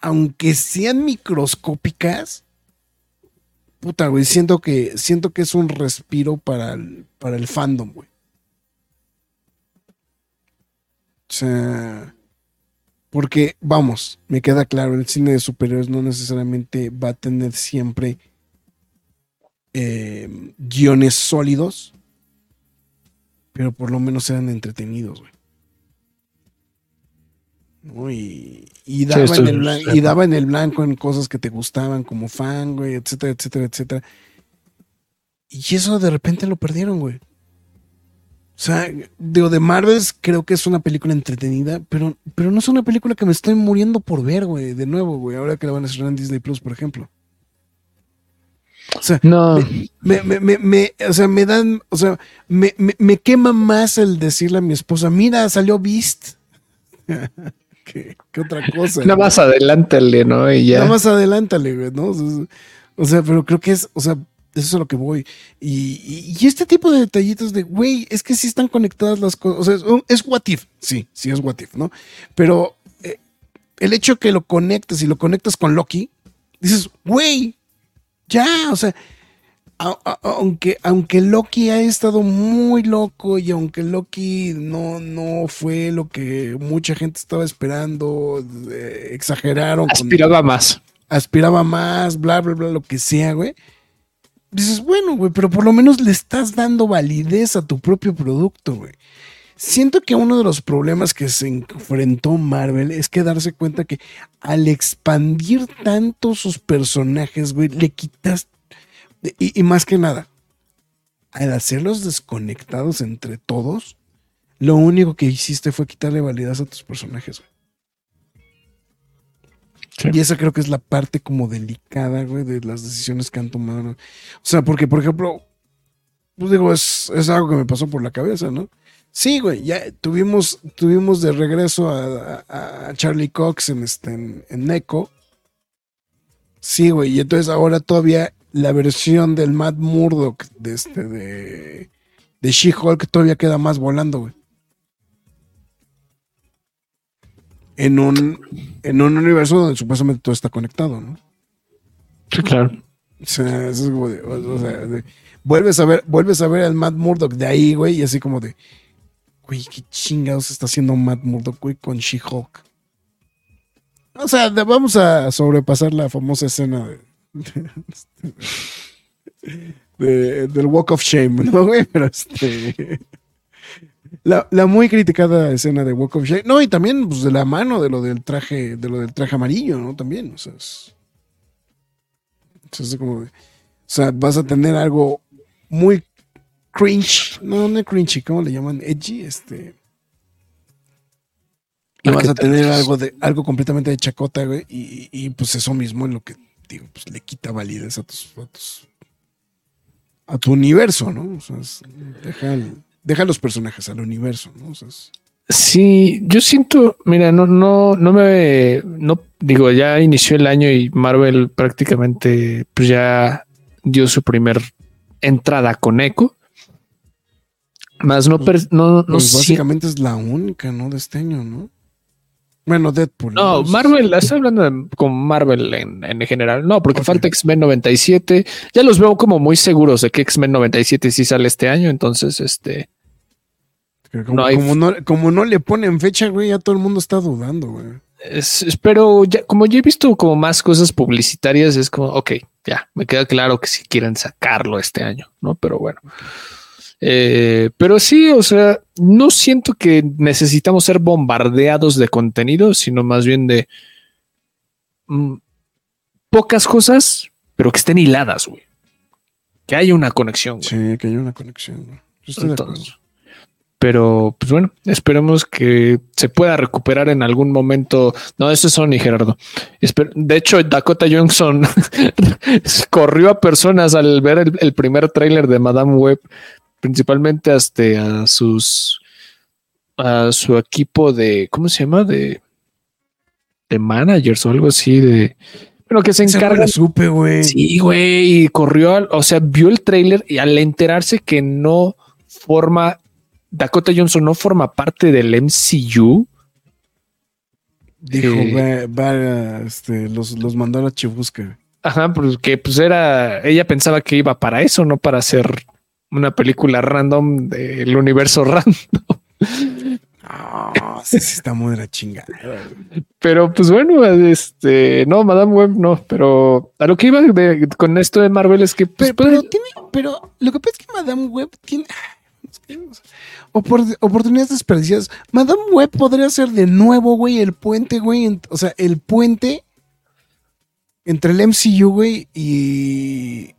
aunque sean microscópicas, puta, güey, siento que, siento que es un respiro para el, para el fandom, güey. O sea, porque, vamos, me queda claro, el cine de superhéroes no necesariamente va a tener siempre eh, guiones sólidos, pero por lo menos sean entretenidos, güey. ¿No? Y, y, daba en el es blan- y cierto. daba en el blanco en cosas que te gustaban como fan, güey, etcétera, etcétera, etcétera. Y eso de repente lo perdieron, güey. O sea, digo, de Marvels creo que es una película entretenida, pero, pero no es una película que me estoy muriendo por ver, güey, de nuevo, güey, ahora que la van a estrenar en Disney Plus, por ejemplo. O sea, No, me, me, me, me- o sea, me dan, o sea, me quema más el decirle a mi esposa, mira, salió Beast. que, que otra cosa. nada más adelántale, ¿no? Y ya. Nada más adelántale, güey, ¿no? O sea, pero creo que es, o sea, eso es a lo que voy. Y, y- y este tipo de detallitos de, güey, es que sí están conectadas las cosas. O sea, es, es what if, sí, sí es what if, ¿no? Pero eh, el hecho que lo conectes y lo conectas con Loki, dices, güey, ya, o sea, a- a- aunque, aunque Loki ha estado muy loco y aunque Loki no, no fue lo que mucha gente estaba esperando, eh, exageraron. con- Aspiraba más. aspiraba más, bla, bla, bla, lo que sea, güey. Dices, bueno, güey, pero por lo menos le estás dando validez a tu propio producto, güey. Siento que uno de los problemas que se enfrentó Marvel es que darse cuenta que al expandir tanto sus personajes, güey, le quitas. Y, y más que nada, al hacerlos desconectados entre todos, lo único que hiciste fue quitarle validez a tus personajes, güey. Sí. Y esa creo que es la parte como delicada, güey, de las decisiones que han tomado. O sea, porque, por ejemplo, pues digo, es, es algo que me pasó por la cabeza, ¿no? Sí, güey, ya tuvimos, tuvimos de regreso a, a- a Charlie Cox en, este, en, en Echo. Sí, güey, y entonces ahora todavía la versión del Matt Murdock de este, de, de She-Hulk todavía queda más volando, güey. En un, en un universo donde supuestamente todo está conectado, ¿no? Sí, claro. O sea, eso es como de, o- sea, de- vuelves a ver, vuelves a ver al Matt Murdock de ahí, güey, y así como de, güey, qué chingados está haciendo Matt Murdock, güey, con She-Hulk. O sea, de- vamos a sobrepasar la famosa escena de, de- del Walk of Shame, ¿no, güey? Pero este. La, la muy criticada escena de Walk of Shame. No, y también pues, de la mano de lo del traje, de lo del traje amarillo, ¿no? También, o sea, es. Como o sea, vas a tener algo muy cringe. No, no es cringy, ¿cómo le llaman? Edgy, este. Y ¿A vas a te tener algo de algo completamente de chacota, güey. Y, y, pues eso mismo es lo que digo, pues le quita validez a tus, a tus- a tu universo, ¿no? O sea, es- deja, el- deja los personajes al universo, ¿no? O sea, es- Sí, yo siento, mira, no, no, no me, no digo, ya inició el año y Marvel prácticamente pues ya dio su primer entrada con Echo. Más no, per- no, no, pues si- básicamente es la única, ¿no? De este año, ¿no? Bueno, Deadpool. no, ¿no? Marvel, estoy hablando de- con Marvel en, en general, no, porque falta X-Men 97. Ya los veo como muy seguros de que X-Men 97 sí sale este año, entonces, este, Como, no hay- como no, como no le ponen fecha, güey, ya todo el mundo está dudando, güey. Es- espero ya, como ya he visto como más cosas publicitarias, es como, ok, ya, me queda claro que si quieren sacarlo este año, ¿no? Pero bueno. Eh, pero sí, o sea, no siento que necesitamos ser bombardeados de contenido, sino más bien de mm, pocas cosas, pero que estén hiladas, güey. Que haya una conexión, güey. Sí, que hay una conexión, güey. Yo estoy de acuerdo. Entonces, pero pues bueno, esperemos que se pueda recuperar en algún momento. No, eso es Sony, Gerardo. De hecho, Dakota Johnson corrió a personas al ver el, el primer tráiler de Madame Web, principalmente hasta a sus a su equipo de ¿cómo se llama? de de managers o algo así de bueno que se la supe, güey. Sí, güey, y corrió, al- o sea, vio el tráiler y al enterarse que no forma, Dakota Johnson no forma parte del MCU, Dijo, Eh, va, va, este, los, los mandó a la chibusca. ajá, porque pues era, ella pensaba que iba para eso, no para hacer una película random del universo random. Ah, sí, sí, está muy de la chingada. Pero pues bueno, este, no, Madame Web no, pero a lo que iba de- con esto de Marvel es que pues, Pero, puede- pero tiene, pero lo que pasa es que Madame Web tiene opor- oportunidades desperdiciadas. Madame Web podría ser de nuevo, güey, el puente, güey. o sea, el puente entre el MCU, güey, y,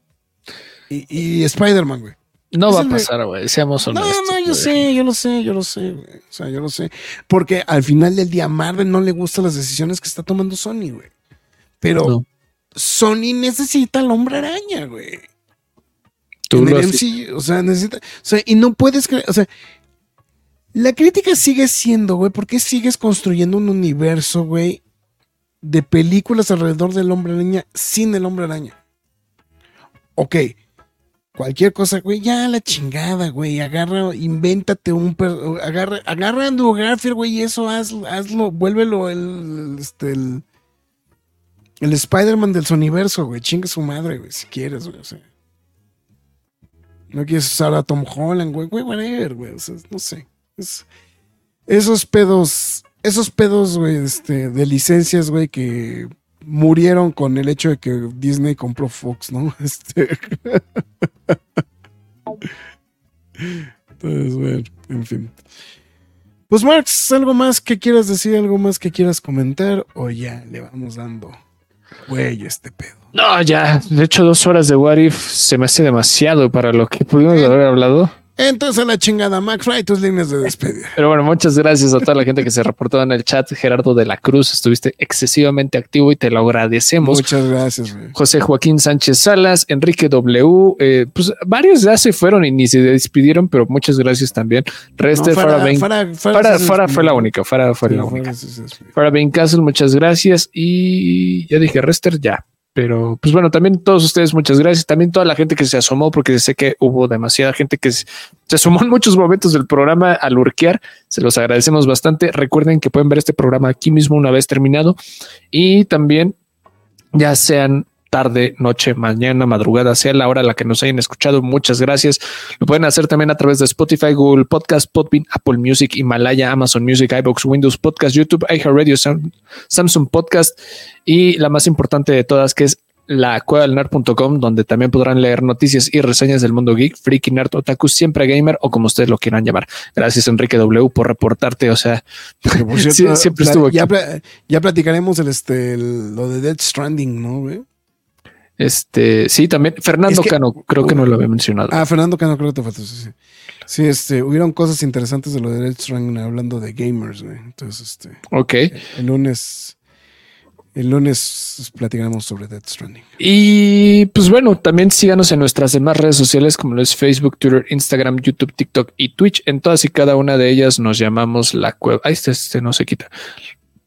y, y Spider-Man, güey. No es va a pasar, güey, seamos No, honestos. no, yo güey. sé, yo lo sé, yo lo sé, güey. O sea, yo lo sé. Porque al final del día Marvel no le gustan las decisiones que está tomando Sony, güey. Pero No. Sony necesita al hombre araña, güey. Tú lo MCU, o sea, necesita, o sea, y no puedes creer, o sea, la crítica sigue siendo, güey, ¿por qué sigues construyendo un universo, güey, de películas alrededor del hombre araña sin el hombre araña? Ok, cualquier cosa, güey, ya la chingada, güey, agarra, invéntate un, agarra, agarra Andrew Garfield, güey, y eso hazlo, hazlo, vuélvelo el, este, el, el Spider-Man del universo, güey, chinga su madre, güey, si quieres, güey, o sea. No quieres usar a Tom Holland, güey, güey, whatever, güey. O sea, no sé. Es- esos pedos, esos pedos, güey, este, de licencias, güey, que murieron con el hecho de que Disney compró Fox, ¿no? Este. Entonces, bueno, en fin. Pues, Marx, ¿algo más que quieras decir? ¿Algo más que quieras comentar? O ya le vamos dando, güey, este pedo. No, ya, de hecho, dos horas de What If se me hace demasiado para lo que pudimos haber hablado. Entonces, a la chingada, Max, Fry, tus líneas de despedida. Pero bueno, muchas gracias a toda la gente que se reportó en el chat. Gerardo de la Cruz, estuviste excesivamente activo y te lo agradecemos. Muchas gracias, güey. José Joaquín Sánchez Salas, Enrique W, eh, pues varios ya se fueron y ni se despidieron, pero muchas gracias también. Rester, No, Farah Bain- Farah- Farah Farah- sí se Farah fue la única, Farah fue Sí, la única. Farah Bain Castle, muchas gracias. Y ya dije Rester, ya. Pero pues bueno, también todos ustedes, muchas gracias. También toda la gente que se asomó, porque sé que hubo demasiada gente que se asomó en muchos momentos del programa al urquear. Se los agradecemos bastante. Recuerden que pueden ver este programa aquí mismo una vez terminado. Y también, ya sean tarde, noche, mañana, madrugada, sea la hora a la que nos hayan escuchado. Muchas gracias. Lo pueden hacer también a través de Spotify, Google Podcast, Podbean, Apple Music, Himalaya, Amazon Music, iBox, Windows Podcast, YouTube, iHeartRadio, Sam- Samsung Podcast y la más importante de todas que es la cueva del nerd.com, donde también podrán leer noticias y reseñas del mundo geek, freaky, nerd, otaku, siempre gamer o como ustedes lo quieran llamar. Gracias Enrique W por reportarte, o sea, por cierto, siempre estuvo aquí. ya, pla- ya platicaremos el, este, el- lo de Dead Stranding, ¿no, güey? Este, sí, también Fernando Es que- Cano, creo que no lo había mencionado. Ah, Fernando Cano, creo que te faltó. Sí, sí. Sí, este, hubieron cosas interesantes de lo de Dead Stranding hablando de gamers, güey. Entonces, este, ok. el lunes. El lunes platicaremos sobre Death Stranding. Y pues bueno, también síganos en nuestras demás redes sociales como lo es Facebook, Twitter, Instagram, YouTube, TikTok y Twitch. En todas y cada una de ellas nos llamamos la cueva. Ahí este, este no se quita.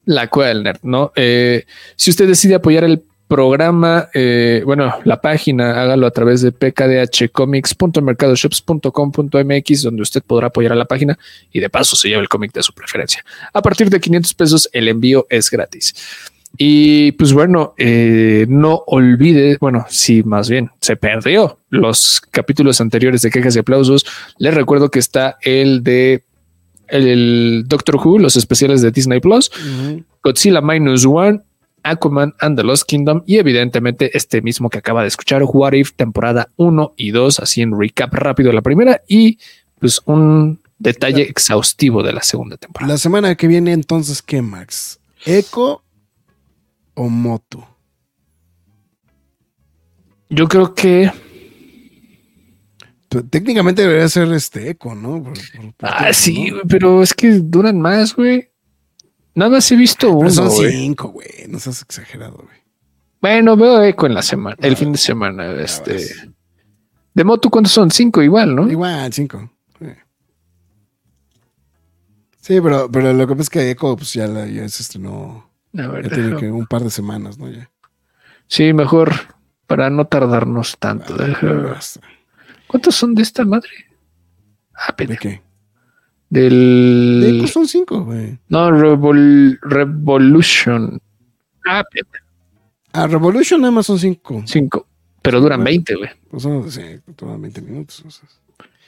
La cueva del nerd, ¿no? Eh, si usted decide apoyar el programa, eh, bueno, la página, hágalo a través de pkdhcomics.mercadoshops.com.mx, donde usted podrá apoyar a la página y de paso se lleva el cómic de su preferencia. A partir de 500 pesos, el envío es gratis. Y pues bueno, eh, no olvide, bueno, si más bien se perdió los capítulos anteriores de quejas y aplausos, les recuerdo que está el de el, Doctor Who, los especiales de Disney Plus, Godzilla Minus One, Aquaman and the Lost Kingdom y evidentemente este mismo que acaba de escuchar, What If, temporada 1 y 2, así en recap rápido de la primera y pues un detalle exhaustivo de la segunda temporada. La semana que viene entonces, ¿qué, Max? ¿Eco o Motu? Yo creo que Técnicamente debería ser este eco, ¿no? Por- por- por Ah, tiempo, sí, pero es que duran más, güey. Nada más he visto Pero uno. son güey. cinco, güey. No seas exagerado, güey. Bueno, veo eco en la semana, el Ah, fin de semana. Este ves. de moto, ¿cuántos son? Cinco igual, ¿no? Igual, cinco. Sí, pero, pero lo que pasa es que Echo, pues ya, la- ya se estrenó. A ver, Ya tiene que un par de semanas, ¿no? Ya. Sí, mejor para no tardarnos tanto. Ah. ¿Cuántos son de esta madre? Ah, ¿De qué? De Del Echo son cinco, güey. no Revol- Revolution. Ah, pendejo. Ah, Revolution nada más son cinco. cinco. Pero duran 20, güey. Pues son, sí, toman 20 minutos. o sea,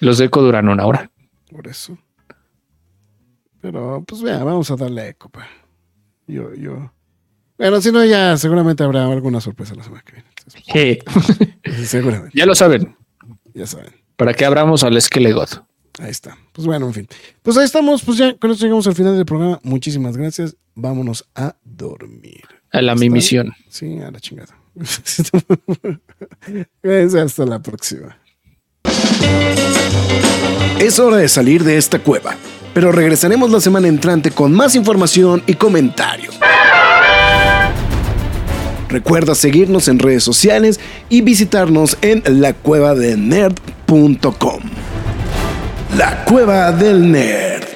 Los de eco duran una hora. por eso. Pero, pues vea, vamos a darle a Echo, pa. Yo, yo. Bueno, si no, ya seguramente habrá alguna sorpresa la semana que viene. Entonces, pues, seguramente, ya lo saben. ya saben. Para que abramos al Skelegot. Ahí está. Pues bueno, en fin. Pues ahí estamos. Pues ya con esto llegamos al final del programa. Muchísimas gracias. Vámonos a dormir. A la mi misión. Sí, a la chingada. Cuídense, hasta la próxima. Es hora de salir de esta cueva, pero regresaremos la semana entrante con más información y comentarios. Recuerda seguirnos en redes sociales y visitarnos en lacuevadelnerd.com. La Cueva del Nerd.